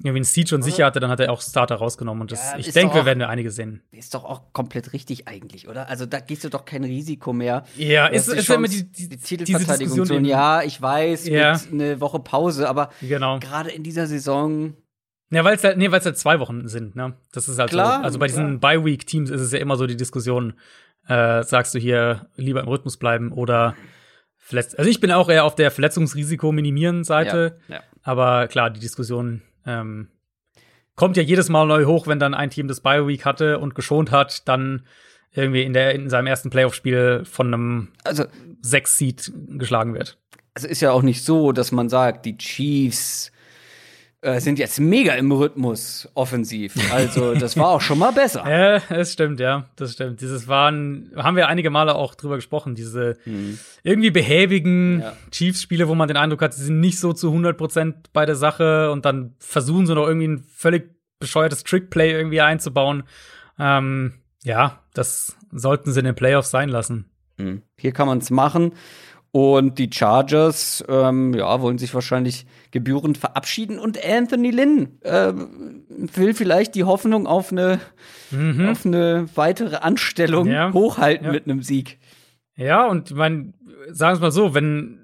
irgendwie ein Siege und sicher hatte, dann hat er auch Starter rausgenommen. Und das, Ja, ich denke, wir werden da einige sehen. Ist doch auch komplett richtig eigentlich, oder? Also da gehst du doch kein Risiko mehr. Ja, ist, ist immer die, die, die Titelverteidigung so, ja, ich weiß, Ja. mit eine Woche Pause, aber Genau. gerade in dieser Saison, Ja, weil es halt, nee, halt zwei Wochen sind, ne? Das ist halt Klar, so. Also bei diesen Bye-Week-Teams ist es ja immer so die Diskussion, äh, sagst du hier lieber im Rhythmus bleiben oder verletzt. Also ich bin auch eher auf der Verletzungsrisiko-Minimieren-Seite, ja, ja. aber klar, die Diskussion ähm, kommt ja jedes Mal neu hoch, wenn dann ein Team das Bye-Week hatte und geschont hat, dann irgendwie in, der, in seinem ersten Playoff-Spiel von einem also, Sechs-Seed geschlagen wird. also ist ja auch nicht so, dass man sagt, die Chiefs äh, sind jetzt mega im Rhythmus offensiv. Also, das war auch schon mal besser. Ja, das stimmt, ja, das stimmt. Dieses waren, haben wir einige Male auch drüber gesprochen, diese irgendwie behäbigen Ja. Chiefs-Spiele, wo man den Eindruck hat, sie sind nicht so zu 100% bei der Sache und dann versuchen sie noch irgendwie ein völlig bescheuertes Trickplay irgendwie einzubauen. Ähm, ja, das sollten sie in den Playoffs sein lassen. Mhm. Hier kann man es machen. Und die Chargers ähm, ja, wollen sich wahrscheinlich gebührend verabschieden. Und Anthony Lynn ähm, will vielleicht die Hoffnung auf eine, auf eine weitere Anstellung Mhm. Ja. hochhalten Ja. mit einem Sieg. Ja, und man, sagen wir es mal so, wenn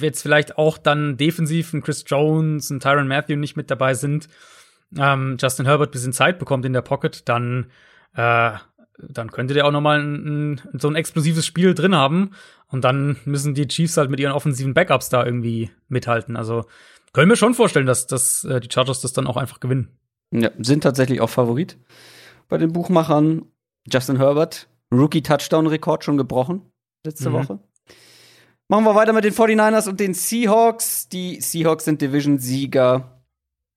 jetzt vielleicht auch dann defensiv ein Chris Jones, ein Tyron Matthew nicht mit dabei sind, ähm, Justin Herbert ein bisschen Zeit bekommt in der Pocket, dann, äh, dann könnte der auch noch mal ein, ein, so ein explosives Spiel drin haben. Und dann müssen die Chiefs halt mit ihren offensiven Backups da irgendwie mithalten. Also können wir schon vorstellen, dass, dass äh, die Chargers das dann auch einfach gewinnen. Ja, sind tatsächlich auch Favorit bei den Buchmachern. Justin Herbert, Rookie-Touchdown-Rekord schon gebrochen letzte Mhm. Woche. Machen wir weiter mit den 49ers und den Seahawks. Die Seahawks sind Division-Sieger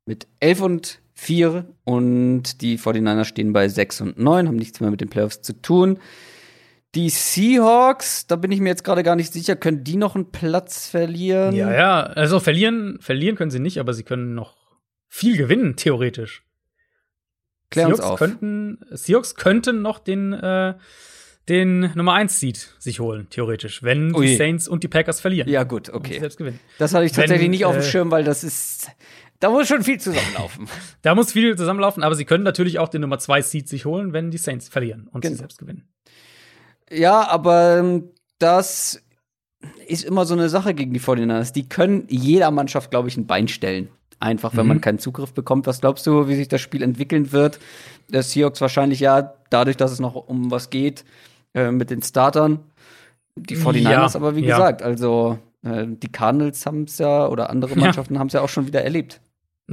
mit 11 und 4 und die 49ers stehen bei 6 und 9, haben nichts mehr mit den Playoffs zu tun. Die Seahawks, da bin ich mir jetzt gerade gar nicht sicher, können die noch einen Platz verlieren? Ja, ja. Also verlieren, verlieren können sie nicht, aber sie können noch viel gewinnen, theoretisch. Klär uns Seahawks auf. Könnten, Seahawks könnten noch den, äh, den Nummer 1 Seed sich holen, theoretisch, wenn Ui. die Saints und die Packers verlieren. Ja, gut, okay. selbst gewinnen. Das hatte ich Wenn, tatsächlich nicht auf dem äh, Schirm, weil das ist. Da muss schon viel zusammenlaufen. Da muss viel zusammenlaufen, aber sie können natürlich auch den Nummer 2 Seed sich holen, wenn die Saints verlieren und Genau. sie selbst gewinnen. Ja, aber ähm, das ist immer so eine Sache gegen die 49ers. Die können jeder Mannschaft, glaube ich, ein Bein stellen. Einfach, wenn Mhm. man keinen Zugriff bekommt. Was glaubst du, wie sich das Spiel entwickeln wird? Der Seahawks wahrscheinlich ja, dadurch, dass es noch um was geht, äh, mit den Startern. Die 49ers Ja, aber, wie ja. gesagt, also äh, die Cardinals haben es ja oder andere Mannschaften haben es ja auch schon wieder erlebt.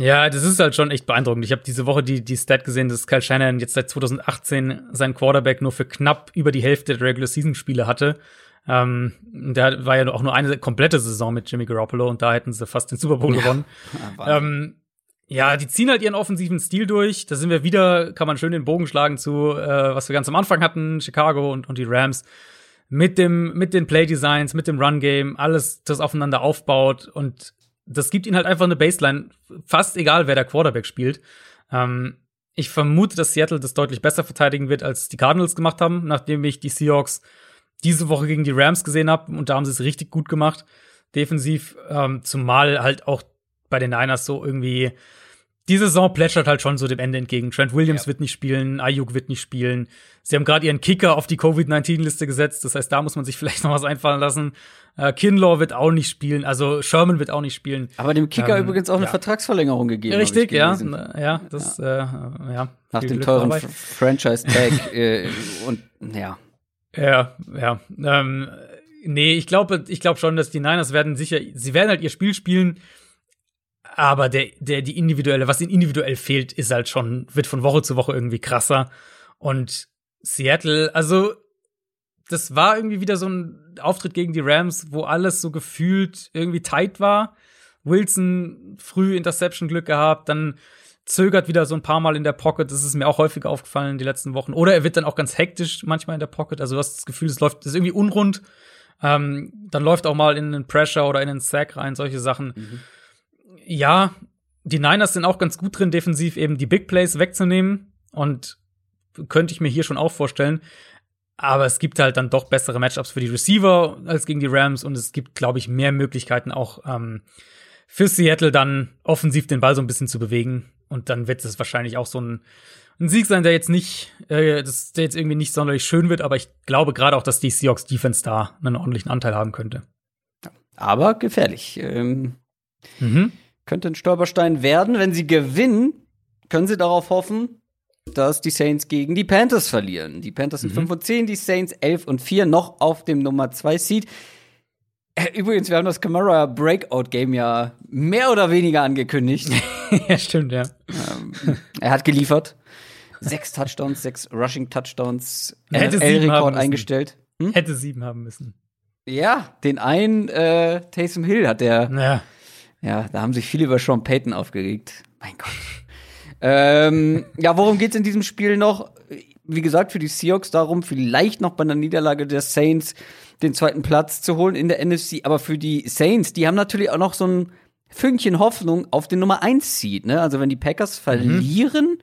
Ja, das ist halt schon echt beeindruckend. Ich habe diese Woche die, die Stat gesehen, dass Kyle Shanahan jetzt seit 2018 seinen Quarterback nur für knapp über die Hälfte der Regular Season Spiele hatte. Ähm, der war ja auch nur eine komplette Saison mit Jimmy Garoppolo und da hätten sie fast den Super Bowl gewonnen. Ähm, ja, die ziehen halt ihren offensiven Stil durch. Da sind wir wieder, kann man schön den Bogen schlagen zu, äh, was wir ganz am Anfang hatten, Chicago und, und die Rams. Mit dem, mit den Play-Designs, mit dem Run-Game, alles, das aufeinander aufbaut und das gibt ihnen halt einfach eine Baseline, fast egal, wer der Quarterback spielt. Ähm, ich vermute, dass Seattle das deutlich besser verteidigen wird, als die Cardinals gemacht haben, nachdem ich die Seahawks diese Woche gegen die Rams gesehen habe und da haben sie es richtig gut gemacht, defensiv, ähm, zumal halt auch bei den Niners so irgendwie die Saison plätschert halt schon so dem Ende entgegen. Trent Williams Ja. wird nicht spielen, Ayuk wird nicht spielen. Sie haben gerade ihren Kicker auf die Covid-19-Liste gesetzt, das heißt, da muss man sich vielleicht noch was einfallen lassen. Äh, Kinlaw wird auch nicht spielen, also Sherman wird auch nicht spielen. Aber dem Kicker Ähm, übrigens auch eine ja. Vertragsverlängerung gegeben. Richtig, ich ja, gelesen. ja, das, Äh, ja. Nach dem Glück teuren Franchise-Tag äh, und ja. Ja, ja. Ähm, nee, ich glaube, ich glaube schon, dass die Niners werden sicher, sie werden halt ihr Spiel spielen, aber der, der, die individuelle, was ihnen individuell fehlt, ist halt schon, wird von Woche zu Woche irgendwie krasser. Und Seattle, also, das war irgendwie wieder so ein Auftritt gegen die Rams, wo alles so gefühlt irgendwie tight war. Wilson früh Interception Glück gehabt, dann zögert wieder so ein paar Mal in der Pocket. Das ist mir auch häufig aufgefallen in die letzten Wochen. Oder er wird dann auch ganz hektisch manchmal in der Pocket. Also du hast das Gefühl, es läuft, es ist irgendwie unrund. Ähm, dann läuft auch mal in einen Pressure oder in einen Sack rein, solche Sachen. Ja, die Niners sind auch ganz gut drin, defensiv eben die Big Plays wegzunehmen. Und könnte ich mir hier schon auch vorstellen. Aber es gibt halt dann doch bessere Matchups für die Receiver als gegen die Rams und es gibt, glaube ich, mehr Möglichkeiten auch ähm, für Seattle dann offensiv den Ball so ein bisschen zu bewegen. Und dann wird es wahrscheinlich auch so ein, ein Sieg sein, der jetzt nicht, äh, das, der jetzt irgendwie nicht sonderlich schön wird, aber ich glaube gerade auch, dass die Seahawks Defense da einen ordentlichen Anteil haben könnte. Aber gefährlich. Ähm, mhm. Könnte ein Stolperstein werden. Wenn sie gewinnen, können sie darauf hoffen, dass die Saints gegen die Panthers verlieren. Die Panthers sind mhm. 5 und 10, die Saints 11 und 4, noch auf dem Nummer 2 Seed. Äh, übrigens, wir haben das Camara Breakout Game ja mehr oder weniger angekündigt. ja, stimmt, ja. Ähm, er hat geliefert. Sechs Touchdowns, sechs Rushing Touchdowns, NFL-Rekord eingestellt. Hm? Hätte sieben haben müssen. Ja, den einen äh, Taysom Hill hat der. Ja. Ja, da haben sich viele über Sean Payton aufgeregt. Mein Gott. ähm, ja, worum geht's in diesem Spiel noch? Wie gesagt, für die Seahawks darum, vielleicht noch bei einer Niederlage der Saints den zweiten Platz zu holen in der NFC. Aber für die Saints, die haben natürlich auch noch so ein Fünkchen Hoffnung auf den Nummer 1 Seed. Ne? Also wenn die Packers mhm. verlieren, mhm.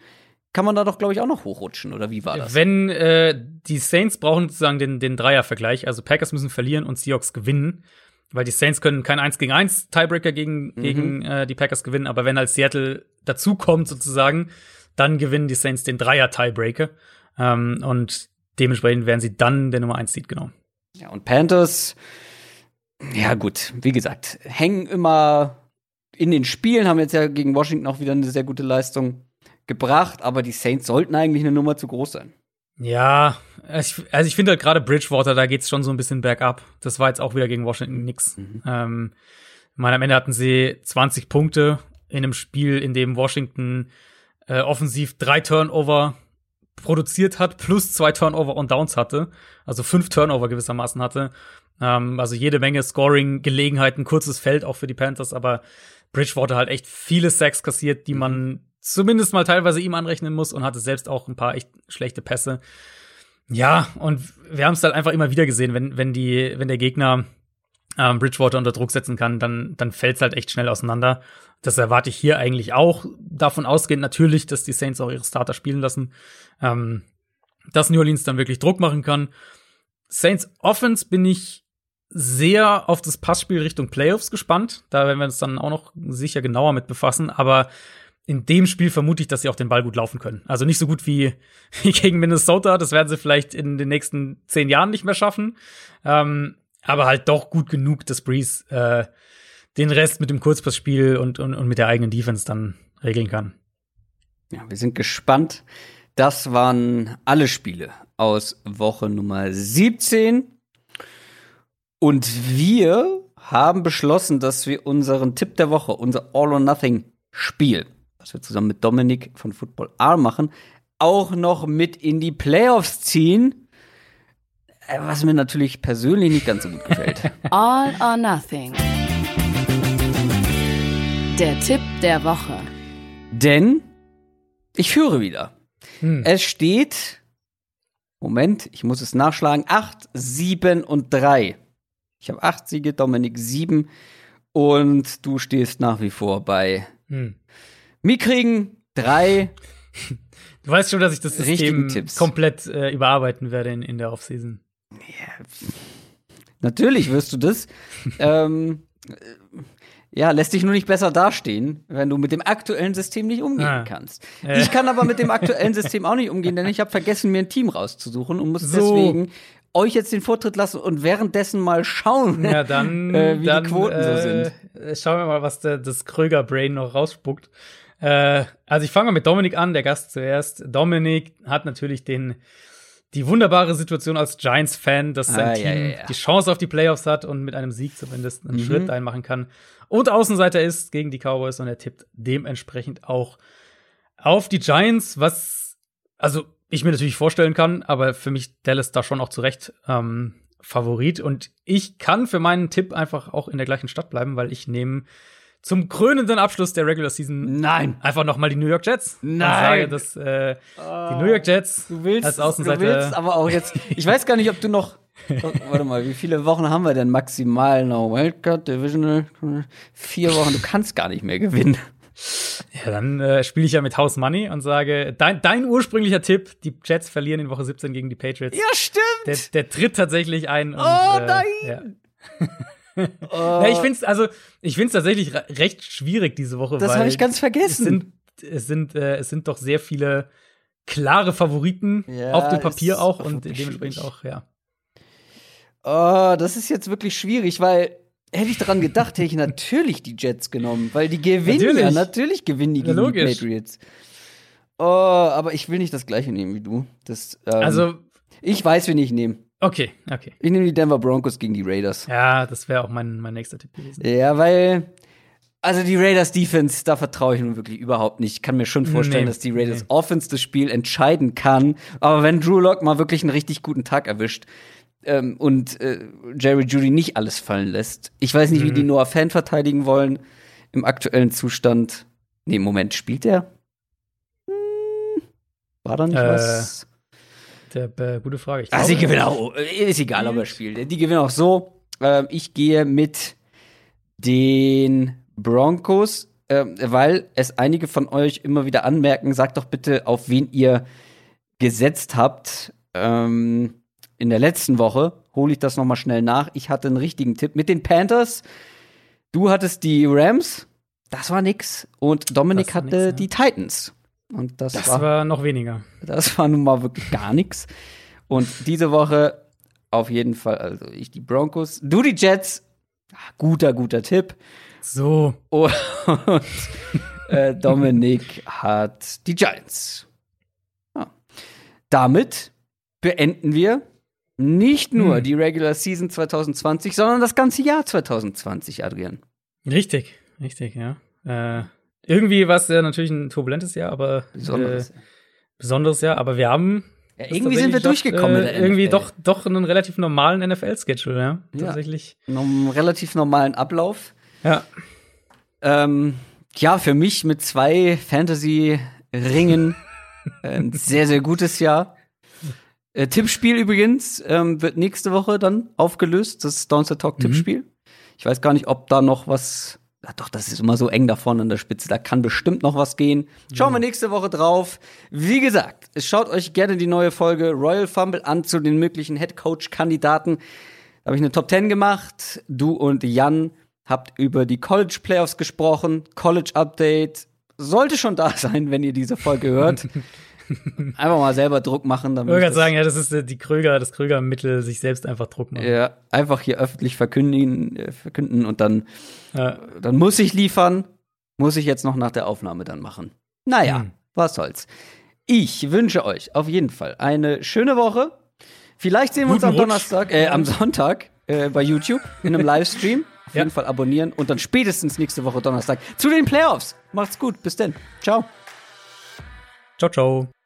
kann man da doch, glaube ich, auch noch hochrutschen. Oder wie war das? Wenn äh, die Saints brauchen sozusagen den, den Dreier-Vergleich. Also Packers müssen verlieren und Seahawks gewinnen. Weil die Saints können kein 1 gegen 1 Tiebreaker gegen, mhm. gegen äh, die Packers gewinnen. Aber wenn halt Seattle dazukommt sozusagen, dann gewinnen die Saints den Dreier-Tiebreaker. Ähm, und dementsprechend werden sie dann der Nummer 1 Seed, genau. Ja, und Panthers, ja gut, wie gesagt, hängen immer in den Spielen, haben jetzt ja gegen Washington auch wieder eine sehr gute Leistung gebracht, aber die Saints sollten eigentlich eine Nummer zu groß sein. Ja, also ich, also ich finde halt gerade Bridgewater, da geht's schon so ein bisschen bergab. Das war jetzt auch wieder gegen Washington nix. Mhm. Ähm, meine, am Ende hatten sie 20 Punkte in einem Spiel, in dem Washington äh, offensiv drei Turnover produziert hat, plus zwei Turnover und Downs hatte, also fünf Turnover gewissermaßen hatte. Ähm, also jede Menge Scoring-Gelegenheiten, kurzes Feld auch für die Panthers, aber Bridgewater halt echt viele Sacks kassiert, die man zumindest mal teilweise ihm anrechnen muss und hatte selbst auch ein paar echt schlechte Pässe. Ja, und wir haben es halt einfach immer wieder gesehen, wenn, wenn die, wenn der Gegner ähm, Bridgewater unter Druck setzen kann, dann, dann fällt es halt echt schnell auseinander. Das erwarte ich hier eigentlich auch. Davon ausgehend natürlich, dass die Saints auch ihre Starter spielen lassen. Ähm, dass New Orleans dann wirklich Druck machen kann. Saints Offense bin ich sehr auf das Passspiel Richtung Playoffs gespannt. Da werden wir uns dann auch noch sicher genauer mit befassen. Aber in dem Spiel vermute ich, dass sie auch den Ball gut laufen können. Also nicht so gut wie, gegen Minnesota. Das werden sie vielleicht in den nächsten zehn Jahren nicht mehr schaffen. Ähm, aber halt doch gut genug, dass Breeze äh, den Rest mit dem Kurzpassspiel und, und, und mit der eigenen Defense dann regeln kann. Ja, wir sind gespannt. Das waren alle Spiele aus Woche Nummer 17. Und wir haben beschlossen, dass wir unseren Tipp der Woche, unser All-or-Nothing-Spiel, was wir zusammen mit Dominik von Football R machen, auch noch mit in die Playoffs ziehen. Äh, was mir natürlich persönlich nicht ganz so gut gefällt. All or Nothing. Der Tipp der Woche. Denn ich führe wieder. Hm. Es steht, Moment, ich muss es nachschlagen, 8, 7 und 3. Ich habe 8 Siege, Dominik 7 und du stehst nach wie vor bei hm. Miekriegen 3. Du weißt schon, dass ich das System komplett äh, überarbeiten werde in, in der Offseason. Ja, natürlich wirst du das. ähm, ja, lässt dich nur nicht besser dastehen, wenn du mit dem aktuellen System nicht umgehen ah. kannst. Äh. Ich kann aber mit dem aktuellen System auch nicht umgehen, denn ich habe vergessen, mir ein Team rauszusuchen und muss so. deswegen euch jetzt den Vortritt lassen und währenddessen mal schauen, ja, dann, äh, wie dann, die Quoten äh, so sind. Schauen wir mal, was der, das Kröger-Brain noch rausspuckt. Äh, also ich fange mal mit Dominik an, der Gast zuerst. Dominik hat natürlich den die wunderbare Situation als Giants-Fan, dass sein ah, Team ja, ja, ja. die Chance auf die Playoffs hat und mit einem Sieg zumindest einen mhm. Schritt einmachen kann und Außenseiter ist gegen die Cowboys und er tippt dementsprechend auch auf die Giants, was also ich mir natürlich vorstellen kann, aber für mich Dallas da schon auch zurecht ähm, Favorit und ich kann für meinen Tipp einfach auch in der gleichen Stadt bleiben, weil ich nehme zum krönenden Abschluss der Regular Season Nein. einfach noch mal die New York Jets. Nein. Und sage, dass äh, oh, die New York Jets du willst, als Außenseiter. Du willst aber auch jetzt. Ich weiß gar nicht, ob du noch. Oh, warte mal, wie viele Wochen haben wir denn maximal noch? Wildcard, Divisional, vier Wochen. Du kannst gar nicht mehr gewinnen. Ja, dann äh, spiele ich ja mit House Money und sage, dein, dein ursprünglicher Tipp, die Jets verlieren in Woche 17 gegen die Patriots. Ja, stimmt. Der, der tritt tatsächlich ein. Und, oh nein. Äh, ja. oh. ja, ich finde es also, ich tatsächlich recht schwierig diese Woche. Das habe ich ganz vergessen. Es sind es sind, äh, es sind doch sehr viele klare Favoriten Ja, auf dem Papier auch und dementsprechend auch, ja. Oh, das ist jetzt wirklich schwierig, weil hätte ich daran gedacht, hätte ich natürlich die Jets genommen, weil die gewinnen ja, Natürlich. natürlich gewinnen die Ja, gegen die. Patriots. Oh, aber ich will nicht das gleiche nehmen wie du. Das, ähm, Also, ich weiß, wen ich nehme. Okay, okay. Ich nehme die Denver Broncos gegen die Raiders. Ja, das wäre auch mein, mein nächster Tipp gewesen. Ja, weil also die Raiders Defense, da vertraue ich nun wirklich überhaupt nicht. Ich kann mir schon vorstellen, Nee, dass die Raiders nee. Offense das Spiel entscheiden kann. Aber wenn Drew Lock mal wirklich einen richtig guten Tag erwischt ähm, und äh, Jerry Judy nicht alles fallen lässt, ich weiß nicht, wie Mhm. die Noah Fan verteidigen wollen im aktuellen Zustand. Nee, Moment, spielt der? Hm, war da nicht Äh, was? Der, äh, gute Frage. Ich Ah, sie glaube, gewinnen auch. Ist egal, ob er spielt. Die gewinnen auch so. Ähm, ich gehe mit den Broncos, ähm, weil es einige von euch immer wieder anmerken. Sagt doch bitte, auf wen ihr gesetzt habt. Ähm, in der letzten Woche hole ich das noch mal schnell nach. Ich hatte einen richtigen Tipp mit den Panthers. Du hattest die Rams. Das war nix. Und Dominik hatte nix, ja. die Titans. Und das, Das war war noch weniger. das war nun mal wirklich gar nichts. Und diese Woche auf jeden Fall, also ich die Broncos, du die Jets. Ah, Guter, guter Tipp. So. Und äh, Dominik hat die Giants. Ja. Damit beenden wir nicht nur Hm. die Regular Season 2020, sondern das ganze Jahr 2020, Adrian. Richtig, richtig, ja. Äh, irgendwie war es ja natürlich ein turbulentes Jahr, aber Besonderes. Äh, besonderes Jahr, aber wir haben ja, irgendwie sind wir durchgekommen Doch, mit äh, irgendwie doch, doch einen relativ normalen NFL-Schedule, ja. Ja. Tatsächlich. Einem relativ normalen Ablauf. Ja. Ähm, ja, für mich mit zwei Fantasy-Ringen ein sehr, sehr gutes Jahr. Äh, Tippspiel übrigens ähm, wird nächste Woche dann aufgelöst. Das Downset Talk Tippspiel. Ich weiß gar nicht, ob da noch was. Ja, doch, das ist immer so eng da vorne an der Spitze. Da kann bestimmt noch was gehen. Schauen wir nächste Woche drauf. Wie gesagt, schaut euch gerne die neue Folge Royal Fumble an zu den möglichen Head Coach Kandidaten. Da habe ich eine Top 10 gemacht. Du und Jan habt über die College Playoffs gesprochen. College Update sollte schon da sein, wenn ihr diese Folge hört. Einfach mal selber Druck machen. Ich Damit ich gerade das- sagen, ja, das ist äh, die Kröger, das Kröger-Mittel, sich selbst einfach Druck machen. Ja, einfach hier öffentlich verkündigen, äh, verkünden und dann, Ja. dann muss ich liefern. Muss ich jetzt noch nach der Aufnahme dann machen. Naja, Hm. was soll's. Ich wünsche euch auf jeden Fall eine schöne Woche. Vielleicht sehen wir uns Guten am Rutsch. Donnerstag, äh, am Sonntag äh, bei YouTube in einem Livestream. Auf Ja. jeden Fall abonnieren und dann spätestens nächste Woche Donnerstag zu den Playoffs. Macht's gut, bis denn. Ciao. Ciao, ciao.